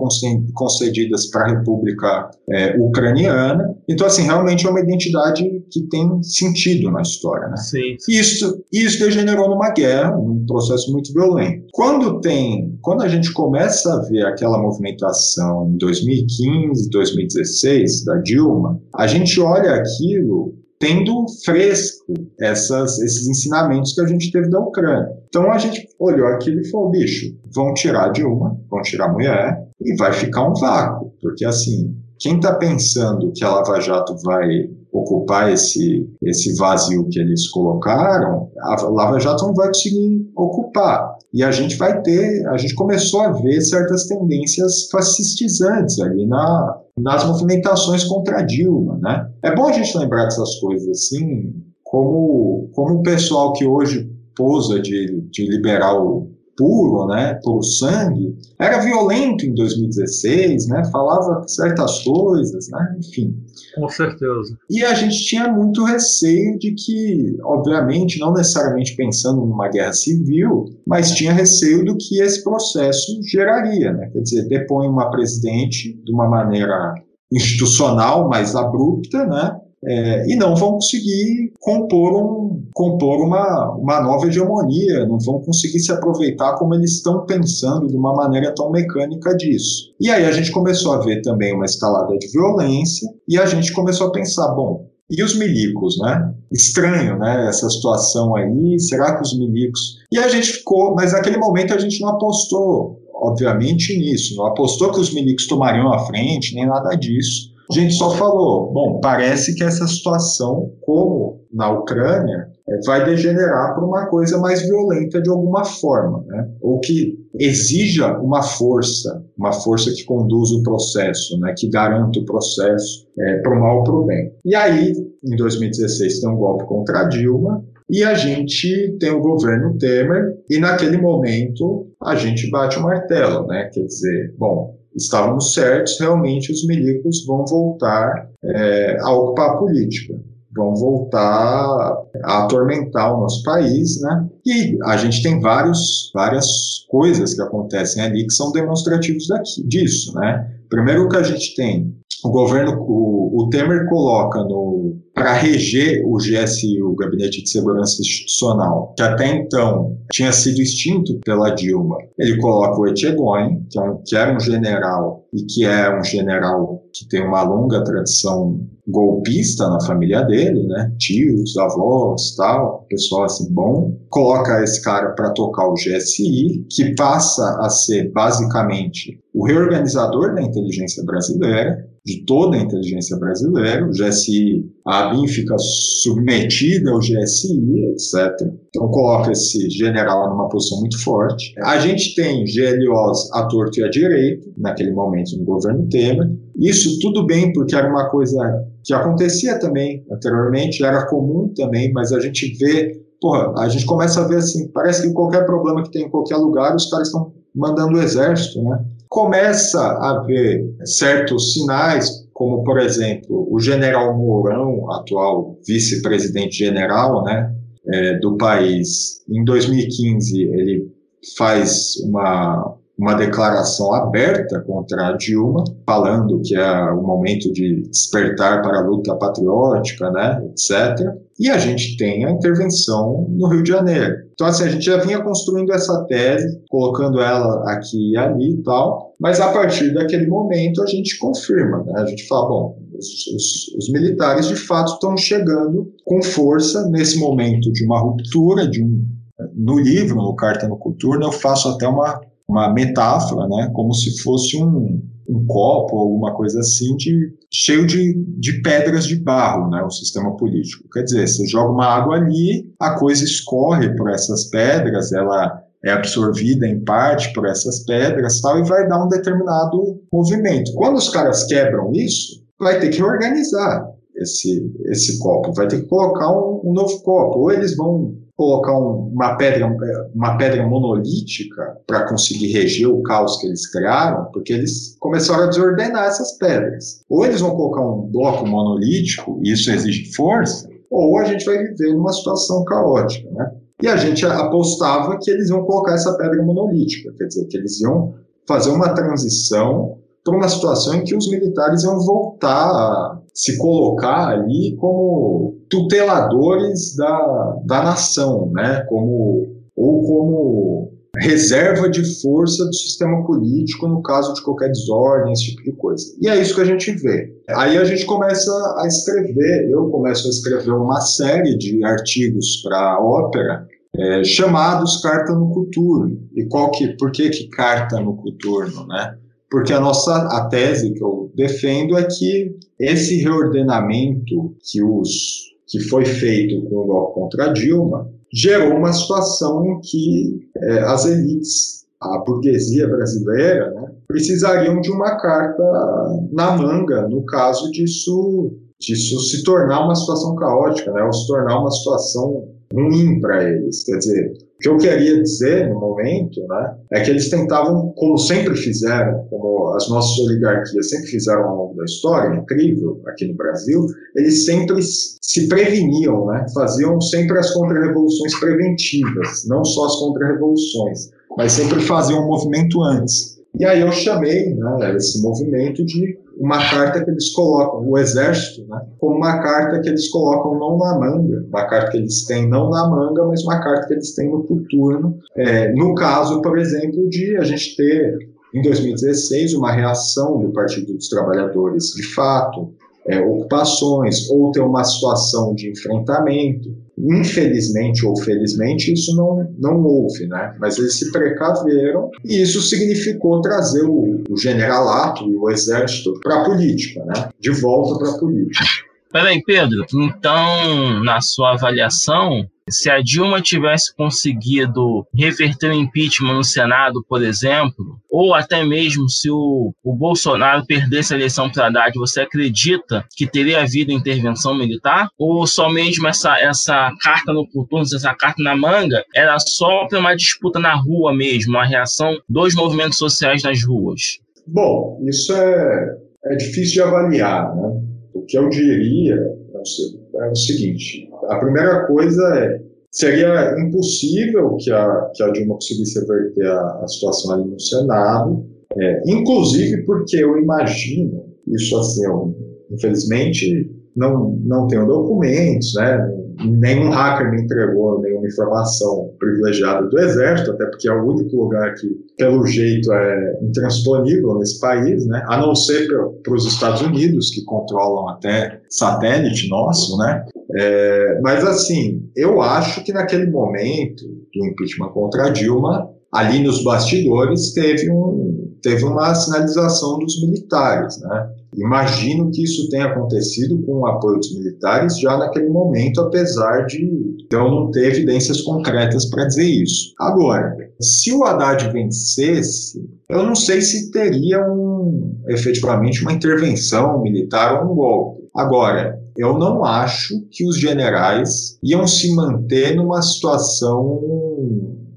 concedidas para a República é, Ucraniana. Então, assim, realmente é uma identidade que tem sentido na história, né? Sim. Isso, isso degenerou numa guerra, num processo muito violento. Quando tem, quando a gente começa a ver aquela movimentação em 2015, 2016 da Dilma, a gente olha aquilo tendo fresco essas, esses ensinamentos que a gente teve da Ucrânia. Então a gente olhou aquilo e falou, bicho, vão tirar Dilma, vão tirar a mulher e vai ficar um vácuo, porque assim, quem está pensando que a Lava Jato vai ocupar esse, esse vazio que eles colocaram, a Lava Jato não vai conseguir ocupar. E a gente vai ter, a gente começou a ver certas tendências fascistizantes ali na, nas movimentações contra a Dilma, né? É bom a gente lembrar dessas coisas assim, como, como o pessoal que hoje posa de, de liberal puro, né, puro sangue, era violento em 2016, né, falava certas coisas, né, enfim. Com certeza. E a gente tinha muito receio de que, obviamente, não necessariamente pensando numa guerra civil, mas tinha receio do que esse processo geraria, né, quer dizer, depõe uma presidente de uma maneira institucional mais abrupta, né, é, e não vão conseguir compor, um, compor uma, uma nova hegemonia, não vão conseguir se aproveitar como eles estão pensando de uma maneira tão mecânica disso. E aí a gente começou a ver também uma escalada de violência e a gente começou a pensar, bom, e os milicos, né? Estranho, né? Essa situação aí, será que os milicos... E a gente ficou, mas naquele momento a gente não apostou, obviamente, nisso, não apostou que os milicos tomariam a frente, nem nada disso. A gente só falou, bom, parece que essa situação, como na Ucrânia, é, vai degenerar para uma coisa mais violenta de alguma forma, né? ou que exija uma força, uma força que conduz o processo, né? que garanta o processo é, para o mal ou para o bem. E aí, em 2016, tem um golpe contra a Dilma, e a gente tem o governo Temer, e naquele momento a gente bate o martelo, né? Quer dizer, bom, estávamos certos, realmente os milicos vão voltar é, a ocupar a política, vão voltar a atormentar o nosso país, né? E a gente tem vários, várias coisas que acontecem ali que são demonstrativos daqui, disso, né? Primeiro que a gente tem o governo, o, o Temer coloca no para reger o GSI, o Gabinete de Segurança Institucional, que até então tinha sido extinto pela Dilma. Ele coloca o Etchegoin, que, é um, que era um general e que é um general que tem uma longa tradição golpista na família dele, né? Tios, avós, tal, pessoal assim bom. Coloca esse cara para tocar o GSI, que passa a ser basicamente o reorganizador da inteligência brasileira de toda a inteligência brasileira, o GSI, a ABIN fica submetida ao GSI, etc. Então coloca esse general numa posição muito forte. A gente tem GLOs à torto e à direito, naquele momento no governo Temer. Isso tudo bem, porque era uma coisa que acontecia também anteriormente, era comum também, mas a gente vê, porra, a gente começa a ver assim, parece que qualquer problema que tem em qualquer lugar, os caras estão mandando o exército, né? Começa a haver certos sinais, como por exemplo o general Mourão, atual vice-presidente general né, é, do país, em 2015 ele faz uma, uma declaração aberta contra a Dilma, falando que é o momento de despertar para a luta patriótica, né, etc. E a gente tem a intervenção no Rio de Janeiro. Então, assim, a gente já vinha construindo essa tese, colocando ela aqui e ali e tal, mas a partir daquele momento a gente confirma, né? A gente fala, bom, os, os, os militares de fato estão chegando com força nesse momento de uma ruptura, de um no livro, no Carta no Coturno, eu faço até uma, uma metáfora, né, como se fosse um, um copo, alguma coisa assim, de, cheio de, de pedras de barro, né, o sistema político. Quer dizer, você joga uma água ali, a coisa escorre por essas pedras, ela é absorvida em parte por essas pedras tal, e vai dar um determinado movimento. Quando os caras quebram isso, vai ter que organizar esse, esse copo, vai ter que colocar um, um novo copo, ou eles vão colocar um, uma pedra uma pedra monolítica para conseguir reger o caos que eles criaram, porque eles começaram a desordenar essas pedras. Ou eles vão colocar um bloco monolítico, e isso exige força, ou a gente vai viver numa situação caótica, né? E a gente apostava que eles iam colocar essa pedra monolítica, quer dizer, que eles iam fazer uma transição para uma situação em que os militares iam voltar a se colocar ali como tuteladores da, da nação, né? como, ou como reserva de força do sistema político no caso de qualquer desordem, esse tipo de coisa. E é isso que a gente vê. Aí a gente começa a escrever, eu começo a escrever uma série de artigos para a ópera é, chamados Carta no Coturno. E qual que, por que que Carta no Coturno, né? Porque a nossa a tese que eu defendo é que esse reordenamento que os que foi feito com o golpe contra Dilma gerou uma situação em que é, as elites, a burguesia brasileira, né, precisariam de uma carta na manga no caso disso disso se tornar uma situação caótica, né, ou se tornar uma situação ruim para eles. Quer dizer, que eu queria dizer no momento né, é que eles tentavam, como sempre fizeram, como as nossas oligarquias sempre fizeram ao longo da história, incrível aqui no Brasil, eles sempre se preveniam, né, faziam sempre as contra-revoluções preventivas, não só as contra-revoluções, mas sempre faziam um movimento antes. E aí eu chamei né, esse movimento de uma carta que eles colocam, o exército, né, como uma carta que eles colocam não na manga, uma carta que eles têm não na manga, mas uma carta que eles têm no coturno. É, no caso, por exemplo, de a gente ter, em 2016, uma reação do Partido dos Trabalhadores, de fato, é, ocupações, ou ter uma situação de enfrentamento. Infelizmente ou felizmente, isso não, não houve, né? Mas eles se precaveram e isso significou trazer o, o generalato e o exército para a política, né? De volta para a política. Peraí, Pedro. Então, na sua avaliação, se a Dilma tivesse conseguido reverter o impeachment no Senado, por exemplo, ou até mesmo se o, o Bolsonaro perdesse a eleição para Haddad, você acredita que teria havido intervenção militar? Ou só mesmo essa, essa carta no coturno, essa carta na manga, era só para uma disputa na rua mesmo, uma reação dos movimentos sociais nas ruas? Bom, isso é, é difícil de avaliar, né? O que eu diria é o seguinte: a primeira coisa é seria impossível que a, que a Dilma conseguisse reverter a, a situação ali no Senado, é, inclusive porque eu imagino, isso assim, eu, infelizmente não, não tenho documentos, né, nenhum hacker me entregou nenhuma informação privilegiada do Exército, até porque é o único lugar que, pelo jeito, é intransponível nesse país, né? a não ser para os Estados Unidos, que controlam até satélite nosso, né? É, mas, assim, eu acho que naquele momento do impeachment contra Dilma, ali nos bastidores, teve, um, teve uma sinalização dos militares, né? Imagino que isso tenha acontecido com o apoio dos militares já naquele momento, apesar de então não ter evidências concretas para dizer isso. Agora, se o Haddad vencesse, eu não sei se teria um, efetivamente uma intervenção militar ou um golpe. Agora, eu não acho que os generais iam se manter numa situação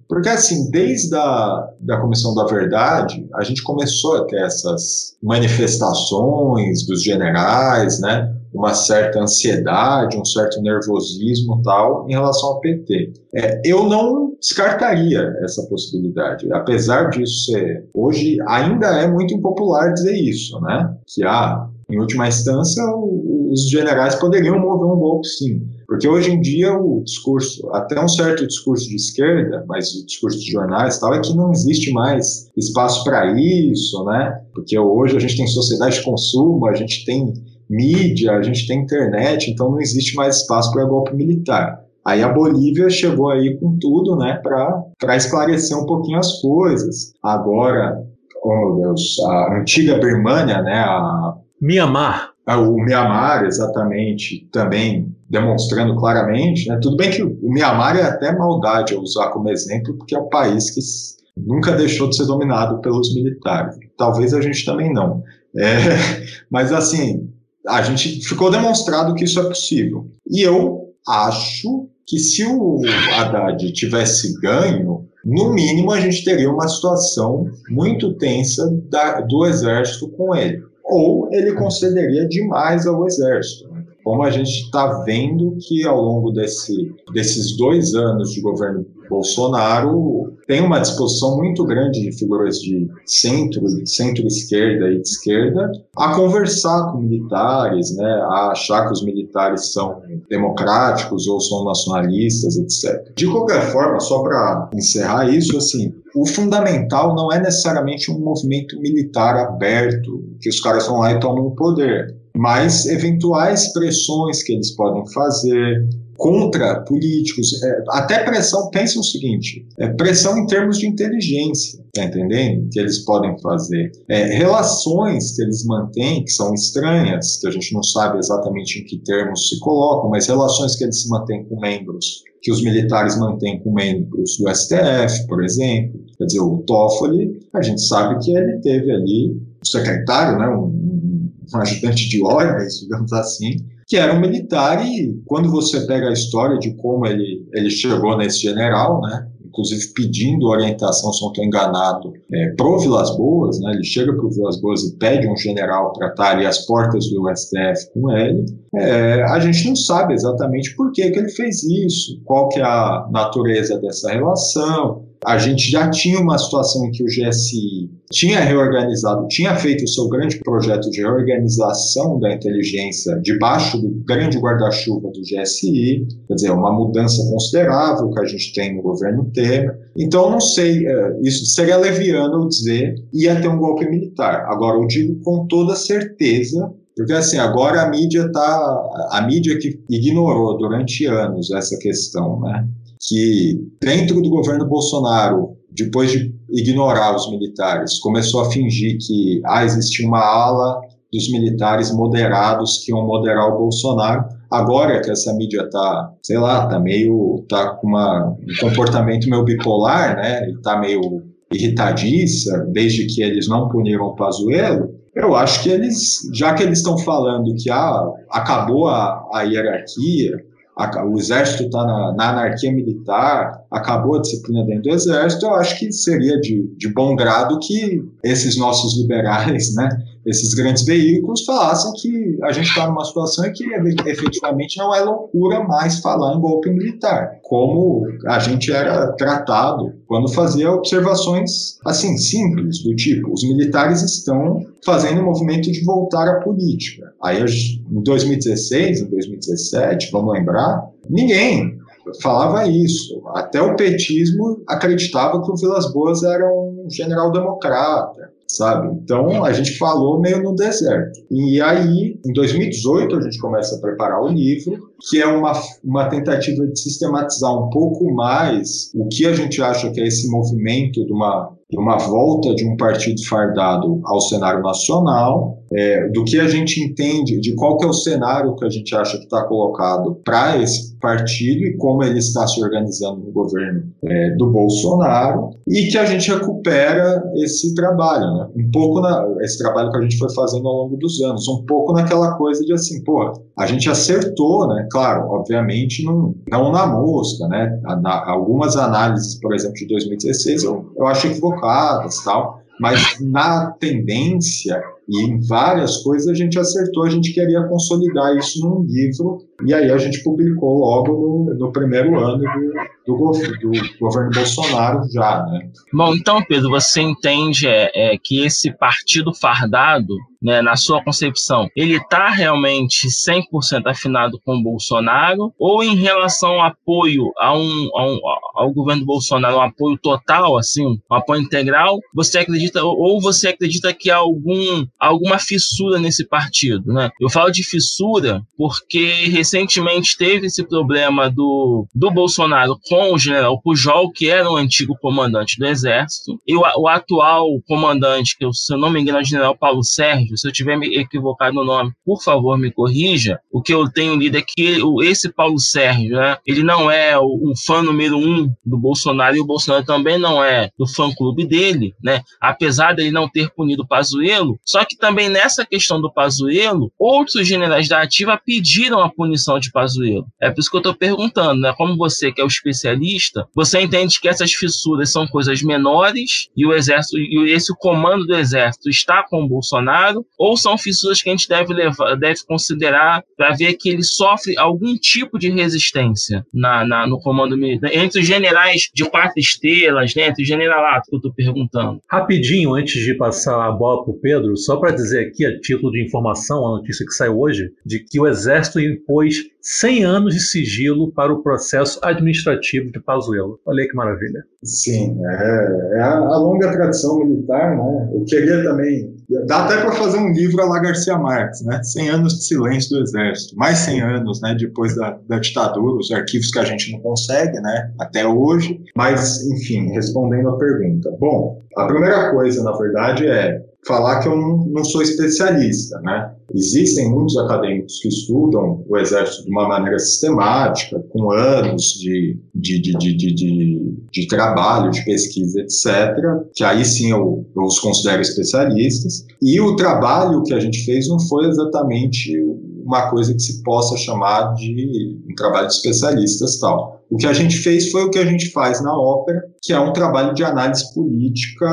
Porque, assim, desde a da Comissão da Verdade, a gente começou a ter essas manifestações dos generais, né? uma certa ansiedade, um certo nervosismo tal em relação ao PT. É, eu não descartaria essa possibilidade, apesar disso ser hoje ainda é muito impopular dizer isso, né? Que há, em última instância, os generais poderiam mover um golpe sim. Porque hoje em dia o discurso, até um certo discurso de esquerda, mas o discurso de jornais tal, é que não existe mais espaço para isso, né? Porque hoje a gente tem sociedade de consumo, a gente tem mídia, a gente tem internet, então não existe mais espaço para golpe militar. Aí a Bolívia chegou aí com tudo, né, para esclarecer um pouquinho as coisas. Agora, oh meu Deus, a antiga Birmania, né, a Mianmar. O Mianmar, exatamente, também demonstrando claramente, né, tudo bem que o Mianmar é até maldade eu usar como exemplo, porque é um país que nunca deixou de ser dominado pelos militares. Talvez a gente também não. É, mas assim, a gente ficou demonstrado que isso é possível. E eu acho que se o Haddad tivesse ganho, no mínimo a gente teria uma situação muito tensa da, do exército com ele. Ou ele concederia demais ao exército. Como a gente está vendo que ao longo desse, desses dois anos de governo Bolsonaro tem uma disposição muito grande de figuras de centro, centro-esquerda e de esquerda a conversar com militares, né, a achar que os militares são democráticos ou são nacionalistas, etc. De qualquer forma, só para encerrar isso, assim, o fundamental não é necessariamente um movimento militar aberto, que os caras vão lá e tomam o poder, mas eventuais pressões que eles podem fazer, contra políticos, é, até pressão, pensem o seguinte, é, pressão em termos de inteligência, tá entendendo? Que eles podem fazer. É, relações que eles mantêm, que são estranhas, que a gente não sabe exatamente em que termos se colocam, mas relações que eles mantêm com membros, que os militares mantêm com membros do STF, por exemplo, quer dizer, o Toffoli, a gente sabe que ele teve ali, o secretário, né, um, um ajudante de ordens, digamos assim, que era um militar e quando você pega a história de como ele, ele chegou nesse general, né, inclusive pedindo orientação, se não estou enganado, é, pro Vilas Boas, né, ele chega para o Vilas Boas e pede um general para estar ali às portas do STF com ele, é, a gente não sabe exatamente por que, que ele fez isso, qual que é a natureza dessa relação, a gente já tinha uma situação em que o GSI tinha reorganizado, tinha feito o seu grande projeto de reorganização da inteligência debaixo do grande guarda-chuva do GSI, quer dizer, uma mudança considerável que a gente tem no governo Temer. Então, não sei, é, isso seria leviano dizer ia ter um golpe militar. Agora, eu digo com toda certeza porque assim, agora a mídia tá. A mídia que ignorou durante anos essa questão, né? Que dentro do governo Bolsonaro, depois de ignorar os militares, começou a fingir que ah, existia uma ala dos militares moderados que iam moderar o Bolsonaro. Agora que essa mídia tá, sei lá, tá meio, tá com uma, um comportamento meio bipolar, né? E tá meio irritadiça, desde que eles não puniram o Pazuello, eu acho que eles, já que eles estão falando que ah, acabou a, a hierarquia, o exército está na, na, anarquia militar, acabou a disciplina dentro do exército, eu acho que seria de, de bom grado que esses nossos liberais, né, esses grandes veículos falassem que a gente está numa situação em que efetivamente não é loucura mais falar em golpe militar, como a gente era tratado quando fazia observações assim simples do tipo os militares estão fazendo o movimento de voltar à política. Aí em 2016, em 2017, vamos lembrar, ninguém falava isso. Até o petismo acreditava que o Vilas Boas era um general democrata sabe? Então a gente falou meio no deserto. E aí, em 2018, a gente começa a preparar o livro, que é uma, uma tentativa de sistematizar um pouco mais o que a gente acha que é esse movimento de uma, de uma volta de um partido fardado ao cenário nacional, é, do que a gente entende, de qual que é o cenário que a gente acha que está colocado para esse partido e como ele está se organizando no governo é, do Bolsonaro e que a gente recupera esse trabalho, né? Um pouco na, esse trabalho que a gente foi fazendo ao longo dos anos, um pouco naquela coisa de assim, pô, a gente acertou, né? Claro, obviamente não, não na mosca, né? Na, algumas análises, por exemplo, de 2016 eu, eu acho equivocadas, tal, mas na tendência e em várias coisas a gente acertou, a gente queria consolidar isso num livro, e aí a gente publicou logo no, no primeiro ano do, do, do, governo Bolsonaro já, né? Bom, então, Pedro, você entende é, é que esse partido fardado, né, na sua concepção, ele está realmente 100% afinado com o Bolsonaro, ou em relação ao apoio a um, a um, ao governo Bolsonaro, um apoio total, assim, um apoio integral, você acredita, ou você acredita que há algum alguma fissura nesse partido, né? Eu falo de fissura porque recentemente teve esse problema do, do Bolsonaro com o general Pujol, que era o antigo comandante do Exército, e o, o atual comandante, que eu, se eu não me engano é o general Paulo Sérgio, se eu tiver me equivocado no nome, por favor me corrija. O que eu tenho lido é que esse Paulo Sérgio, né, ele não é o, o fã número um do Bolsonaro e o Bolsonaro também não é do fã-clube dele, né? Apesar dele não ter punido o Pazuello, só que também nessa questão do Pazuello, outros generais da ativa pediram a punição de Pazuello. É por isso que eu estou perguntando, né? Como você que é o especialista, você entende que essas fissuras são coisas menores e o exército e esse comando do exército está com o Bolsonaro, ou são fissuras que a gente deve levar, deve considerar para ver que ele sofre algum tipo de resistência na, na no comando militar entre os generais de quatro estrelas, né? Entre o generalato que eu estou perguntando. Rapidinho antes de passar a bola para o Pedro, só para dizer aqui, a título de informação, a notícia que saiu hoje, de que o Exército impôs 100 anos de sigilo para o processo administrativo de Pazuello. Olha aí que maravilha. Sim, é, é a, a, longa tradição militar, né? Eu queria também. Dá até para fazer um livro a la Garcia Marques, né? 100 anos de silêncio do Exército. Mais 100 anos, né? Depois da, da ditadura, os arquivos que a gente não consegue, né? Até hoje. Mas, enfim, respondendo a pergunta. Bom, a primeira coisa, na verdade, é falar que eu não, sou especialista, né? Existem muitos acadêmicos que estudam o exército de uma maneira sistemática, com anos de, de, de, de, trabalho, de pesquisa, etc., que aí sim eu os considero especialistas. E o trabalho que a gente fez não foi exatamente uma coisa que se possa chamar de um trabalho de especialistas tal. O que a gente fez foi o que a gente faz na ópera, que é um trabalho de análise política,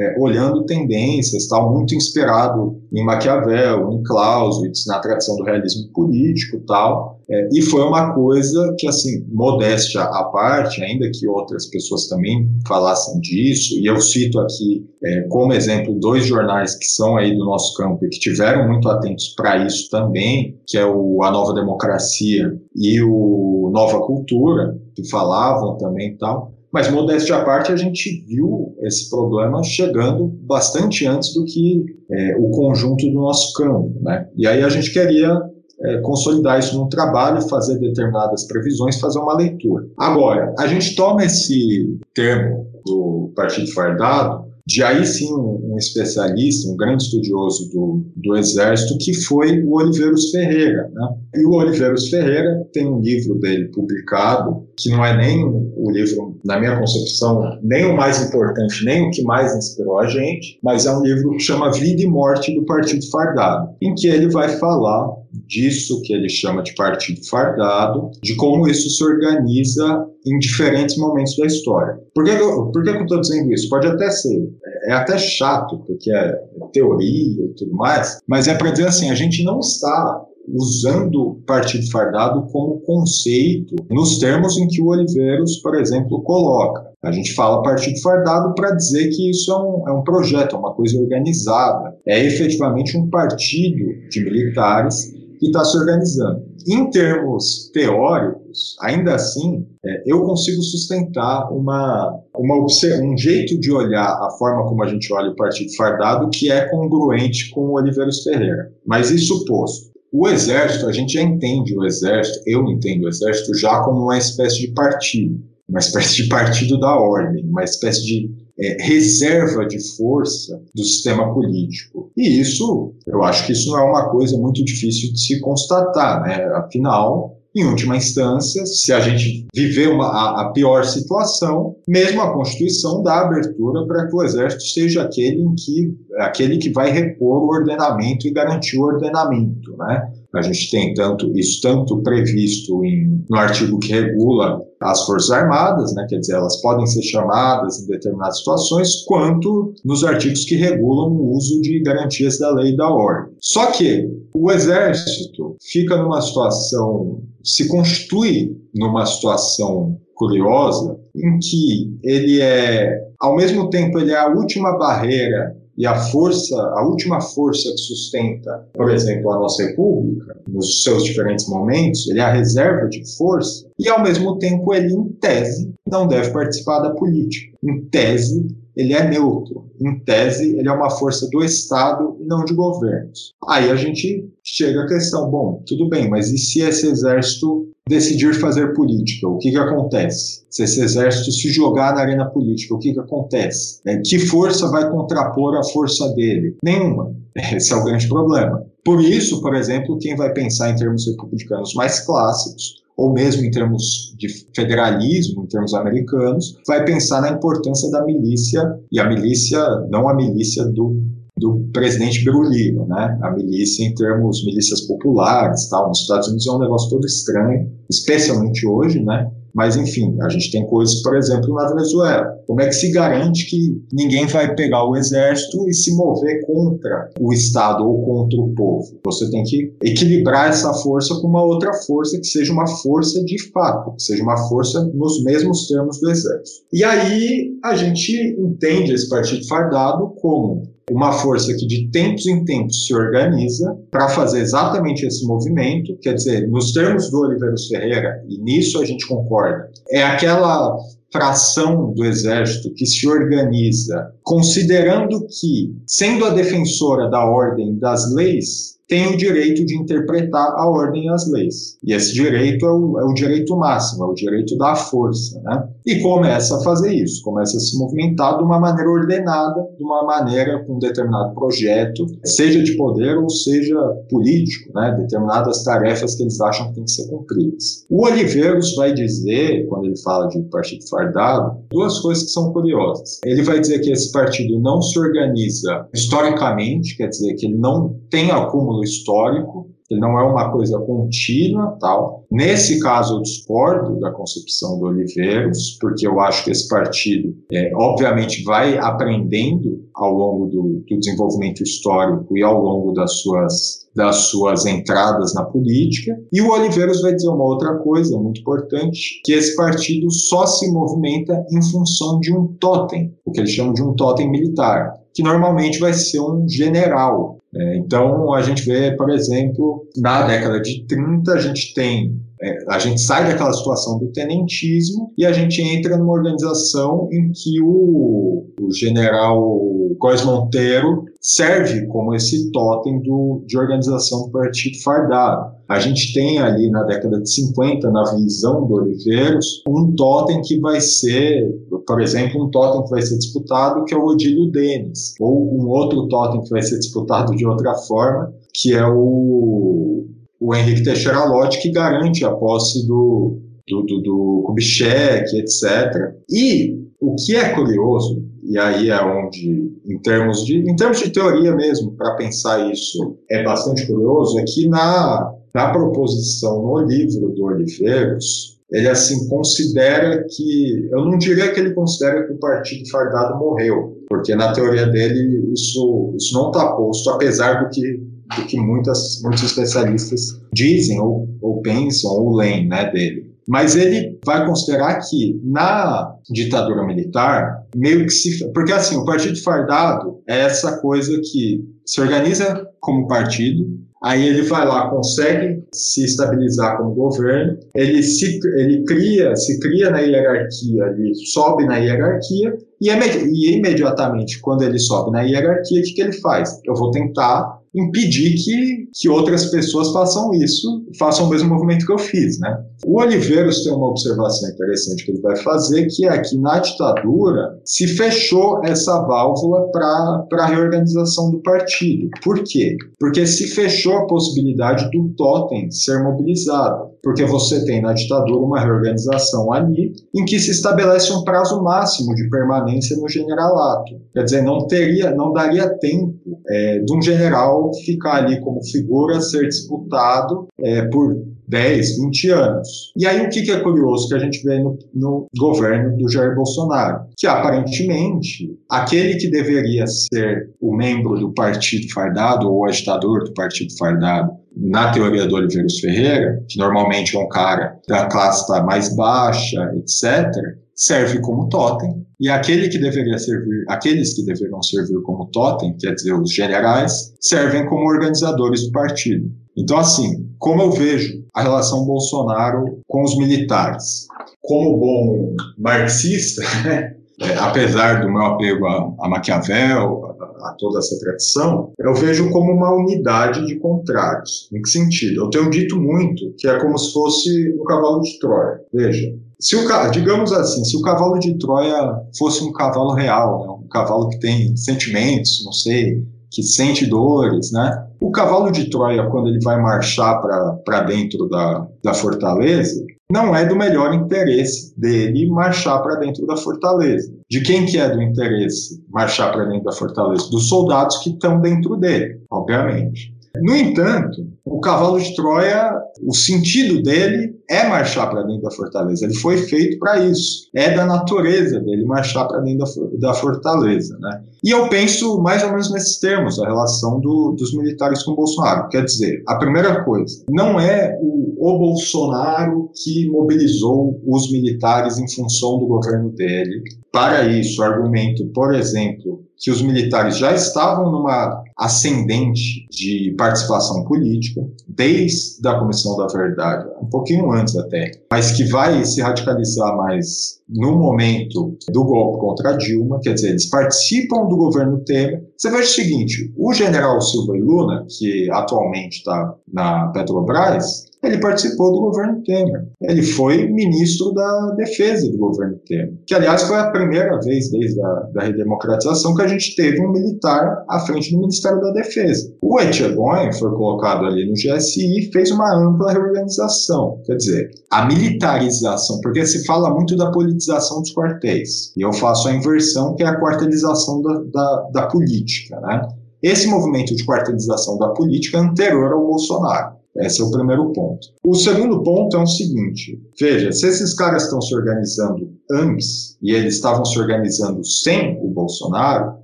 é, olhando tendências, tal, muito inspirado em Maquiavel, em Clausewitz, na tradição do realismo político, tal. É, e foi uma coisa que, assim, modéstia à parte, ainda que outras pessoas também falassem disso, e eu cito aqui é, como exemplo dois jornais que são aí do nosso campo e que tiveram muito atentos para isso também, que é o A Nova Democracia e o Nova Cultura, que falavam também tal. Mas, modéstia à parte, a gente viu esse problema chegando bastante antes do que é, o conjunto do nosso campo. Né? E aí a gente queria é, consolidar isso num trabalho, fazer determinadas previsões, fazer uma leitura. Agora, a gente toma esse termo do partido fardado de aí sim um, um, especialista, um grande estudioso do, do Exército, que foi o Oliveiros Ferreira. Né? E o Oliveiros Ferreira tem um livro dele publicado, que não é nem o livro, na minha concepção, nem o mais importante, nem o que mais inspirou a gente, mas é um livro que chama Vida e Morte do Partido Fardado, em que ele vai falar disso que ele chama de partido fardado, de como isso se organiza em diferentes momentos da história. Por que, eu, por que eu estou dizendo isso? Pode até ser, é até chato, porque é teoria e tudo mais, mas é para dizer assim, a gente não está usando partido fardado como conceito nos termos em que o Oliveiros, por exemplo, coloca. A gente fala partido fardado para dizer que isso é um, é um projeto, é uma coisa organizada, é efetivamente um partido de militares que está se organizando. Em termos teóricos, ainda assim, é, eu consigo sustentar uma, uma um jeito de olhar a forma como a gente olha o partido fardado que é congruente com o Oliveiros Ferreira. Mas isso posto, o exército, a gente já entende o exército, eu entendo o exército já como uma espécie de partido, uma espécie de partido da ordem, uma espécie de é, reserva de força do sistema político. E isso, eu acho que isso não é uma coisa muito difícil de se constatar, né? Afinal, em última instância, se a gente viver uma, a, a, pior situação, mesmo a Constituição dá abertura para que o Exército seja aquele, em que, aquele que vai repor o ordenamento e garantir o ordenamento. Né? A gente tem tanto isso tanto previsto em, no artigo que regula as Forças Armadas, né, quer dizer, elas podem ser chamadas em determinadas situações, quanto nos artigos que regulam o uso de garantias da lei e da ordem. Só que o Exército fica numa situação, se constitui numa situação curiosa, em que ele é, ao mesmo tempo, ele é a última barreira e a força, a última força que sustenta, por exemplo, a nossa república, nos seus diferentes momentos, ele é a reserva de força, e ao mesmo tempo ele, em tese, não deve participar da política. Em tese, ele é neutro. Em tese, ele é uma força do Estado e não de governos. Aí a gente chega à questão, bom, tudo bem, mas e se esse exército decidir fazer política, o que, que acontece? Se esse exército se jogar na arena política, o que, que acontece? É, que força vai contrapor a força dele? Nenhuma. Esse é o grande problema. Por isso, por exemplo, quem vai pensar em termos republicanos mais clássicos, ou mesmo em termos de federalismo, em termos americanos, vai pensar na importância da milícia, e a milícia, não a milícia do do presidente Berulino, né? A milícia em termos milícias populares, tal. Nos Estados Unidos é um negócio todo estranho, especialmente hoje, né? Mas, enfim, a gente tem coisas, por exemplo, na Venezuela. Como é que se garante que ninguém vai pegar o exército e se mover contra o Estado ou contra o povo? Você tem que equilibrar essa força com uma outra força que seja uma força de fato, que seja uma força nos mesmos termos do exército. E aí a gente entende esse partido fardado como uma força que de tempos em tempos se organiza para fazer exatamente esse movimento, quer dizer, nos termos do Oliveiros Ferreira, e nisso a gente concorda, é aquela fração do exército que se organiza considerando que, sendo a defensora da ordem das leis, tem o direito de interpretar a ordem e as leis. E esse direito é o, é o, direito máximo, é o direito da força. Né? E começa a fazer isso, começa a se movimentar de uma maneira ordenada, de uma maneira com um determinado projeto, seja de poder ou seja político, né? determinadas tarefas que eles acham que têm que ser cumpridas. O Oliveiros vai dizer, quando ele fala de partido fardado, duas coisas que são curiosas. Ele vai dizer que esse partido não se organiza historicamente, quer dizer, que ele não tem acúmulo histórico, ele não é uma coisa contínua, tal. Nesse caso, eu discordo da concepção do Oliveiros, porque eu acho que esse partido, é, obviamente, vai aprendendo ao longo do, do, desenvolvimento histórico e ao longo das suas, das suas entradas na política. E o Oliveiros vai dizer uma outra coisa muito importante, que esse partido só se movimenta em função de um totem, o que eles chamam de um totem militar, que normalmente vai ser um general, é, então, a gente vê, por exemplo, na década de 30, a gente tem é, a gente sai daquela situação do tenentismo e a gente entra numa organização em que o, o general Góes Monteiro serve como esse totem do, de organização do Partido Fardado. A gente tem ali na década de 50, na visão do Oliveiros, um totem que vai ser, por exemplo, um totem que vai ser disputado, que é o Odílio Denis, ou um outro totem que vai ser disputado de outra forma, que é o o Henrique Teixeira Lott, que garante a posse do, do, do, do Kubitschek, etc. E o que é curioso, e aí é onde, em termos de, em termos de teoria mesmo, para pensar isso, é bastante curioso, é que na, na proposição no livro do Oliveiros, ele assim considera que, eu não diria que ele considera que o partido fardado morreu, porque na teoria dele isso, isso não está posto, apesar do que do que muitas, muitos especialistas dizem ou, ou pensam ou leem né, dele. Mas ele vai considerar que na ditadura militar, meio que se. Porque assim, o partido fardado é essa coisa que se organiza como partido, aí ele vai lá, consegue se estabilizar como governo, ele se ele cria, se cria na hierarquia, ele sobe na hierarquia, e, e imediatamente, quando ele sobe na hierarquia, o que, que ele faz? Eu vou tentar impedir que, que outras pessoas façam isso, façam o mesmo movimento que eu fiz, né? O Oliveiros tem uma observação interessante que ele vai fazer, que é que na ditadura se fechou essa válvula para a reorganização do partido. Por quê? Porque se fechou a possibilidade do totem ser mobilizado. Porque você tem na ditadura uma reorganização ali em que se estabelece um prazo máximo de permanência no generalato. Quer dizer, não teria, não daria tempo é, de um general ficar ali como figura, ser disputado é, por 10, 20 anos. E aí o que, é curioso que a gente vê no, no, governo do Jair Bolsonaro? Que aparentemente aquele que deveria ser o membro do partido fardado ou o agitador do partido fardado na teoria do Oliveiros Ferreira, que normalmente é um cara da classe mais baixa, etc., serve como totem, e aquele que deveria servir, aqueles que deveriam servir como totem, quer dizer, os generais, servem como organizadores do partido. Então, assim, como eu vejo a relação Bolsonaro com os militares? Como bom marxista, né? é, apesar do meu apego a, a Maquiavel, a, a, toda essa tradição, eu vejo como uma unidade de contrários. Em que sentido? Eu tenho dito muito que é como se fosse um cavalo de Troia. Veja, se o, digamos assim, se o cavalo de Troia fosse um cavalo real, né? um cavalo que tem sentimentos, não sei, que sente dores, né? O cavalo de Troia, quando ele vai marchar para dentro da, da fortaleza, não é do melhor interesse dele marchar para dentro da fortaleza. De quem que é do interesse marchar para dentro da fortaleza? Dos soldados que estão dentro dele, obviamente. No entanto, o cavalo de Troia, o sentido dele é marchar para dentro da fortaleza. Ele foi feito para isso. É da natureza dele marchar para dentro da, fortaleza. Né? E eu penso mais ou menos nesses termos, a relação do, dos militares com Bolsonaro. Quer dizer, a primeira coisa, não é o, o Bolsonaro que mobilizou os militares em função do governo dele. Para isso, argumento, por exemplo, que os militares já estavam numa ascendente de participação política, desde a Comissão da Verdade, um pouquinho antes até, mas que vai se radicalizar mais no momento do golpe contra Dilma, quer dizer, eles participam do governo Temer. Você veja o seguinte, o general Silva e Luna, que atualmente está na Petrobras, ele participou do governo Temer. Ele foi ministro da Defesa do governo Temer. Que, aliás, foi a primeira vez desde a da redemocratização que a gente teve um militar à frente do Ministério da Defesa. O Etchegoyen foi colocado ali no GSI e fez uma ampla reorganização. Quer dizer, a militarização, porque se fala muito da politização dos quartéis. E eu faço a inversão, que é a quartelização da, da, da política. Né? Esse movimento de quartelização da política é anterior ao Bolsonaro. Esse é o primeiro ponto. O segundo ponto é o seguinte: veja, se esses caras estão se organizando antes e eles estavam se organizando sem o Bolsonaro,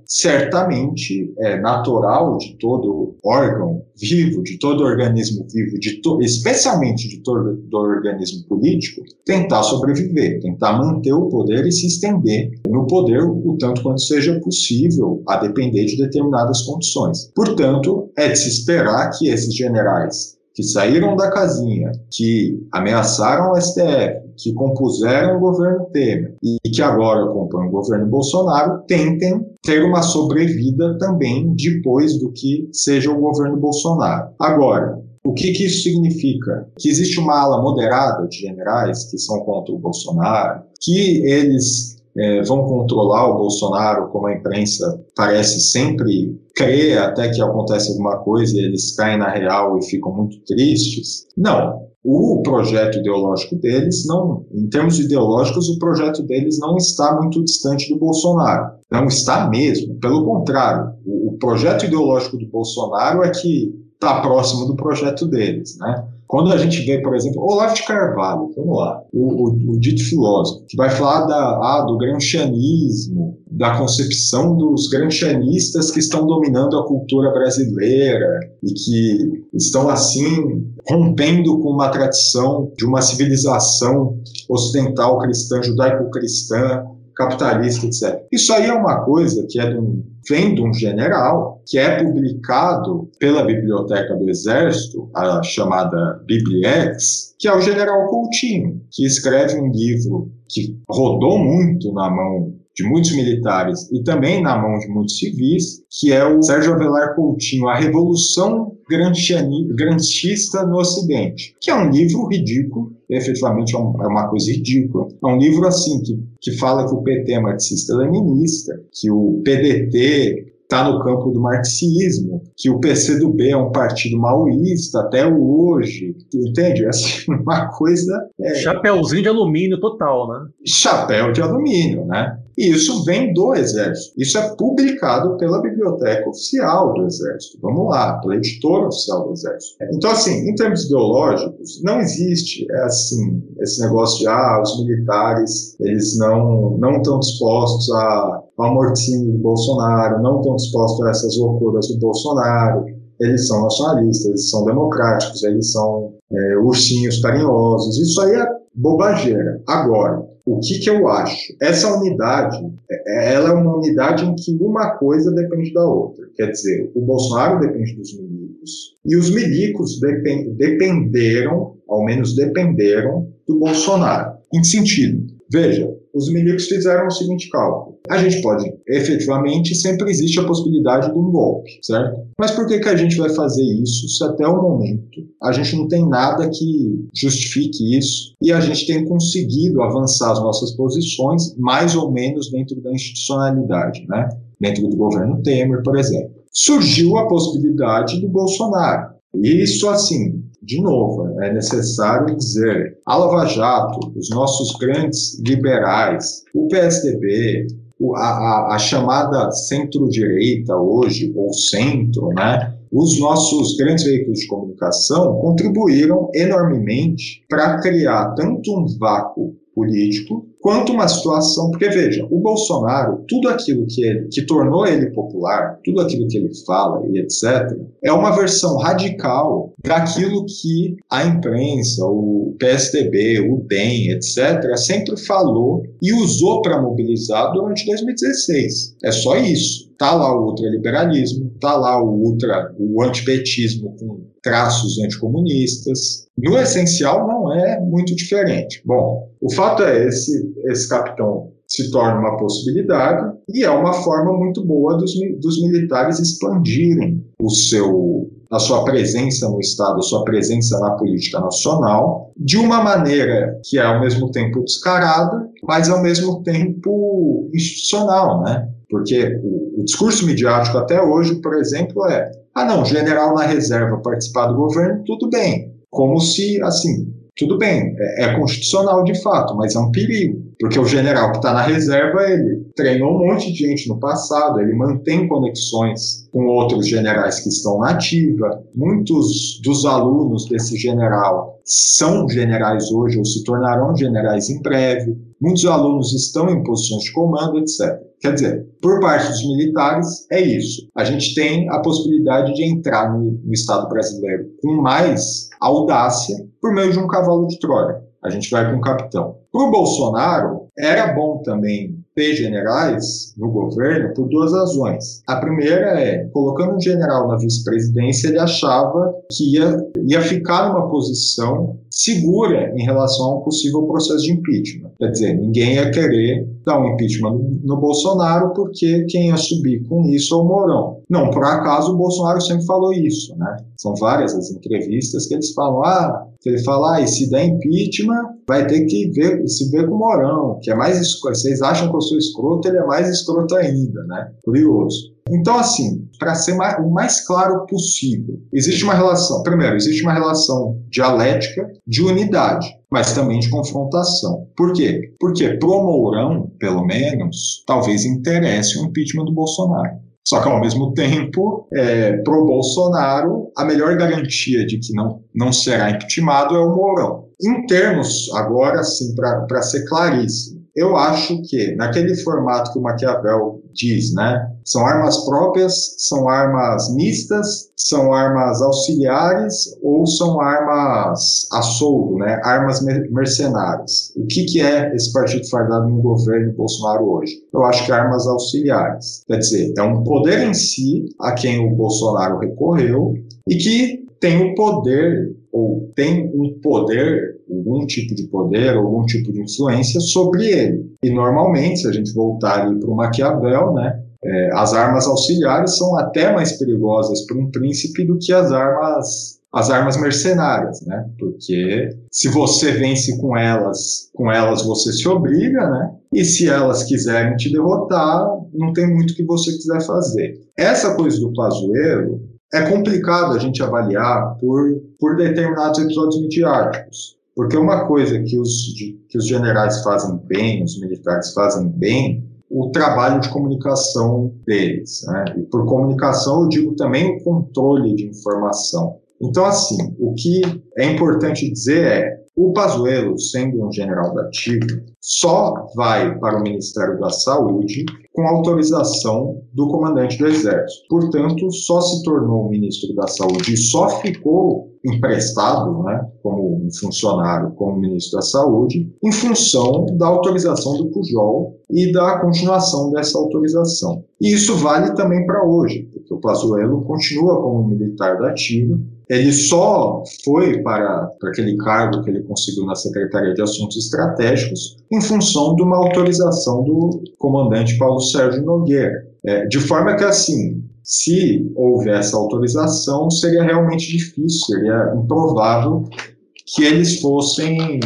certamente é natural de todo órgão vivo, de todo organismo vivo, de to especialmente de todo organismo político, tentar sobreviver, tentar manter o poder e se estender no poder o tanto quanto seja possível, a depender de determinadas condições. Portanto, é de se esperar que esses generais que saíram da casinha, que ameaçaram o STF, que compuseram o governo Temer e que agora compõem o governo Bolsonaro, tentem ter uma sobrevida também depois do que seja o governo Bolsonaro. Agora, o que, que, isso significa? Que existe uma ala moderada de generais que são contra o Bolsonaro, que eles é, vão controlar o Bolsonaro, como a imprensa parece sempre crer até que acontece alguma coisa e eles caem na real e ficam muito tristes. Não. O projeto ideológico deles, não, em termos ideológicos, o projeto deles não está muito distante do Bolsonaro. Não está mesmo. Pelo contrário, o, o projeto ideológico do Bolsonaro é que está próximo do projeto deles, né? Quando a gente vê, por exemplo, Olavo de Carvalho, vamos lá, o, o, o dito filósofo, que vai falar da, ah, do gramscianismo, da concepção dos gramscianistas que estão dominando a cultura brasileira e que estão, assim, rompendo com uma tradição de uma civilização ocidental cristã, judaico-cristã, capitalista, etc. Isso aí é uma coisa que é de um, vem de um general que é publicado pela Biblioteca do Exército, a chamada Bibliex, que é o general Coutinho, que escreve um livro que rodou muito na mão de muitos militares e também na mão de muitos civis, que é o Sérgio Avelar Coutinho, A Revolução Grantista no Ocidente, que é um livro ridículo, efetivamente é, é uma coisa ridícula. É um livro assim que, que fala que o PT é marxista-leninista, que o PDT está no campo do marxismo, que o PCdoB é um partido maoísta até hoje, entende? Assim, uma coisa... É... Chapeuzinho de alumínio total, né? Chapéu de alumínio, né? E isso vem do Exército. Isso é publicado pela Biblioteca Oficial do Exército. Vamos lá, pela editora oficial do Exército. Então, assim, em termos ideológicos, não existe é assim esse negócio de ah, os militares eles não não estão dispostos a ao morticínio do Bolsonaro, não estão dispostos a essas loucuras do Bolsonaro. Eles são nacionalistas, eles são democráticos, eles são é, ursinhos carinhosos. Isso aí é bobageira. Agora, o que, que eu acho? Essa unidade, é, ela é uma unidade em que uma coisa depende da outra. Quer dizer, o Bolsonaro depende dos milicos e os milicos dependeram, ao menos dependeram, do Bolsonaro. Em que sentido? Veja, os milicos fizeram o seguinte cálculo. A gente pode, efetivamente, sempre existe a possibilidade de um golpe, certo? Mas por que, que a gente vai fazer isso se até o momento a gente não tem nada que justifique isso e a gente tem conseguido avançar as nossas posições mais ou menos dentro da institucionalidade, né? Dentro do governo Temer, por exemplo. Surgiu a possibilidade do Bolsonaro. Isso, assim, de novo, é necessário dizer, a Lava Jato, os nossos grandes liberais, o PSDB, a, a, a chamada centro-direita hoje, ou centro, né? os nossos grandes veículos de comunicação contribuíram enormemente para criar tanto um vácuo político quanto uma situação, porque veja, o Bolsonaro, tudo aquilo que ele, que tornou ele popular, tudo aquilo que ele fala e etc, é uma versão radical daquilo que a imprensa, o PSDB, o DEM, etc, sempre falou e usou para mobilizar durante 2016. É só isso. Tá lá o ultraliberalismo, tá lá o ultra, o antipetismo com traços anticomunistas. No essencial não é muito diferente. Bom, o fato é esse esse capitão se torna uma possibilidade e é uma forma muito boa dos, dos militares expandirem o seu a sua presença no Estado, sua presença na política nacional, de uma maneira que é ao mesmo tempo descarada, mas ao mesmo tempo institucional, né? Porque o, o discurso midiático até hoje, por exemplo, é: ah, não, general na reserva participar do governo, tudo bem. Como se, assim, tudo bem, é, é constitucional de fato, mas é um perigo. Porque o general que está na reserva, ele treinou um monte de gente no passado, ele mantém conexões com outros generais que estão na ativa. Muitos dos alunos desse general são generais hoje ou se tornarão generais em breve. Muitos alunos estão em posições de comando, etc. Quer dizer, por parte dos militares, é isso. A gente tem a possibilidade de entrar no, no Estado brasileiro com mais audácia por meio de um cavalo de Troia. A gente vai com o capitão. Para o Bolsonaro, era bom também ter generais no governo por duas razões. A primeira é, colocando um general na vice-presidência, ele achava que ia, ia ficar numa posição segura em relação a um possível processo de impeachment. Quer dizer, ninguém ia querer dar um impeachment no, Bolsonaro porque quem ia subir com isso é o Mourão. Não, por acaso o Bolsonaro sempre falou isso, né? São várias as entrevistas que eles falam, ah, que ele fala, ah, e se der impeachment, vai ter que ver, se ver com o Morão, que é mais vocês acham que eu sou escroto, ele é mais escroto ainda, né? Curioso. Então, assim, para ser mais, o mais claro possível, existe uma relação, primeiro, existe uma relação dialética de unidade, mas também de confrontação. Por quê? Porque pro Mourão, pelo menos, talvez interesse o impeachment do Bolsonaro. Só que, ao mesmo tempo, é, pro Bolsonaro, a melhor garantia de que não, não será impeachmentado é o Mourão. Em termos, agora sim, para ser claríssimo, eu acho que naquele formato que o Maquiavel diz, né? São armas próprias, são armas mistas, são armas auxiliares ou são armas a soldo, né? Armas mercenárias. O que, que é esse partido fardado no governo Bolsonaro hoje? Eu acho que armas auxiliares. Quer dizer, é um poder em si a quem o Bolsonaro recorreu e que tem o poder ou tem um poder algum tipo de poder, algum tipo de influência sobre ele. E normalmente, se a gente voltar para o Maquiavel, né, é, as armas auxiliares são até mais perigosas para um príncipe do que as armas as armas mercenárias, né? Porque se você vence com elas, com elas você se obriga, né? E se elas quiserem te derrotar, não tem muito que você quiser fazer. Essa coisa do Pazuello é complicado a gente avaliar por, por determinados episódios midiáticos. Porque uma coisa que os, que os generais fazem bem, os militares fazem bem, o trabalho de comunicação deles. Né? E por comunicação eu digo também o controle de informação. Então, assim, o que é importante dizer é o Pazuello, sendo um general da ativa, só vai para o Ministério da Saúde com autorização do comandante do Exército. Portanto, só se tornou ministro da Saúde e só ficou emprestado, né, como um funcionário, como ministro da Saúde, em função da autorização do Pujol e da continuação dessa autorização. E isso vale também para hoje, porque o Pazuello continua como militar da ativa, ele só foi para, para aquele cargo que ele conseguiu na Secretaria de Assuntos Estratégicos em função de uma autorização do comandante Paulo Sérgio Nogueira. É, de forma que, assim, se houve essa autorização, seria realmente difícil, seria improvável que eles fossem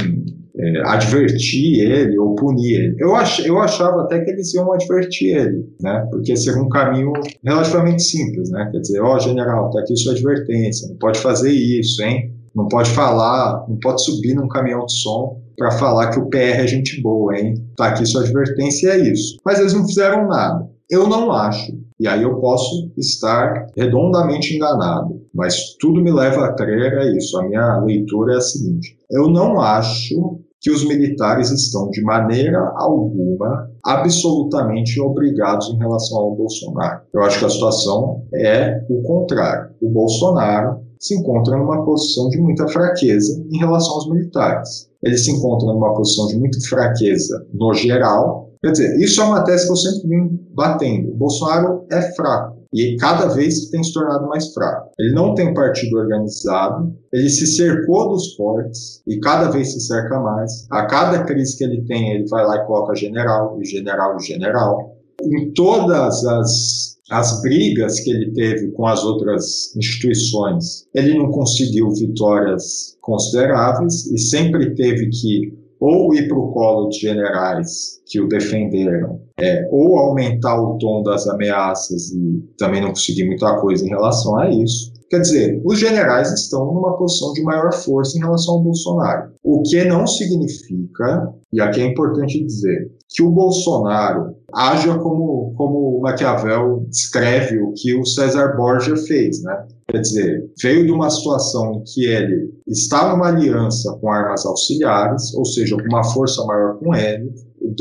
é, advertir ele ou punir ele. Eu, ach, eu achava até que eles iam advertir ele, né? Porque seria um caminho relativamente simples, né? Quer dizer, ó, oh, general, tá aqui sua advertência, não pode fazer isso, hein? Não pode falar, não pode subir num caminhão de som para falar que o PR é gente boa, hein? Tá aqui sua advertência é isso. Mas eles não fizeram nada. Eu não acho, e aí eu posso estar redondamente enganado, mas tudo me leva a crer é isso. A minha leitura é a seguinte: eu não acho que os militares estão, de maneira alguma, absolutamente obrigados em relação ao Bolsonaro. Eu acho que a situação é o contrário. O Bolsonaro se encontra numa posição de muita fraqueza em relação aos militares. Ele se encontra numa posição de muita fraqueza no geral. Quer dizer, isso é uma tese que eu sempre vim batendo. O Bolsonaro é fraco e cada vez tem se tornado mais fraco. Ele não tem partido organizado, ele se cercou dos fortes e cada vez se cerca mais. A cada crise que ele tem, ele vai lá e coloca general, e general, e general. Em todas as, as brigas que ele teve com as outras instituições, ele não conseguiu vitórias consideráveis e sempre teve que ou ir para o colo de generais que o defenderam, é, ou aumentar o tom das ameaças e também não conseguir muita coisa em relação a isso. Quer dizer, os generais estão numa posição de maior força em relação ao Bolsonaro. O que não significa, e aqui é importante dizer, que o Bolsonaro haja como, como o Maquiavel descreve o que o César Borgia fez, né? Quer dizer, veio de uma situação em que ele está numa aliança com armas auxiliares, ou seja, com uma força maior com ele,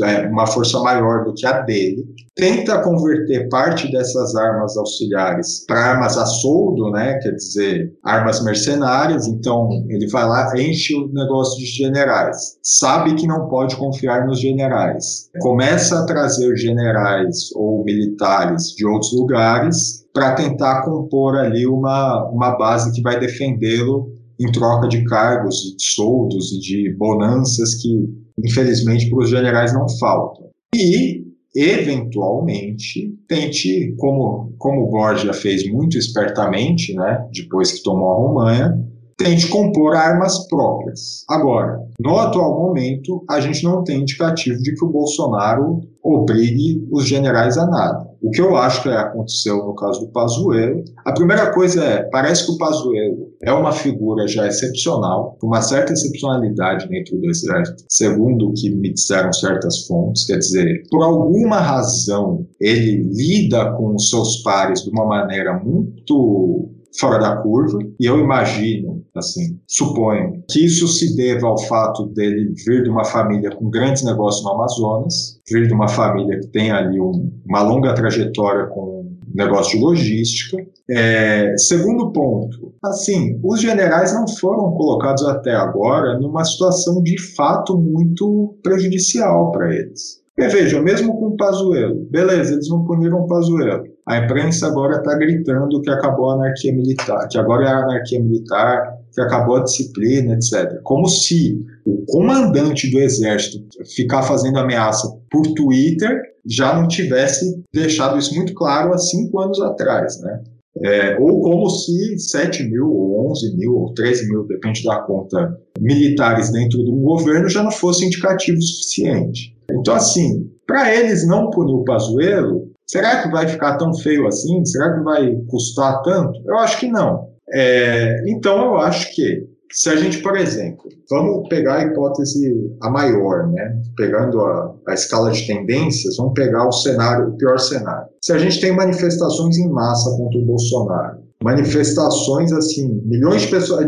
é, uma força maior do que a dele, tenta converter parte dessas armas auxiliares para armas a soldo, né? Quer dizer, armas mercenárias. Então ele vai lá, enche o negócio de generais, sabe que não pode confiar nos generais, começa a trazer generais ou militares de outros lugares para tentar compor ali uma, uma base que vai defendê-lo em troca de cargos, de soldos e de bonanças que, infelizmente, para os generais não faltam. E, eventualmente, tente, como, como Borgia fez muito espertamente, né, depois que tomou a Romanha, tente compor armas próprias. Agora, no atual momento, a gente não tem indicativo de que o Bolsonaro obrigue os generais a nada. O que eu acho que aconteceu no caso do Pazuello, a primeira coisa é, parece que o Pazuello é uma figura já excepcional, com uma certa excepcionalidade dentro do exército, segundo o que me disseram certas fontes, quer dizer, por alguma razão ele lida com os seus pares de uma maneira muito fora da curva, e eu imagino, assim, suponho, que isso se deva ao fato dele vir de uma família com grandes negócios no Amazonas, vir de uma família que tem ali um, uma longa trajetória com negócio de logística. É, segundo ponto, assim, os generais não foram colocados até agora numa situação de fato muito prejudicial para eles. Porque veja, mesmo com o Pazuello, beleza, eles não puniram o Pazuello. A imprensa agora está gritando que acabou a anarquia militar, que agora é a anarquia militar, que acabou a disciplina, etc. Como se o comandante do exército ficar fazendo ameaça por Twitter já não tivesse deixado isso muito claro há cinco anos atrás, né? É, ou como se 7 mil, ou 11 mil, ou 13 mil, depende da conta, militares dentro do governo já não fosse indicativo suficiente. Então, assim, para eles não punir o Pazuello, será que vai ficar tão feio assim? Será que vai custar tanto? Eu acho que não. É, então, eu acho que se a gente, por exemplo, vamos pegar a hipótese a maior, né? Pegando a, a, escala de tendências, vamos pegar o cenário, o pior cenário. Se a gente tem manifestações em massa contra o Bolsonaro, manifestações assim, milhões de pessoas.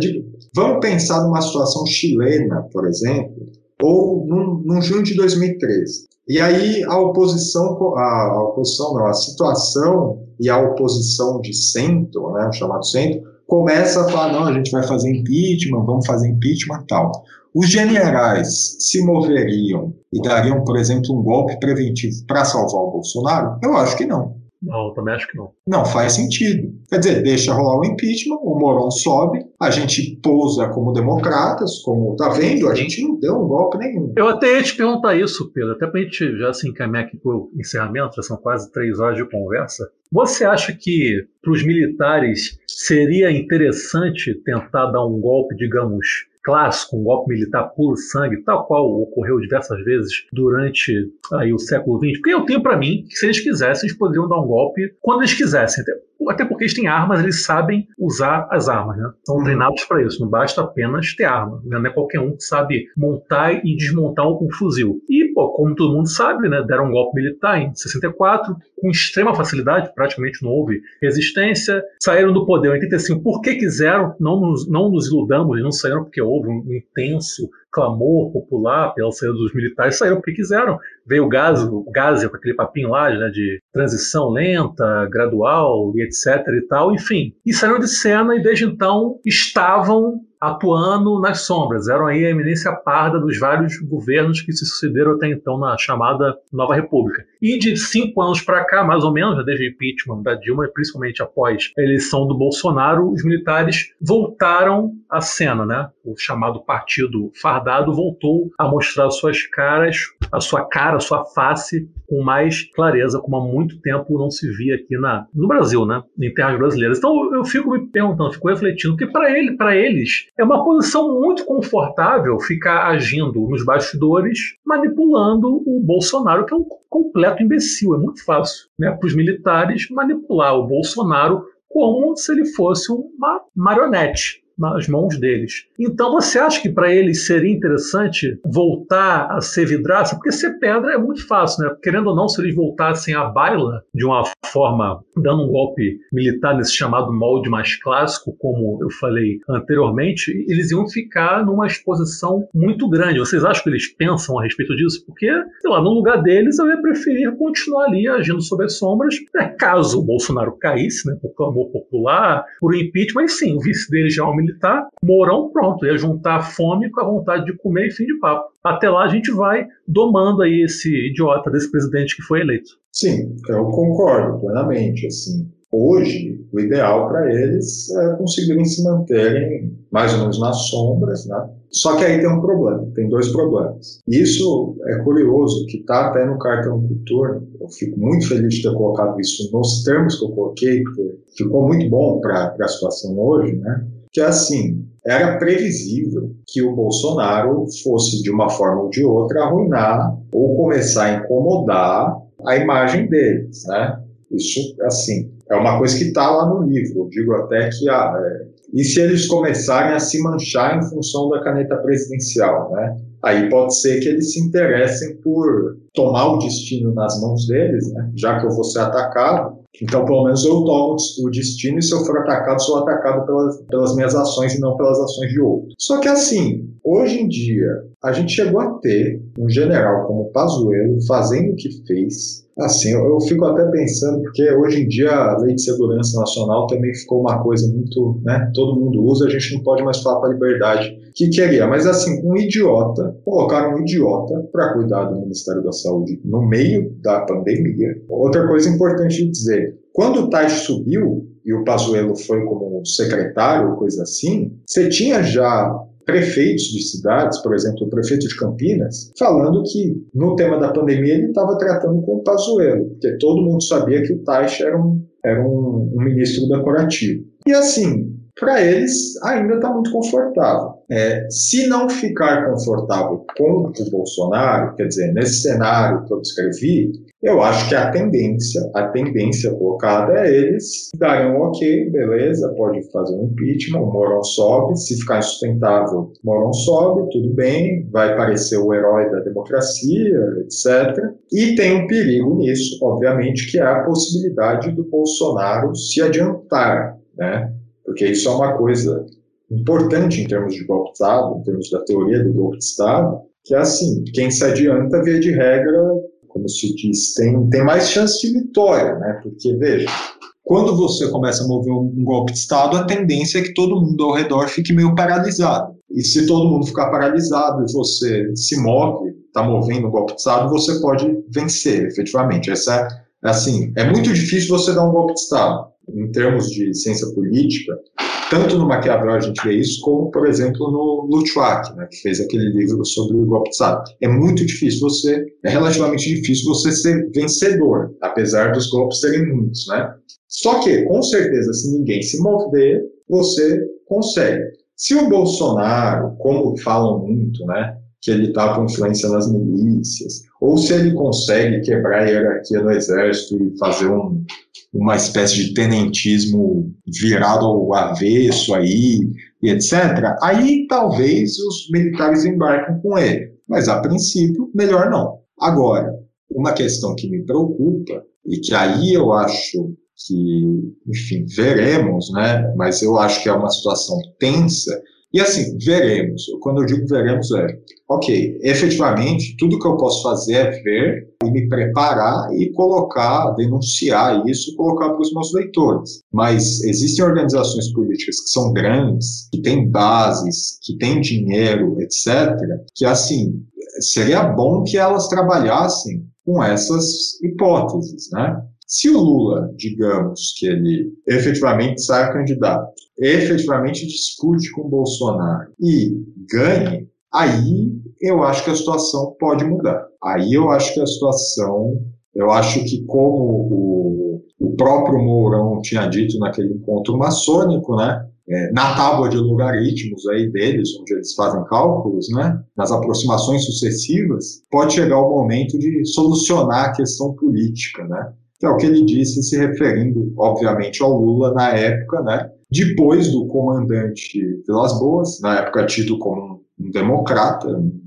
Vamos pensar numa situação chilena, por exemplo, ou num, num junho de 2013. E aí a oposição, a, a oposição não, a situação e a oposição de centro, né, chamado centro, começa a falar, não, a gente vai fazer impeachment, vamos fazer impeachment tal. Os generais se moveriam e dariam, por exemplo, um golpe preventivo para salvar o Bolsonaro? Eu acho que não. Não, também acho que não. Não faz sentido. Quer dizer, deixa rolar o impeachment, o Moron sobe, a gente pousa como democratas, como tá vendo, a gente não deu um golpe nenhum. Eu até ia te perguntar isso, Pedro, até pra gente já se encaminhar aqui pro encerramento, já são quase três horas de conversa. Você acha que para os militares seria interessante tentar dar um golpe, digamos, clássico, um golpe militar puro sangue, tal qual ocorreu diversas vezes durante aí, o século XX. Porque eu tenho para mim que se eles quisessem, eles poderiam dar um golpe quando eles quisessem. Até porque eles têm armas, eles sabem usar as armas, né? São uhum. treinados para isso. Não basta apenas ter arma. Né? Não é qualquer um que sabe montar e desmontar um, fuzil. E, pô, como todo mundo sabe, né? Deram um golpe militar em 64 com extrema facilidade, praticamente não houve resistência. Saíram do poder em 85 porque quiseram. Não nos, não nos iludamos, não saíram porque houve um intenso clamor popular pela saída dos militares, saíram porque quiseram. Veio o Gás, o Gás com aquele papinho lá né, de transição lenta, gradual e etc e tal, enfim. E saíram de cena e desde então estavam atuando nas sombras. Eram aí a eminência parda dos vários governos que se sucederam até então na chamada Nova República. E de cinco anos para cá, mais ou menos, desde o impeachment da Dilma, principalmente após a eleição do Bolsonaro, os militares voltaram à cena, né? O chamado Partido Fardado voltou a mostrar suas caras, a sua cara, a sua face com mais clareza, como há muito tempo não se via aqui na, no Brasil, né? Em terras brasileiras. Então eu fico me perguntando, fico refletindo, porque para ele, para eles é uma posição muito confortável ficar agindo nos bastidores, manipulando o Bolsonaro, que é um completo imbecil. É muito fácil né, para os militares manipular o Bolsonaro como se ele fosse uma marionete nas mãos deles. Então você acha que para eles seria interessante voltar a ser vidraça? Porque ser pedra é muito fácil, né? Querendo ou não, se eles voltassem à baila de uma forma, dando um golpe militar nesse chamado molde mais clássico, como eu falei anteriormente, eles iam ficar numa exposição muito grande. Vocês acham que eles pensam a respeito disso? Porque, sei lá, no lugar deles eu ia preferir continuar ali agindo sob as sombras, né? caso o Bolsonaro caísse, né, por clamor popular, por impeachment, mas sim, o vice dele já é um militar, Mourão pronto, ia juntar a fome com a vontade de comer e fim de papo. Até lá a gente vai domando aí esse idiota desse presidente que foi eleito. Sim, eu concordo plenamente. Assim, hoje o ideal para eles é conseguirem se manterem mais ou menos nas sombras, né? Só que aí tem um problema, tem dois problemas. Isso é curioso, que está até no cartão cultura. Eu fico muito feliz de ter colocado isso nos termos que eu coloquei, porque ficou muito bom para a situação hoje, né? Que assim, era previsível que o Bolsonaro fosse, de uma forma ou de outra, arruinar ou começar a incomodar a imagem deles, né? Isso, assim, é uma coisa que está lá no livro. Eu digo até que, ah, é, e se eles começarem a se manchar em função da caneta presidencial, né? Aí pode ser que eles se interessem por tomar o destino nas mãos deles, né? Já que eu vou ser atacado, então, pelo menos eu tomo o destino e se eu for atacado, sou atacado pelas, pelas minhas ações e não pelas ações de outro. Só que assim, hoje em dia, a gente chegou a ter um general como Pazuello fazendo o que fez. Assim, eu, fico até pensando, porque hoje em dia a Lei de Segurança Nacional também ficou uma coisa muito, né, todo mundo usa, a gente não pode mais falar para liberdade que queria. Mas assim, um idiota, colocaram um idiota para cuidar do Ministério da Saúde no meio da pandemia. Outra coisa importante de dizer, quando o Tais subiu e o Pazuello foi como secretário, coisa assim, você tinha já prefeitos de cidades, por exemplo, o prefeito de Campinas, falando que no tema da pandemia ele estava tratando com o Pazuello, porque todo mundo sabia que o Taixa era um, era um, um ministro decorativo. E assim, para eles ainda está muito confortável. É, se não ficar confortável com o Bolsonaro, quer dizer, nesse cenário que eu descrevi, eu acho que a tendência, a tendência colocada é eles darem um ok, beleza, pode fazer um impeachment, o Mourão sobe, se ficar insustentável, Mourão sobe, tudo bem, vai parecer o herói da democracia, etc. E tem um perigo nisso, obviamente, que é a possibilidade do Bolsonaro se adiantar, né? Porque isso é uma coisa importante em termos de golpe de Estado, em termos da teoria do golpe de Estado, que é assim, quem se adianta, via de regra, como se diz, tem, tem mais chance de vitória, né? Porque, veja, quando você começa a mover um golpe de Estado, a tendência é que todo mundo ao redor fique meio paralisado. E se todo mundo ficar paralisado e você se move, está movendo um golpe de Estado, você pode vencer, efetivamente. Essa é, assim, é muito difícil você dar um golpe de Estado. Em termos de ciência política, tanto no Maquiavel a gente vê isso, como, por exemplo, no Luttwak, né, que fez aquele livro sobre o golpe de Estado. É muito difícil você, é relativamente difícil você ser vencedor, apesar dos golpes serem muitos, né? Só que, com certeza, se ninguém se mover, você consegue. Se o Bolsonaro, como falam muito, né, que ele está com influência nas milícias, ou se ele consegue quebrar a hierarquia no exército e fazer um, uma espécie de tenentismo virado ao avesso aí, e etc., aí talvez os militares embarquem com ele. Mas, a princípio, melhor não. Agora, uma questão que me preocupa, e que aí eu acho que, enfim, veremos, né? Mas eu acho que é uma situação tensa, e assim, veremos. Quando eu digo veremos, é, ok, efetivamente, tudo que eu posso fazer é ver me preparar e colocar, denunciar isso, colocar para os meus leitores. Mas existem organizações políticas que são grandes, que têm bases, que têm dinheiro, etc., que, assim, seria bom que elas trabalhassem com essas hipóteses, né? Se o Lula, digamos que ele efetivamente saia candidato, efetivamente discute com Bolsonaro e ganhe, aí eu acho que a situação pode mudar. Aí eu acho que a situação, eu acho que como o, o próprio Mourão tinha dito naquele encontro maçônico, né? É, na tábua de logaritmos aí deles, onde eles fazem cálculos, né, nas aproximações sucessivas, pode chegar o momento de solucionar a questão política, né? que é o que ele disse, se referindo, obviamente, ao Lula na época, né? Depois do comandante Vilas Boas, na época tido como um democrata, um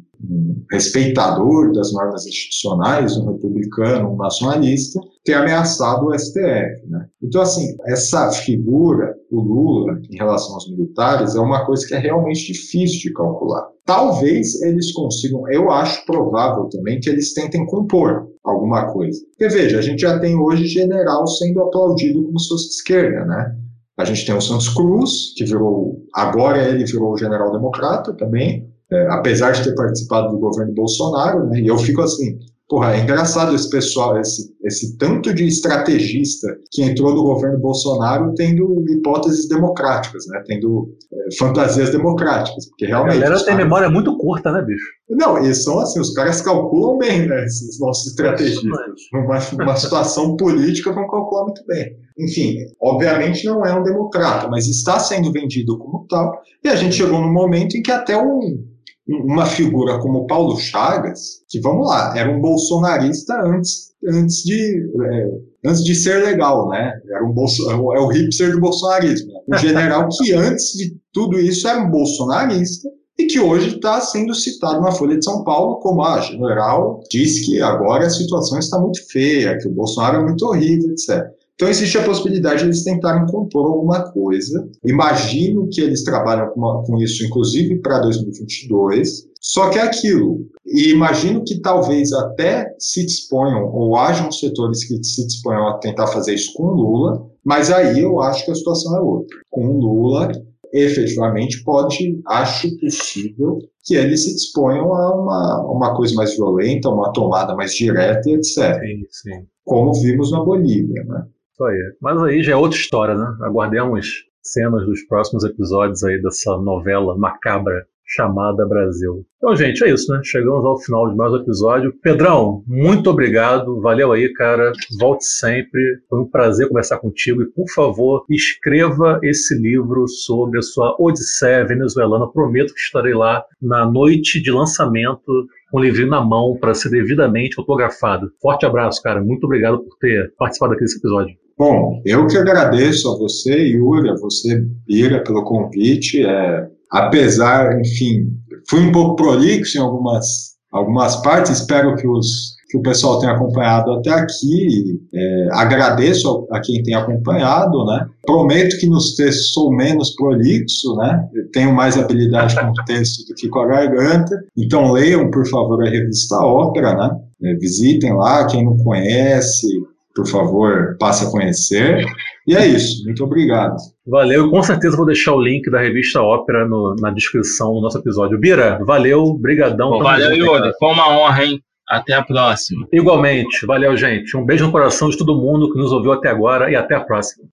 respeitador das normas institucionais, um republicano, um nacionalista, ter ameaçado o STF. Né? Então, assim, essa figura, o Lula, em relação aos militares, é uma coisa que é realmente difícil de calcular. Talvez eles consigam, eu acho provável também que eles tentem compor alguma coisa. Porque veja, a gente já tem hoje general sendo aplaudido como se fosse de esquerda, né? A gente tem o Santos Cruz, que virou, agora ele virou general democrata também, é, apesar de ter participado do governo Bolsonaro, né? E eu fico assim, Porra, é engraçado esse pessoal, esse, esse tanto de estrategista que entrou no governo Bolsonaro tendo hipóteses democráticas, né? Tendo é, fantasias democráticas, porque realmente... A galera tem memória muito curta, né, bicho? Não, eles são assim, os caras calculam bem, né, esses nossos estrategistas. Numa, numa situação política vão calcular muito bem. Enfim, obviamente não é um democrata, mas está sendo vendido como tal, e a gente chegou num momento em que até um uma figura como Paulo Chagas, que vamos lá, era um bolsonarista antes, antes, de, é, antes de ser legal, né? Era um bolso, é o hipster do bolsonarismo. Né? Um general que antes de tudo isso era um bolsonarista e que hoje está sendo citado na Folha de São Paulo como a ah, general diz que agora a situação está muito feia, que o Bolsonaro é muito horrível, etc. Então existe a possibilidade de eles tentarem compor alguma coisa. Imagino que eles trabalham com, uma, com isso, inclusive para 2022. Só que é aquilo. E imagino que talvez até se disponham, ou hajam setores que se disponham a tentar fazer isso com Lula, mas aí eu acho que a situação é outra. Com Lula, efetivamente, pode, acho possível que eles se disponham a uma, uma coisa mais violenta, uma tomada mais direta, etc. Sim, sim. Como vimos na Bolívia, né? Isso aí. Mas aí já é outra história, né? Aguardemos cenas dos próximos episódios aí dessa novela macabra chamada Brasil. Então, gente, é isso, né? Chegamos ao final de mais um episódio. Pedrão, muito obrigado. Valeu aí, cara. Volte sempre. Foi um prazer conversar contigo. E, por favor, escreva esse livro sobre a sua Odisseia venezuelana. Prometo que estarei lá na noite de lançamento com o livrinho na mão para ser devidamente autografado. Forte abraço, cara. Muito obrigado por ter participado aqui desse episódio. Bom, eu que agradeço a você, Yuri, a você, Bira, pelo convite. É, apesar, enfim, fui um pouco prolixo em algumas, algumas partes, espero que os que o pessoal tenha acompanhado até aqui. É, agradeço a, quem tem acompanhado, né? Prometo que nos textos sou menos prolixo, né? tenho mais habilidade com o texto do que com a garganta. Então leiam, por favor, a revista Ópera, né? É, visitem lá, quem não conhece, por favor, passe a conhecer. E é isso. Muito obrigado. Valeu. Com certeza vou deixar o link da revista Ópera no, na descrição do nosso episódio. Bira, valeu. Brigadão. valeu, Yuri. Foi uma honra, hein? Até a próxima. Igualmente. Valeu, gente. Um beijo no coração de todo mundo que nos ouviu até agora e até a próxima.